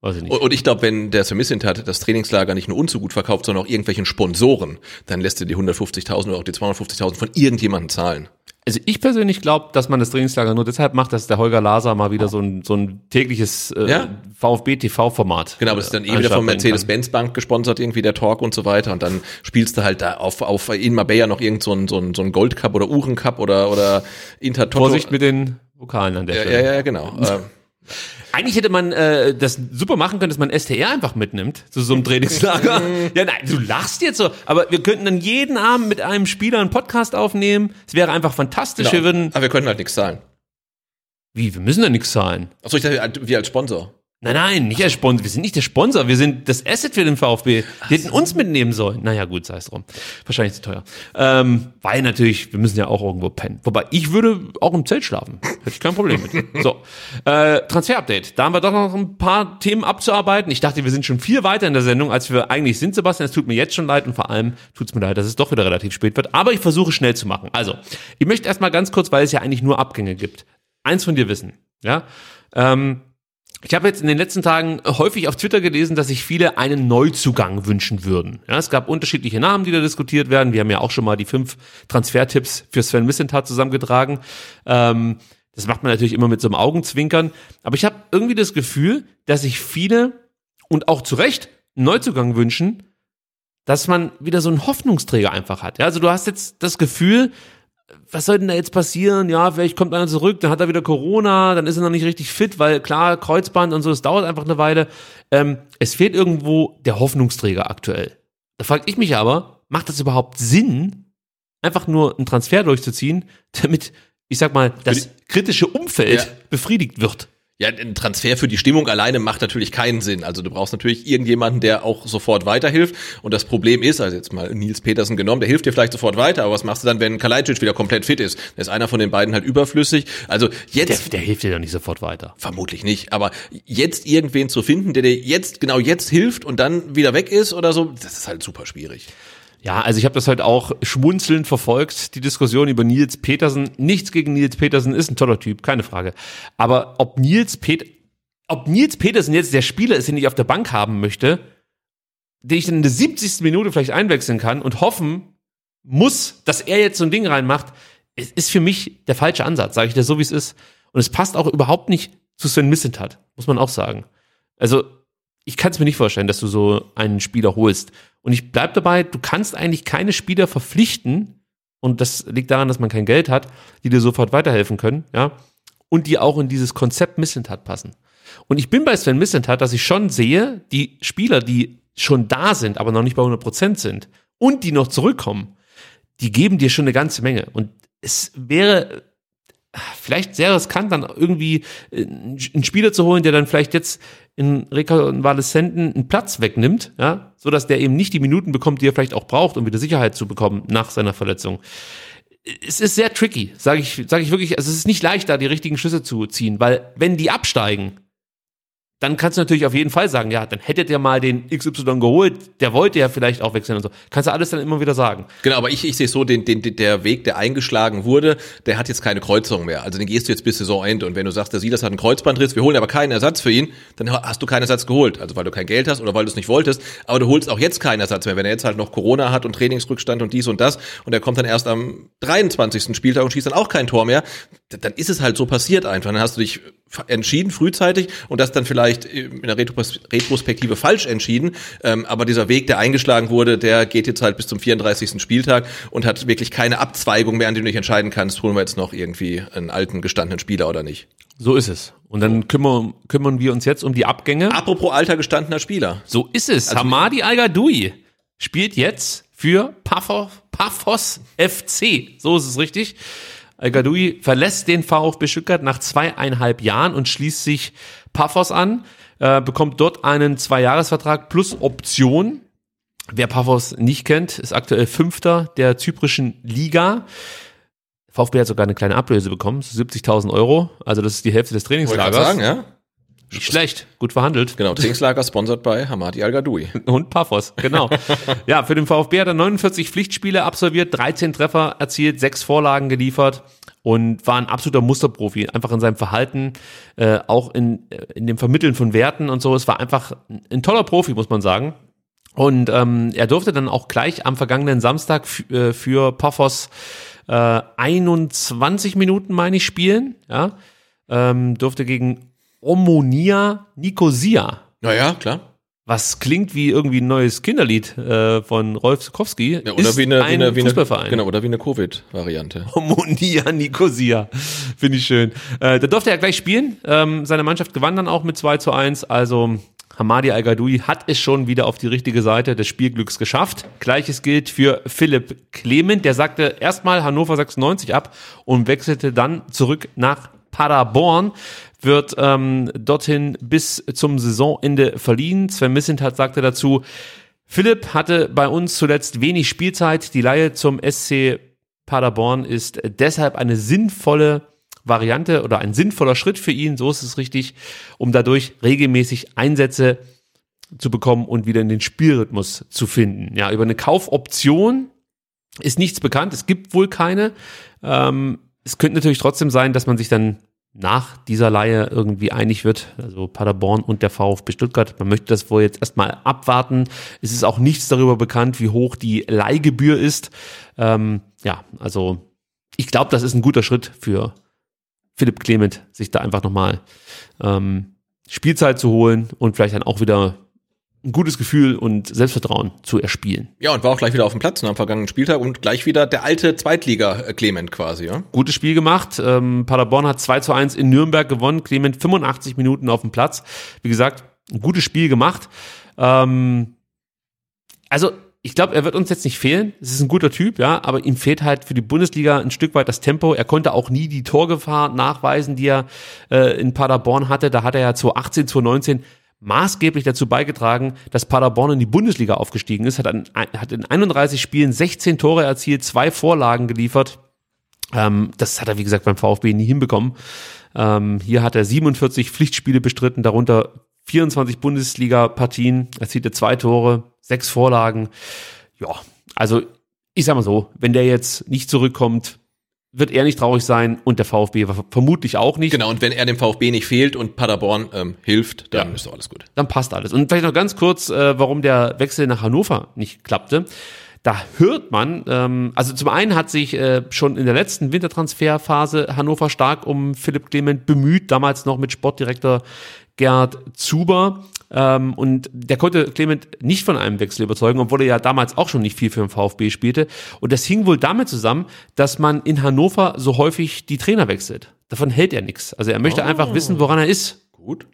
weiß ich nicht. Und ich glaube, wenn der hat das Trainingslager nicht nur uns so gut verkauft, sondern auch irgendwelchen Sponsoren, dann lässt er die 150.000 oder auch die 250.000 von irgendjemandem zahlen. Also ich persönlich glaube, dass man das Trainingslager nur deshalb macht, dass der Holger Laser mal wieder so ein, so ein tägliches äh, Ja. VfB-TV-Format Genau, aber das ist dann eh wieder von Mercedes-Benz Bank gesponsert, irgendwie der Talk und so weiter. Und dann spielst du halt da auf, auf in Marbella noch irgend so ein, so ein, so ein Gold Cup oder Uhren Cup oder, oder Intertoto. Vorsicht mit den Vokalen an der ja, Stelle. ja, ja, genau. [laughs] Eigentlich hätte man äh, das super machen können, dass man STR einfach mitnimmt zu so einem Trainingslager. [laughs] ja, nein, du lachst jetzt so, aber wir könnten dann jeden Abend mit einem Spieler einen Podcast aufnehmen. Es wäre einfach fantastisch. genau. Wir würden, Aber wir könnten halt nichts zahlen. wie, wir müssen da nichts zahlen. Achso, ich dachte, wir als Sponsor. Nein, nein, nicht der Sponsor. Wir sind nicht der Sponsor. Wir sind das Asset für den VfB. Die hätten uns mitnehmen sollen. Naja, gut, sei es drum. Wahrscheinlich zu teuer. Ähm, weil natürlich, wir müssen ja auch irgendwo pennen. Wobei, ich würde auch im Zelt schlafen. Hätte ich kein Problem mit. [laughs] So. Äh, Transfer-Update. Da haben wir doch noch ein paar Themen abzuarbeiten. Ich dachte, wir sind schon viel weiter in der Sendung, als wir eigentlich sind, Sebastian. Es tut mir jetzt schon leid und vor allem tut es mir leid, dass es doch wieder relativ spät wird. Aber ich versuche schnell zu machen. Also, ich möchte erstmal ganz kurz, weil es ja eigentlich nur Abgänge gibt, eins von dir wissen. Ja. Ähm, ich habe jetzt in den letzten Tagen häufig auf Twitter gelesen, dass sich viele einen Neuzugang wünschen würden. Ja, es gab unterschiedliche Namen, die da diskutiert werden. Wir haben ja auch schon mal die fünf Transfertipps für Sven Missentat zusammengetragen. Ähm, das macht man natürlich immer mit so einem Augenzwinkern. Aber ich habe irgendwie das Gefühl, dass sich viele und auch zu Recht einen Neuzugang wünschen, dass man wieder so einen Hoffnungsträger einfach hat. Ja, also du hast jetzt das Gefühl, was soll denn da jetzt passieren? Ja, vielleicht kommt einer zurück, dann hat er wieder Corona, dann ist er noch nicht richtig fit, weil klar, Kreuzband und so, es dauert einfach eine Weile. Ähm, es fehlt irgendwo der Hoffnungsträger aktuell. Da frage ich mich aber, macht das überhaupt Sinn, einfach nur einen Transfer durchzuziehen, damit, ich sag mal, das kritische Umfeld Ja. befriedigt wird? Ja, ein Transfer für die Stimmung alleine macht natürlich keinen Sinn. Also du brauchst natürlich irgendjemanden, der auch sofort weiterhilft. Und das Problem ist, also jetzt mal Nils Petersen genommen, der hilft dir vielleicht sofort weiter, aber was machst du dann, wenn Kalajdzic wieder komplett fit ist? Da ist einer von den beiden halt überflüssig. Also Der, jetzt der hilft dir doch nicht sofort weiter. vermutlich nicht, aber jetzt irgendwen zu finden, der dir jetzt genau jetzt hilft und dann wieder weg ist oder so, das ist halt super schwierig. Ja, also ich habe das halt auch schmunzelnd verfolgt, die Diskussion über Nils Petersen. Nichts gegen Nils Petersen, ist ein toller Typ, keine Frage. Aber ob Nils, Pet ob Nils Petersen jetzt der Spieler ist, den ich auf der Bank haben möchte, den ich dann in der 70. Minute vielleicht einwechseln kann und hoffen muss, dass er jetzt so ein Ding reinmacht, ist für mich der falsche Ansatz, sage ich dir so, wie es ist. Und es passt auch überhaupt nicht zu Sven Missentat, muss man auch sagen. Also ich kann es mir nicht vorstellen, dass du so einen Spieler holst. Und ich bleib dabei, du kannst eigentlich keine Spieler verpflichten, und das liegt daran, dass man kein Geld hat, die dir sofort weiterhelfen können, ja, und die auch in dieses Konzept Missentat passen. Und ich bin bei Sven Missentat, dass ich schon sehe, die Spieler, die schon da sind, aber noch nicht bei 100 Prozent sind und die noch zurückkommen, die geben dir schon eine ganze Menge. Und es wäre vielleicht sehr riskant, dann irgendwie äh, einen Spieler zu holen, der dann vielleicht jetzt in Rekonvaleszenten einen Platz wegnimmt, ja, so dass der eben nicht die Minuten bekommt, die er vielleicht auch braucht, um wieder Sicherheit zu bekommen nach seiner Verletzung. Es ist sehr tricky, sage ich, sage ich wirklich. Also es ist nicht leicht, da die richtigen Schlüsse zu ziehen, weil wenn die absteigen, dann kannst du natürlich auf jeden Fall sagen, ja, dann hättet ihr mal den XY geholt, der wollte ja vielleicht auch wechseln und so. Kannst du alles dann immer wieder sagen. Genau, aber ich, ich sehe so, den, den, der Weg, der eingeschlagen wurde, der hat jetzt keine Kreuzung mehr. Also den gehst du jetzt bis Saisonende. Und wenn du sagst, der Silas hat einen Kreuzbandriss, wir holen aber keinen Ersatz für ihn, dann hast du keinen Ersatz geholt. Also weil du kein Geld hast oder weil du es nicht wolltest. Aber du holst auch jetzt keinen Ersatz mehr. Wenn er jetzt halt noch Corona hat und Trainingsrückstand und dies und das und er kommt dann erst am 23. Spieltag und schießt dann auch kein Tor mehr, dann ist es halt so passiert einfach. Dann hast du dich entschieden frühzeitig und das dann vielleicht in der Retros Retrospektive falsch entschieden. Ähm, aber dieser Weg, der eingeschlagen wurde, der geht jetzt halt bis zum 34. Spieltag und hat wirklich keine Abzweigung mehr, an dem du dich entscheiden kannst, holen wir jetzt noch irgendwie einen alten gestandenen Spieler oder nicht. So ist es. Und dann kümmern, kümmern wir uns jetzt um die Abgänge. Apropos alter gestandener Spieler. So ist es. Also- Hamadi Al-Gadoui spielt jetzt für Paphos, Paphos FC. So ist es richtig. Al-Gadoui verlässt den VfB Stuttgart nach zweieinhalb Jahren und schließt sich Paphos an, äh, bekommt dort einen Zweijahresvertrag plus Option. Wer Paphos nicht kennt, ist aktuell Fünfter der zyprischen Liga. VfB hat sogar eine kleine Ablöse bekommen, so 70.000 Euro. Also das ist die Hälfte des Wollte ich Trainingslagers. sagen, ja? Nicht schlecht, gut verhandelt. Genau, Trainingslager sponsert bei Hamadi Al-Gadoui. [laughs] Und Paphos, genau. ja, für den VfB hat er 49 Pflichtspiele absolviert, 13 Treffer erzielt, 6 Vorlagen geliefert und war ein absoluter Musterprofi. Einfach in seinem Verhalten, äh, auch in, in dem Vermitteln von Werten und so. Es war einfach ein toller Profi, muss man sagen. Und ähm, er durfte dann auch gleich am vergangenen Samstag äh, für Paphos äh, 21 Minuten, meine ich, spielen. Ja, ähm, durfte gegen Omonia Nicosia Naja, klar. was klingt wie irgendwie ein neues Kinderlied äh, von Rolf Zukowski, Ja, oder ist wie eine, wie ein eine, wie eine, Fußballverein. genau, oder wie eine Covid-Variante. [laughs] Homonia Nicosia. Finde ich schön. Äh, da durfte er gleich spielen. Ähm, seine Mannschaft gewann dann auch mit 2 zu 1. Also Hamadi Al-Gadoui hat es schon wieder auf die richtige Seite des Spielglücks geschafft. Gleiches gilt für Philipp Clement. Der sagte erstmal Hannover 96 ab und wechselte dann zurück nach Paderborn. Wird ähm, dorthin bis zum Saisonende verliehen. Sven Missentat sagte dazu, Philipp hatte bei uns zuletzt wenig Spielzeit. Die Laie zum SC Paderborn ist deshalb eine sinnvolle Variante oder ein sinnvoller Schritt für ihn, so ist es richtig, um dadurch regelmäßig Einsätze zu bekommen und wieder in den Spielrhythmus zu finden. Ja, über eine Kaufoption ist nichts bekannt. Es gibt wohl keine. Ähm, es könnte natürlich trotzdem sein, dass man sich dann nach dieser Laie irgendwie einig wird, also Paderborn und der VfB Stuttgart. Man möchte das wohl jetzt erstmal abwarten. Es ist auch nichts darüber bekannt, wie hoch die Leihgebühr ist. Ähm, ja, also ich glaube, das ist ein guter Schritt für Philipp Clement, sich da einfach nochmal ähm, Spielzeit zu holen und vielleicht dann auch wieder ein gutes Gefühl und Selbstvertrauen zu erspielen. Ja, und war auch gleich wieder auf dem Platz am vergangenen Spieltag und gleich wieder der alte Zweitliga-Clement quasi, ja? Gutes Spiel gemacht. Ähm, Paderborn hat 2 zu 1 in Nürnberg gewonnen. Clement 85 Minuten auf dem Platz. Wie gesagt, ein gutes Spiel gemacht. Ähm, also, ich glaube, er wird uns jetzt nicht fehlen. Es ist ein guter Typ, ja, aber ihm fehlt halt für die Bundesliga ein Stück weit das Tempo. Er konnte auch nie die Torgefahr nachweisen, die er äh, in Paderborn hatte. Da hat er ja 2018, 2019 maßgeblich dazu beigetragen, dass Paderborn in die Bundesliga aufgestiegen ist, hat, an, hat in 31 Spielen 16 Tore erzielt, zwei Vorlagen geliefert. Ähm, das hat er, wie gesagt, beim VfB nie hinbekommen. Ähm, hier hat er 47 Pflichtspiele bestritten, darunter 24 Bundesliga-Partien, erzielte zwei Tore, sechs Vorlagen. Ja, also ich sag mal so, wenn der jetzt nicht zurückkommt, wird er nicht traurig sein und der VfB vermutlich auch nicht. Genau, und wenn er dem VfB nicht fehlt und Paderborn ähm, hilft, dann ja. ist doch alles gut. Dann passt alles. Und vielleicht noch ganz kurz, äh, warum der Wechsel nach Hannover nicht klappte. Da hört man, ähm, also zum einen hat sich äh, schon in der letzten Wintertransferphase Hannover stark um Philipp Clement bemüht, damals noch mit Sportdirektor Gerd Zuber. Ähm, und der konnte Clement nicht von einem Wechsel überzeugen, obwohl er ja damals auch schon nicht viel für den VfB spielte. Und das hing wohl damit zusammen, dass man in Hannover so häufig die Trainer wechselt. Davon hält er nichts. Also er möchte oh. einfach wissen, woran er ist. Gut.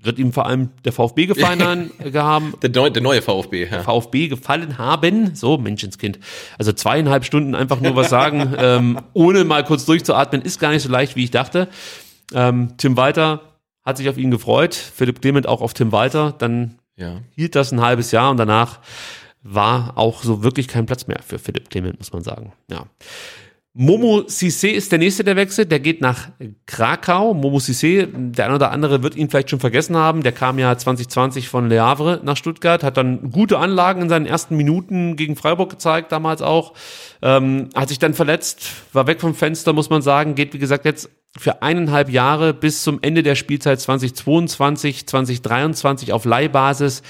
Wird ihm vor allem der VfB gefallen [laughs] haben? Der, neu, der neue VfB, ja. Der VfB gefallen haben? So, Menschenskind. Also zweieinhalb Stunden einfach nur was sagen, [laughs] ähm, ohne mal kurz durchzuatmen, ist gar nicht so leicht, wie ich dachte. Ähm, Tim Walter hat sich auf ihn gefreut, Philipp Clement auch auf Tim Walter, dann ja. hielt das ein halbes Jahr und danach war auch so wirklich kein Platz mehr für Philipp Clement, muss man sagen. Ja. Momo Sissé ist der nächste, der wechselt. Der geht nach Krakau. Momo Sissé, der eine oder andere wird ihn vielleicht schon vergessen haben. Der kam ja 2020 von Le Havre nach Stuttgart, hat dann gute Anlagen in seinen ersten Minuten gegen Freiburg gezeigt, damals auch. Ähm, hat sich dann verletzt, war weg vom Fenster, muss man sagen. Geht, wie gesagt, jetzt für eineinhalb Jahre bis zum Ende der Spielzeit 2022, 2023 auf Leihbasis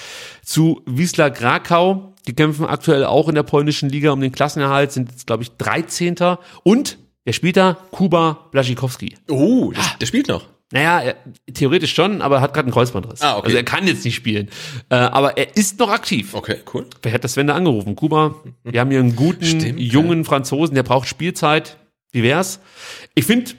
zu Wiesla Krakau. Die kämpfen aktuell auch in der polnischen Liga um den Klassenerhalt, sind jetzt, glaube ich, 13. Und der spielt da Kuba Blaszczykowski. Oh, der, der spielt noch. Naja, er, theoretisch schon, aber er hat gerade einen Kreuzbandriss. Ah, okay. Also er kann jetzt nicht spielen. Äh, aber er ist noch aktiv. Okay, cool. Wer hat das Sven da angerufen? Kuba, wir haben hier einen guten, Stimmt, jungen. Franzosen, der braucht Spielzeit. Wie wär's? Ich finde,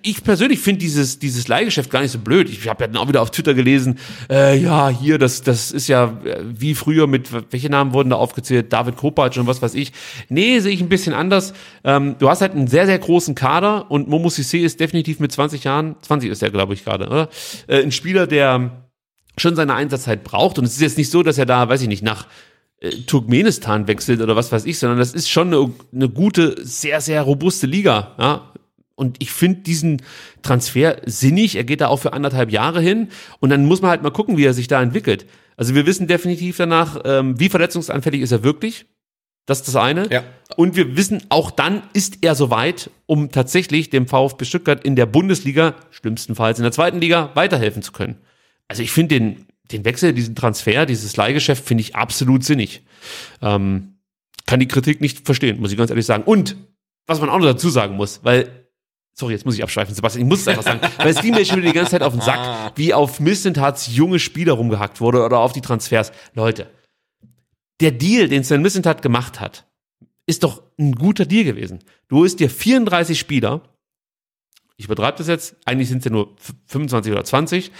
ich persönlich finde dieses, dieses Leihgeschäft gar nicht so blöd. Ich habe ja dann auch wieder auf Twitter gelesen, äh, ja, hier, das, das ist ja äh, wie früher mit, welche Namen wurden da aufgezählt? David Kopacz und was weiß ich. Nee, sehe ich ein bisschen anders. Ähm, du hast halt einen sehr, sehr großen Kader und Momo Sissé ist definitiv mit 20 Jahren, 20 ist er, glaube ich, gerade, oder? Äh, ein Spieler, der schon seine Einsatzzeit braucht. Und es ist jetzt nicht so, dass er da, weiß ich nicht, nach Turkmenistan wechselt oder was weiß ich, sondern das ist schon eine, eine gute, sehr, sehr robuste Liga. Ja? Und ich finde diesen Transfer sinnig. Er geht da auch für anderthalb Jahre hin. Und dann muss man halt mal gucken, wie er sich da entwickelt. Also wir wissen definitiv danach, ähm, wie verletzungsanfällig ist er wirklich. Das ist das eine. Ja. Und wir wissen, auch dann ist er soweit, um tatsächlich dem VfB Stuttgart in der Bundesliga, schlimmstenfalls in der zweiten Liga, weiterhelfen zu können. Also ich finde den den Wechsel, diesen Transfer, dieses Leihgeschäft finde ich absolut sinnig. Ähm, kann die Kritik nicht verstehen, muss ich ganz ehrlich sagen. Und was man auch noch dazu sagen muss, weil Sorry, jetzt muss ich abschweifen, Sebastian, ich muss es einfach sagen, [laughs] weil es ging mir schon die ganze Zeit auf den Sack, ah. wie auf Missentats junge Spieler rumgehackt wurde oder auf die Transfers. Leute, der Deal, den Sven Missentat gemacht hat, ist doch ein guter Deal gewesen. Du holst dir 34 Spieler, ich übertreibe das jetzt, eigentlich sind es ja nur 25 oder 20,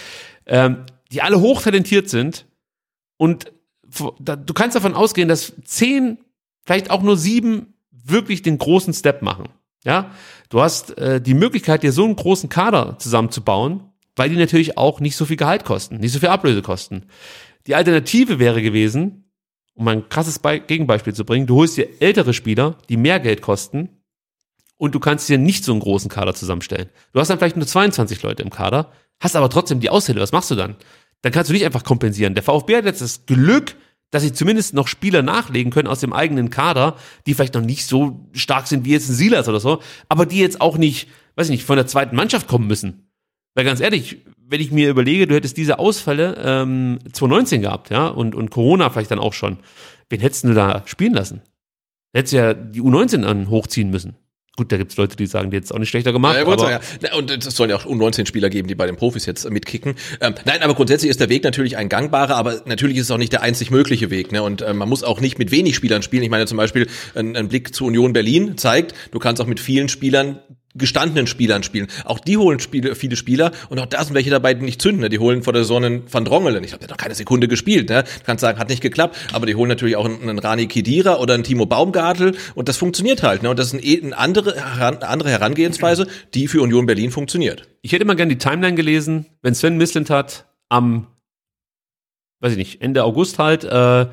ähm, die alle hochtalentiert sind und du kannst davon ausgehen, dass zehn, vielleicht auch nur sieben wirklich den großen Step machen. Ja, du hast äh, die Möglichkeit, dir so einen großen Kader zusammenzubauen, weil die natürlich auch nicht so viel Gehalt kosten, nicht so viel Ablöse kosten. Die Alternative wäre gewesen, um ein krasses Be Gegenbeispiel zu bringen, du holst dir ältere Spieler, die mehr Geld kosten und du kannst dir nicht so einen großen Kader zusammenstellen. Du hast dann vielleicht nur 22 Leute im Kader, hast aber trotzdem die Ausfälle. Was machst du dann? Dann kannst du nicht einfach kompensieren. Der VfB hat jetzt das Glück, dass sie zumindest noch Spieler nachlegen können aus dem eigenen Kader, die vielleicht noch nicht so stark sind wie jetzt ein Silas oder so, aber die jetzt auch nicht, weiß ich nicht, von der zweiten Mannschaft kommen müssen. Weil ganz ehrlich, wenn ich mir überlege, du hättest diese Ausfälle ähm, 2019 gehabt, ja, und, und Corona vielleicht dann auch schon, wen hättest du da spielen lassen? Hättest ja die U19 an hochziehen müssen. Gut, da gibt's Leute, die sagen, die jetzt auch nicht schlechter gemacht. Ja, aber sagen, ja. Und es sollen ja auch U19-Spieler geben, die bei den Profis jetzt mitkicken. Ähm, nein, aber grundsätzlich ist der Weg natürlich ein gangbarer, aber natürlich ist es auch nicht der einzig mögliche Weg. Ne? Und äh, man muss auch nicht mit wenig Spielern spielen. Ich meine zum Beispiel, ein, ein Blick zu Union Berlin zeigt, du kannst auch mit vielen Spielern gestandenen Spielern spielen. Auch die holen Spiele, viele Spieler und auch da sind welche dabei, die nicht zünden. Ne? Die holen vor der einen Van Drongelen. Ich habe ja noch keine Sekunde gespielt. Ne? Du kannst sagen, hat nicht geklappt, aber die holen natürlich auch einen, Rani Kedira oder einen Timo Baumgartel und das funktioniert halt. Ne? Und das ist eine, eine andere, andere Herangehensweise, die für Union Berlin funktioniert. Ich hätte mal gerne die Timeline gelesen, wenn Sven Mislintat am, weiß ich nicht, Ende August halt äh,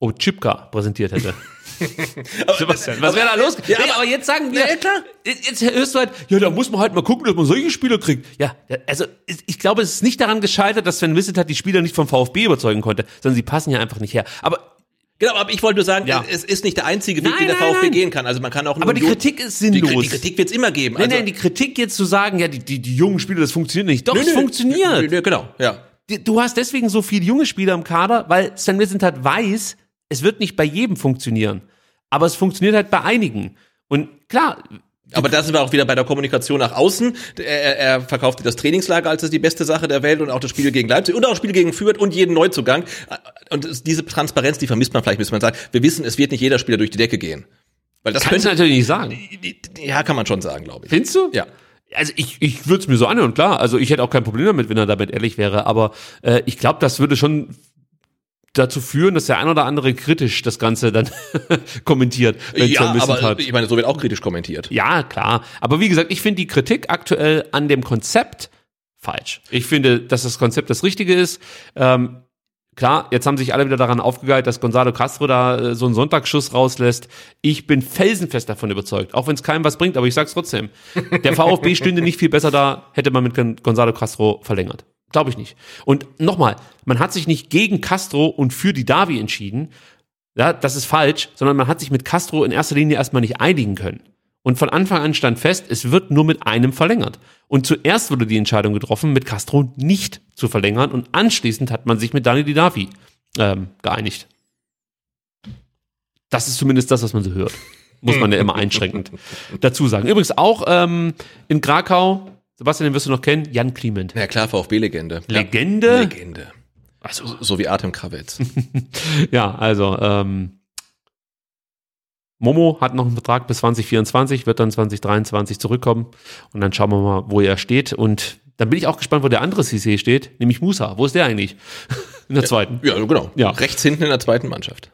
Ochipka präsentiert hätte. [laughs] [laughs] Sebastian, was wäre da los? Ja, nee, aber, aber, jetzt sagen wir, ja, klar. jetzt hörst du halt, ja, da muss man halt mal gucken, dass man solche Spieler kriegt. Ja, also ich glaube, es ist nicht daran gescheitert, dass Sven Wisset hat die Spieler nicht vom VfB überzeugen konnte, sondern sie passen ja einfach nicht her. Aber Genau, aber ich wollte nur sagen, ja. es ist nicht der einzige Weg, nein, den der VfB nein. gehen kann. Also man kann auch Aber die Kritik ist sinnlos. Die, die Kritik wird es immer geben. Nein, also, nein, die Kritik jetzt zu sagen, ja, die, die, die jungen Spieler, das funktioniert nicht. Doch, es funktioniert. Nö, genau, ja. Du hast deswegen so viele junge Spieler im Kader, weil Sven Wisset hat weiß, es wird nicht bei jedem funktionieren aber es funktioniert halt bei einigen. Und klar, aber da sind wir auch wieder bei der Kommunikation nach außen. Er, er verkaufte das Trainingslager als die beste Sache der Welt und auch das Spiel gegen Leipzig und auch das Spiel gegen Fürth und jeden Neuzugang. Und diese Transparenz, die vermisst man vielleicht, bis man sagt, wir wissen, es wird nicht jeder Spieler durch die Decke gehen. Weil das Kannst könnte natürlich nicht sagen. Ja, kann man schon sagen, glaube ich. Findest du? Ja. Also ich, ich würde es mir so anhören, klar. Also ich hätte auch kein Problem damit, wenn er damit ehrlich wäre. Aber äh, ich glaube, das würde schon dazu führen, dass der ein oder andere kritisch das Ganze dann [laughs] kommentiert. Ja, aber hat. ich meine, so wird auch kritisch kommentiert. Ja, klar. Aber wie gesagt, ich finde die Kritik aktuell an dem Konzept falsch. Ich finde, dass das Konzept das Richtige ist. Ähm, Klar, jetzt haben sich alle wieder daran aufgegeilt, dass Gonzalo Castro da äh, so einen Sonntagsschuss rauslässt. Ich bin felsenfest davon überzeugt, auch wenn es keinem was bringt, aber ich sag's trotzdem. Der [laughs] VfB stünde nicht viel besser da, hätte man mit Gonzalo Castro verlängert. Glaube ich nicht. Und nochmal, man hat sich nicht gegen Castro und für die Davi entschieden. Ja, das ist falsch, sondern man hat sich mit Castro in erster Linie erstmal nicht einigen können. Und von Anfang an stand fest, es wird nur mit einem verlängert. Und zuerst wurde die Entscheidung getroffen, mit Castro nicht zu verlängern und anschließend hat man sich mit Dani Didavi ähm, geeinigt. Das ist zumindest das, was man so hört. Muss man ja immer einschränkend [laughs] dazu sagen. Übrigens auch ähm, in Krakau Sebastian, den wirst du noch kennen, Jan Kliment. Ja klar, VfB-Legende. Legende? Legende. Also, so, so wie Artem Krawitz. [laughs] ja, also ähm, Momo hat noch einen Vertrag bis 2024, wird dann 2023 zurückkommen und dann schauen wir mal, wo er steht und dann bin ich auch gespannt, wo der andere CC steht, nämlich Musa. Wo ist der eigentlich? [laughs] In der zweiten. Ja, genau. Ja. Rechts hinten in der zweiten Mannschaft.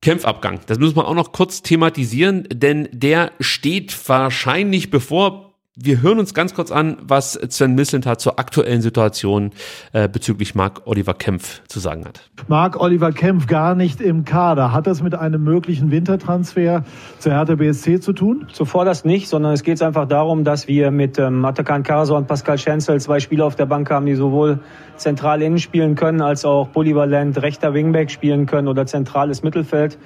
Kämpfabgang. Das müssen wir auch noch kurz thematisieren, denn der steht wahrscheinlich bevor wir hören uns ganz kurz an, was Sven Mislintat zur aktuellen Situation äh, bezüglich Marc Oliver Kempf zu sagen hat. Marc Oliver Kempf gar nicht im Kader. Hat das mit einem möglichen Wintertransfer zur Hertha BSC zu tun? Zuvor das nicht, sondern es geht einfach darum, dass wir mit ähm, Atakan Karasor und Pascal Schenzel zwei Spieler auf der Bank haben, die sowohl zentral innen spielen können, als auch polyvalent rechter Wingback spielen können oder zentrales Mittelfeld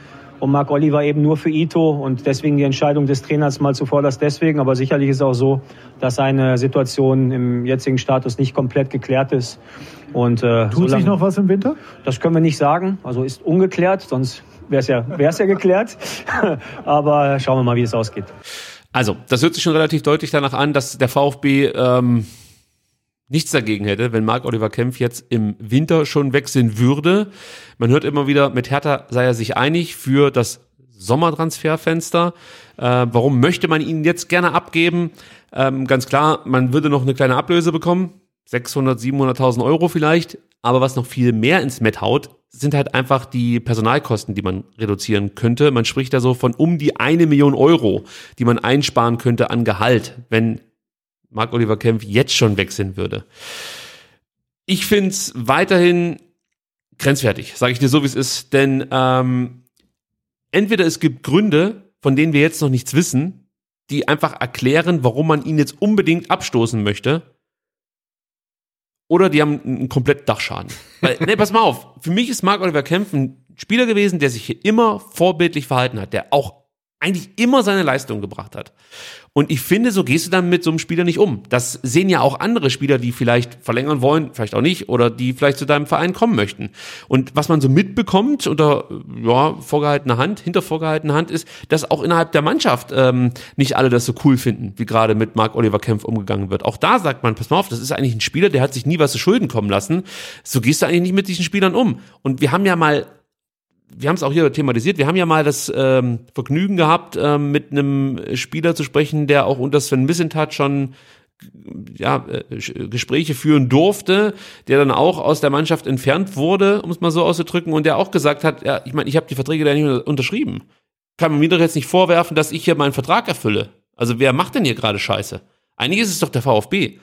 und Marc Oliver eben nur für Ito und deswegen die Entscheidung des Trainers mal zuvor das deswegen. Aber sicherlich ist es auch so, dass seine Situation im jetzigen Status nicht komplett geklärt ist. Und, äh, Tut sich noch was im Winter? Das können wir nicht sagen. Also ist ungeklärt, sonst wäre es ja, wär's ja geklärt. [laughs] Aber schauen wir mal, wie es ausgeht. Also, das hört sich schon relativ deutlich danach an, dass der VfB ähm, nichts dagegen hätte, wenn Marc Oliver Kempf jetzt im Winter schon wechseln würde. Man hört immer wieder, mit Hertha sei er sich einig für das Sommertransferfenster. Äh, warum möchte man ihn jetzt gerne abgeben? Ähm, ganz klar, man würde noch eine kleine Ablöse bekommen. 600, 700.000 Euro vielleicht. Aber was noch viel mehr ins Met haut, sind halt einfach die Personalkosten, die man reduzieren könnte. Man spricht da so von um die eine Million Euro, die man einsparen könnte an Gehalt, wenn Marc-Oliver Kempf jetzt schon wechseln würde. Ich find's weiterhin grenzwertig, sage ich dir so, wie es ist. Denn ähm, entweder es gibt Gründe, von denen wir jetzt noch nichts wissen, die einfach erklären, warum man ihn jetzt unbedingt abstoßen möchte. Oder die haben einen kompletten Dachschaden. [laughs] Weil, nee, pass mal auf. Für mich ist Marc Oliver Kempf ein Spieler gewesen, der sich hier immer vorbildlich verhalten hat, der auch eigentlich immer seine Leistung gebracht hat. Und ich finde, so gehst du dann mit so einem Spieler nicht um. Das sehen ja auch andere Spieler, die vielleicht verlängern wollen, vielleicht auch nicht, oder die vielleicht zu deinem Verein kommen möchten. Und was man so mitbekommt unter ja, vorgehaltener Hand, hinter vorgehaltener Hand, ist, dass auch innerhalb der Mannschaft ähm, nicht alle das so cool finden, wie gerade mit Marc Oliver Kempf umgegangen wird. Auch da sagt man, pass mal auf, das ist eigentlich ein Spieler, der hat sich nie was zu Schulden kommen lassen. So gehst du eigentlich nicht mit diesen Spielern um. Und wir haben ja mal wir haben es auch hier thematisiert, wir haben ja mal das ähm, Vergnügen gehabt, ähm, mit einem Spieler zu sprechen, der auch unter Sven Missentat schon ja, äh, Gespräche führen durfte, der dann auch aus der Mannschaft entfernt wurde, um es mal so auszudrücken, und der auch gesagt hat, ja, ich meine, ich habe die Verträge da nicht unterschrieben. Kann man mir doch jetzt nicht vorwerfen, dass ich hier meinen Vertrag erfülle. Also wer macht denn hier gerade Scheiße? Eigentlich ist es doch der VfB.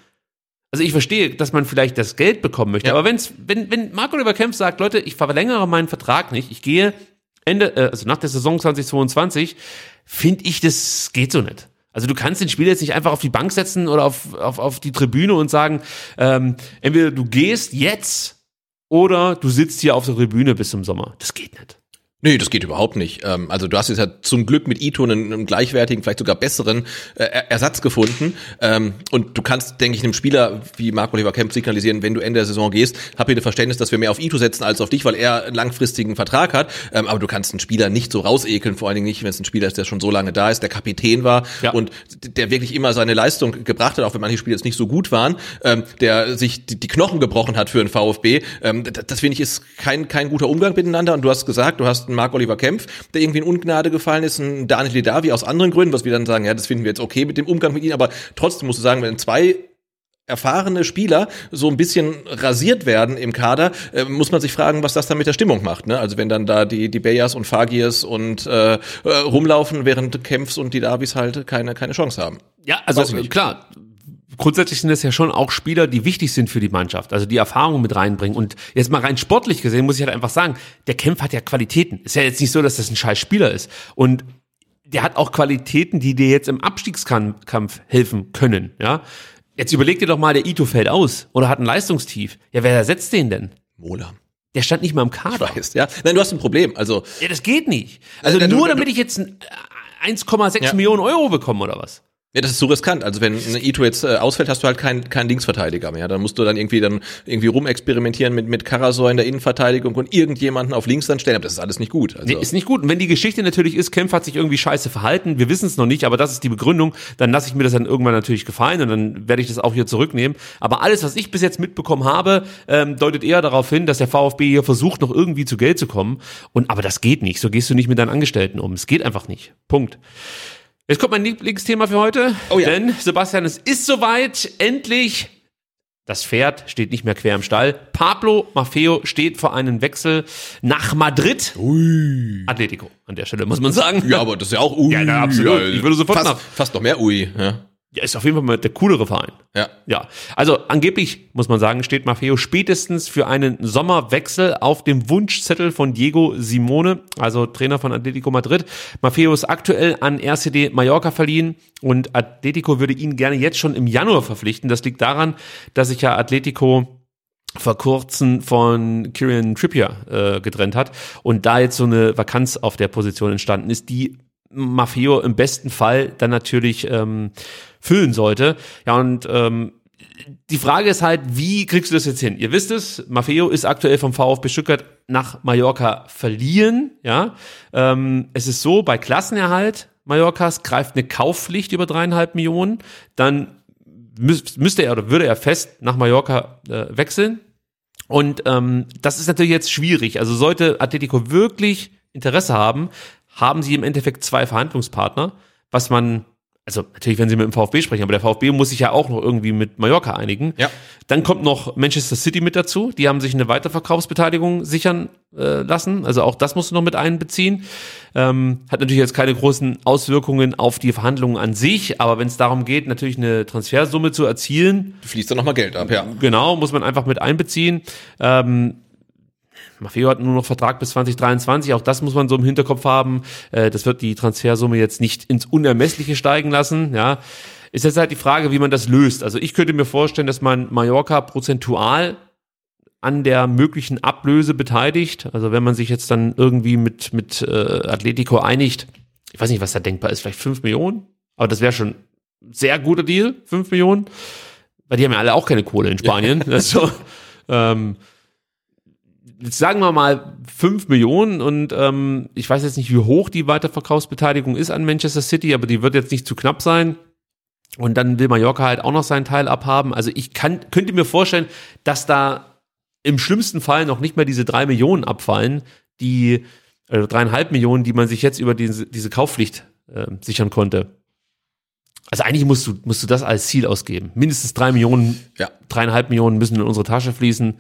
Also ich verstehe, dass man vielleicht das Geld bekommen möchte, ja. aber wenn's, wenn, wenn Marco Oliver Kempf sagt, Leute, ich verlängere meinen Vertrag nicht, ich gehe Ende, äh, also nach der Saison 2022, finde ich, das geht so nicht. Also du kannst den Spieler jetzt nicht einfach auf die Bank setzen oder auf, auf, auf die Tribüne und sagen, ähm, entweder du gehst jetzt oder du sitzt hier auf der Tribüne bis zum Sommer. Das geht nicht. Nee, das geht überhaupt nicht. Ähm, also du hast jetzt ja zum Glück mit Ito einen, einen gleichwertigen, vielleicht sogar besseren äh, Ersatz gefunden. Ähm, und du kannst, denke ich, einem Spieler wie Marco Oliver Kemp signalisieren, wenn du Ende der Saison gehst, hab hier ein Verständnis, dass wir mehr auf Ito setzen als auf dich, weil er einen langfristigen Vertrag hat. Ähm, aber du kannst einen Spieler nicht so rausekeln, vor allen Dingen nicht, wenn es ein Spieler ist, der schon so lange da ist, der Kapitän war ja. und der wirklich immer seine Leistung gebracht hat, auch wenn manche Spiele jetzt nicht so gut waren, ähm, der sich die, die, Knochen gebrochen hat für einen VfB. Das, das finde ich ist kein, kein guter Umgang miteinander. Und du hast gesagt, du hast einen Marc-Oliver Kempf, der irgendwie in Ungnade gefallen ist, ein Daniel Ledavi aus anderen Gründen, was wir dann sagen, ja, das finden wir jetzt okay mit dem Umgang mit ihm, aber trotzdem musst du sagen, wenn zwei erfahrene Spieler so ein bisschen rasiert werden im Kader, äh, muss man sich fragen, was das dann mit der Stimmung macht. Ne? Also wenn dann da die, die Bayers und Fagiers und äh, äh, rumlaufen, während Kempfs und die Davis halt keine, keine Chance haben. Ja, also klar, grundsätzlich sind es ja schon auch Spieler, die wichtig sind für die Mannschaft, also die Erfahrung mit reinbringen. Und jetzt mal rein sportlich gesehen muss ich halt einfach sagen, der Kempf hat ja Qualitäten. Ist ja jetzt nicht so, dass das ein scheiß Spieler ist. Und der hat auch Qualitäten, die dir jetzt im Abstiegskampf helfen können, ja. Jetzt überleg dir doch mal, der Ito fällt aus oder hat ein Leistungstief. Ja, wer ersetzt den denn? Mola. Der stand nicht mal im Kader. Ich weiß, ja. Nein, du hast ein Problem. Also. Ja, das geht nicht. Also äh, nur damit ich jetzt 1,6 ja. Millionen Euro bekomme oder was? Ja, das ist so riskant. Also wenn ein Ito jetzt äh, ausfällt, hast du halt keinen keinen Linksverteidiger mehr. Dann musst du dann irgendwie dann irgendwie rumexperimentieren mit mit Karasor in der Innenverteidigung und irgendjemanden auf links dann stellen. Aber das ist alles nicht gut. Also nee, ist nicht gut. Und wenn die Geschichte natürlich ist, Kempf hat sich irgendwie scheiße verhalten, wir wissen es noch nicht, aber das ist die Begründung, dann lasse ich mir das dann irgendwann natürlich gefallen und dann werde ich das auch hier zurücknehmen. Aber alles, was ich bis jetzt mitbekommen habe, ähm, deutet eher darauf hin, dass der VfB hier versucht, noch irgendwie zu Geld zu kommen. Und aber das geht nicht. So gehst du nicht mit deinen Angestellten um. Es geht einfach nicht. Punkt. Jetzt kommt mein Lieblingsthema für heute. Oh ja. Denn, Sebastian, es ist soweit. Endlich. Das Pferd steht nicht mehr quer im Stall. Pablo Maffeo steht vor einem Wechsel nach Madrid. Ui. Atletico an der Stelle, muss man sagen. Ja, aber das ist ja auch ui. Ja, na, absolut. Ich würde sofort fast, nach. Fast noch mehr ui. Ja. Ja, ist auf jeden Fall mal der coolere Verein. Ja. Ja. Also angeblich, muss man sagen, steht Maffeo spätestens für einen Sommerwechsel auf dem Wunschzettel von Diego Simone, also Trainer von Atletico Madrid. Maffeo ist aktuell an RCD Mallorca verliehen und Atletico würde ihn gerne jetzt schon im Januar verpflichten. Das liegt daran, dass sich ja Atletico vor kurzem von Kieran Trippier äh, getrennt hat und da jetzt so eine Vakanz auf der Position entstanden ist, die Maffeo im besten Fall dann natürlich ähm, füllen sollte. Ja, und ähm, die Frage ist halt, wie kriegst du das jetzt hin? Ihr wisst es, Maffeo ist aktuell vom VfB Stuttgart nach Mallorca verliehen. Ja, ähm, es ist so, bei Klassenerhalt Mallorcas greift eine Kaufpflicht über dreieinhalb Millionen, dann müsste er oder würde er fest nach Mallorca äh, wechseln. Und ähm, das ist natürlich jetzt schwierig. Also sollte Atletico wirklich Interesse haben, haben sie im Endeffekt zwei Verhandlungspartner, was man also natürlich, wenn sie mit dem VfB sprechen, aber der VfB muss sich ja auch noch irgendwie mit Mallorca einigen. Ja. Dann kommt noch Manchester City mit dazu. Die haben sich eine Weiterverkaufsbeteiligung sichern äh, lassen. Also auch das musst du noch mit einbeziehen. Ähm, hat natürlich jetzt keine großen Auswirkungen auf die Verhandlungen an sich, aber wenn es darum geht, natürlich eine Transfersumme zu erzielen, Fließt dann nochmal Geld ab, ja. genau, muss man einfach mit einbeziehen. Ähm, Maffeo hat nur noch Vertrag bis 2023, auch das muss man so im Hinterkopf haben. Äh, das wird die Transfersumme jetzt nicht ins Unermessliche steigen lassen, ja. Ist jetzt halt die Frage, wie man das löst. Also ich könnte mir vorstellen, dass man Mallorca prozentual an der möglichen Ablöse beteiligt. Also wenn man sich jetzt dann irgendwie mit, mit äh, Atletico einigt, ich weiß nicht, was da denkbar ist, vielleicht fünf Millionen, aber das wäre schon ein sehr guter Deal, fünf Millionen, weil die haben ja alle auch keine Kohle in Spanien. [laughs] Also, ähm, sagen wir mal fünf Millionen und ähm, ich weiß jetzt nicht, wie hoch die Weiterverkaufsbeteiligung ist an Manchester City, aber die wird jetzt nicht zu knapp sein. Und dann will Mallorca halt auch noch seinen Teil abhaben. Also ich kann, könnte mir vorstellen, dass da im schlimmsten Fall noch nicht mehr diese drei Millionen abfallen, die äh, dreieinhalb Millionen, die man sich jetzt über diese, diese Kaufpflicht äh, sichern konnte. Also eigentlich musst du, musst du das als Ziel ausgeben. Mindestens drei Millionen, Ja. dreieinhalb Millionen müssen in unsere Tasche fließen.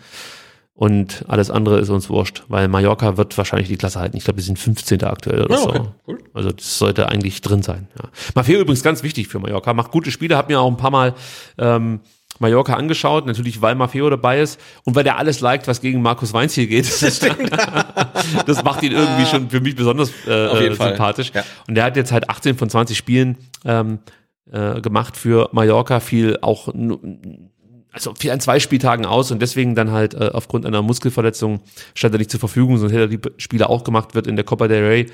Und alles andere ist uns wurscht, weil Mallorca wird wahrscheinlich die Klasse halten. Ich glaube, wir sind 15. aktuell oder so. okay, cool. Also das sollte eigentlich drin sein. Ja. Maffeo übrigens ganz wichtig für Mallorca. Macht gute Spiele, hab mir auch ein paar Mal ähm, Mallorca angeschaut, natürlich weil Maffeo dabei ist und weil der alles liked, was gegen Markus Weinz hier geht. [laughs] [laughs] das macht ihn irgendwie schon für mich besonders äh, sympathisch. Ja. Und der hat jetzt halt 18 von 20 Spielen ähm, äh, gemacht für Mallorca, viel auch also fiel an zwei Spieltagen aus und deswegen dann halt äh, aufgrund einer Muskelverletzung stand er nicht zur Verfügung, sonst hätte er die Spiele auch gemacht, wird in der Copa del Rey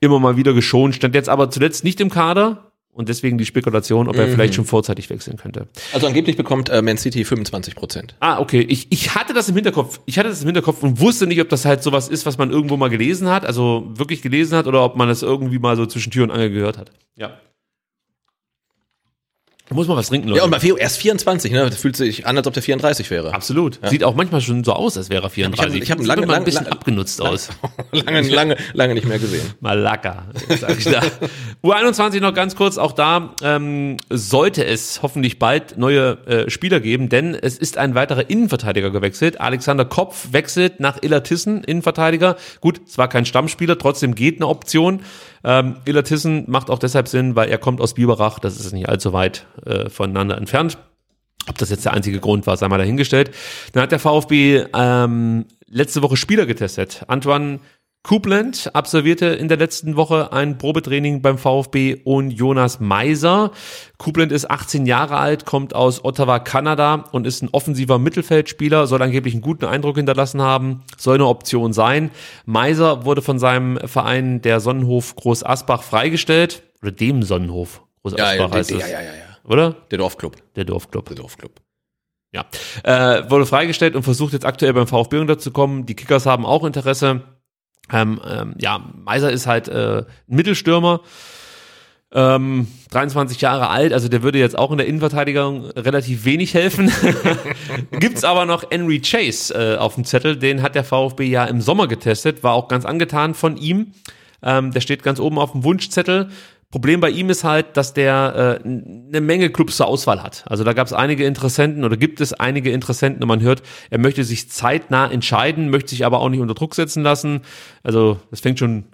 immer mal wieder geschont, stand jetzt aber zuletzt nicht im Kader und deswegen die Spekulation, ob er Mhm. vielleicht schon vorzeitig wechseln könnte. Also angeblich bekommt äh, Man City 25 Prozent. Ah, okay. Ich, ich hatte das im Hinterkopf. Ich hatte das im Hinterkopf und wusste nicht, ob das halt sowas ist, was man irgendwo mal gelesen hat, also wirklich gelesen hat, oder ob man das irgendwie mal so zwischen Tür und Angel gehört hat. Ja. Da muss man was trinken, Leute. Ja, und Maffeo erst 24, ne? Das fühlt sich an, als ob der 34 wäre. Absolut. Sieht auch manchmal schon so aus, als wäre er 34. Ich hab- ich hab lange- immer ein lange- bisschen lange- abgenutzt [laughs] aus. lange, lange, lange nicht mehr gesehen. [laughs] Malaka, sag ich da. U21 noch ganz kurz, auch da ähm, sollte es hoffentlich bald neue äh, Spieler geben, denn es ist ein weiterer Innenverteidiger gewechselt. Alexander Kopf wechselt nach Illertissen, Innenverteidiger. Gut, es war kein Stammspieler, trotzdem geht eine Option. Ähm, Illertissen macht auch deshalb Sinn, weil er kommt aus Biberach, das ist nicht allzu weit äh, voneinander entfernt. Ob das jetzt der einzige Grund war, sei mal dahingestellt. Dann hat der VfB ähm, letzte Woche Spieler getestet. Antoine Coupland absolvierte in der letzten Woche ein Probetraining beim VfB und Jonas Meiser. Coupland ist 18 Jahre alt, kommt aus Ottawa, Kanada und ist ein offensiver Mittelfeldspieler, soll angeblich einen guten Eindruck hinterlassen haben, soll eine Option sein. Meiser wurde von seinem Verein der Sonnenhof Groß Asbach freigestellt. Oder dem Sonnenhof Groß Ja, Asbach ja, heißt ja, es. ja, ja, ja. Oder? Der Dorfclub. Der Dorfclub. Der Dorfclub. Ja. Äh, wurde freigestellt und versucht jetzt aktuell beim VfB unterzukommen. Die Kickers haben auch Interesse. Ähm, ähm, ja, Meiser ist halt äh, Mittelstürmer. Ähm, 23 Jahre alt, also der würde jetzt auch in der Innenverteidigung relativ wenig helfen. [laughs] Gibt's aber noch Henry Chase äh, auf dem Zettel, den hat der VfB ja im Sommer getestet, war auch ganz angetan von ihm. Ähm, der steht ganz oben auf dem Wunschzettel. Problem bei ihm ist halt, dass der äh, eine Menge Clubs zur Auswahl hat. Also da gab es einige Interessenten oder gibt es einige Interessenten und man hört, er möchte sich zeitnah entscheiden, möchte sich aber auch nicht unter Druck setzen lassen. Also das fängt schon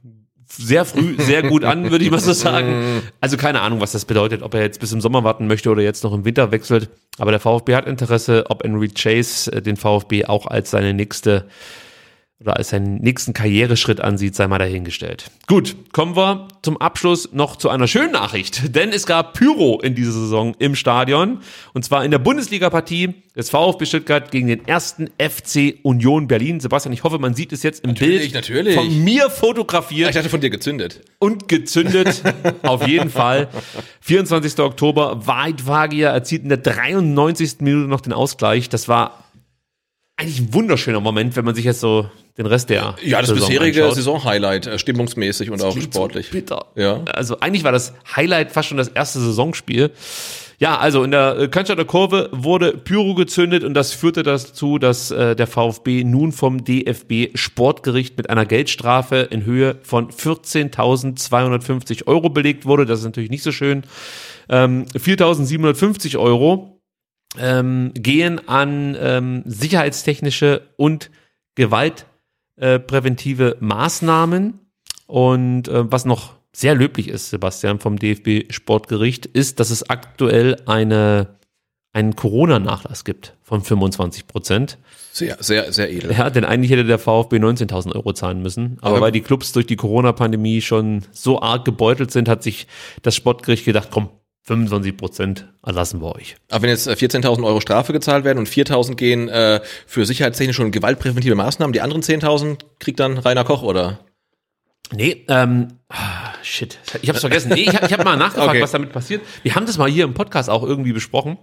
sehr früh, sehr gut an, würde ich mal so sagen. Also keine Ahnung, was das bedeutet, ob er jetzt bis im Sommer warten möchte oder jetzt noch im Winter wechselt. Aber der VfB hat Interesse, ob Henry Chase äh, den VfB auch als seine nächste oder als seinen nächsten Karriereschritt ansieht, sei mal dahingestellt. Gut, kommen wir zum Abschluss noch zu einer schönen Nachricht, denn es gab Pyro in dieser Saison im Stadion und zwar in der Bundesliga-Partie des VfB Stuttgart gegen den ersten FC Union Berlin. Sebastian, ich hoffe, man sieht es jetzt im Natürlich, Bild natürlich. von mir fotografiert Ich dachte von dir gezündet. und gezündet. [laughs] Auf jeden Fall. 24. Oktober. Weit Vagia erzielt in der 93. Minute noch den Ausgleich. Das war eigentlich ein wunderschöner Moment, wenn man sich jetzt so den Rest der Ja, das Saison bisherige. Saisonhighlight, äh, stimmungsmäßig und auch Klingt so sportlich. bitter. Ja. Also eigentlich war das Highlight fast schon das erste Saisonspiel. Ja, also in der äh, Cannstatter Kurve wurde Pyro gezündet und das führte dazu, dass äh, der VfB nun vom DFB Sportgericht mit einer Geldstrafe in Höhe von 14.250 Euro belegt wurde. Das ist natürlich nicht so schön. Ähm, 4.750 Euro ähm, gehen an ähm, sicherheitstechnische und gewaltpräventive Maßnahmen. Und äh, was noch sehr löblich ist, Sebastian, vom DFB Sportgericht, ist, dass es aktuell eine, einen Corona-Nachlass gibt von 25 Prozent. Sehr, sehr, sehr edel. Ja, denn eigentlich hätte der VfB 19.000 Euro zahlen müssen. Aber, Aber- weil die Clubs durch die Corona-Pandemie schon so arg gebeutelt sind, hat sich das Sportgericht gedacht, komm, 25 Prozent erlassen wir euch. Aber wenn jetzt äh, 14.000 Euro Strafe gezahlt werden und 4.000 gehen äh, für sicherheitstechnische und gewaltpräventive Maßnahmen, die anderen 10.000 kriegt dann Rainer Koch, oder? Nee, ähm, ah, shit, ich hab's vergessen. Nee, ich, hab- ich habe mal nachgefragt, [laughs] Okay. was damit passiert. Wir haben das mal hier im Podcast auch irgendwie besprochen.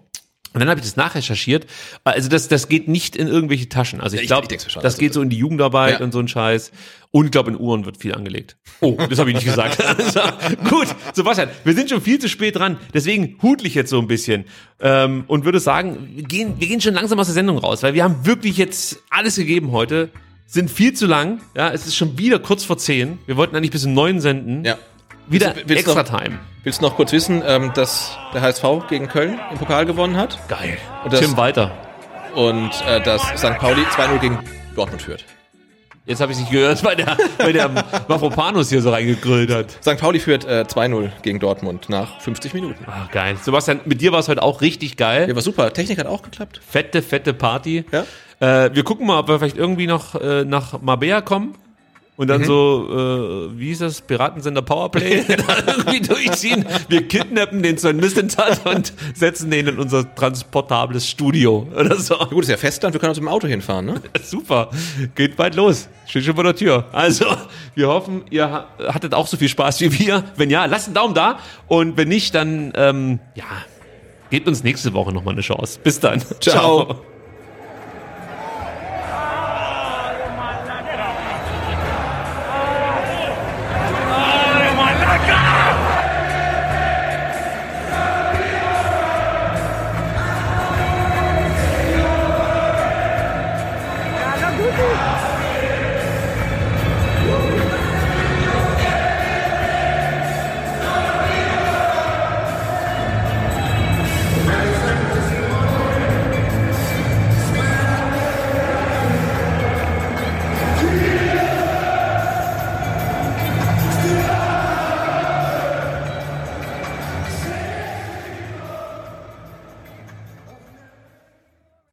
Und dann habe ich das nachrecherchiert. Also das, das geht nicht in irgendwelche Taschen. Also ich glaube, das also geht so in die Jugendarbeit Ja. und so ein Scheiß. Und glaube, in Uhren wird viel angelegt. Oh, das habe ich nicht gesagt. [laughs] Also, gut, Sebastian, wir sind schon viel zu spät dran. Deswegen hudle ich jetzt so ein bisschen ähm, und würde sagen, wir gehen, wir gehen schon langsam aus der Sendung raus, weil wir haben wirklich jetzt alles gegeben heute. Sind viel zu lang. Ja, es ist schon wieder kurz vor zehn. Wir wollten eigentlich bis um neun senden. Ja. Wieder Willst willst extra noch- Time. Willst du noch kurz wissen, ähm, dass der HSV gegen Köln im Pokal gewonnen hat? Geil. Und das, Tim Walter. Und äh, dass St. Pauli 2-0 gegen Dortmund führt. Jetzt habe ich nicht gehört, weil der, weil der Mafropanus hier so reingegrillt hat. St. Pauli führt äh, 2-0 gegen Dortmund nach 50 Minuten. Ach, geil. Sebastian, mit dir war es heute auch richtig geil. Ja, war super. Technik hat auch geklappt. Fette, fette Party. Ja. Äh, wir gucken mal, ob wir vielleicht irgendwie noch äh, nach Mabea kommen und dann Mhm. so, äh, wie hieß das, Piratensender Powerplay [laughs] [laughs] da irgendwie durchziehen. Wir kidnappen den Sven Mislintat und setzen den in unser transportables Studio oder so. Ja, gut, ist ja Festland, wir können uns mit dem Auto hinfahren, ne? [laughs] Super, geht bald los. Steht schon vor der Tür. Also, wir hoffen, ihr ha- hattet auch so viel Spaß wie wir. Wenn ja, lasst einen Daumen da. Und wenn nicht, dann, ähm, ja, gebt uns nächste Woche nochmal eine Chance. Bis dann. Ciao.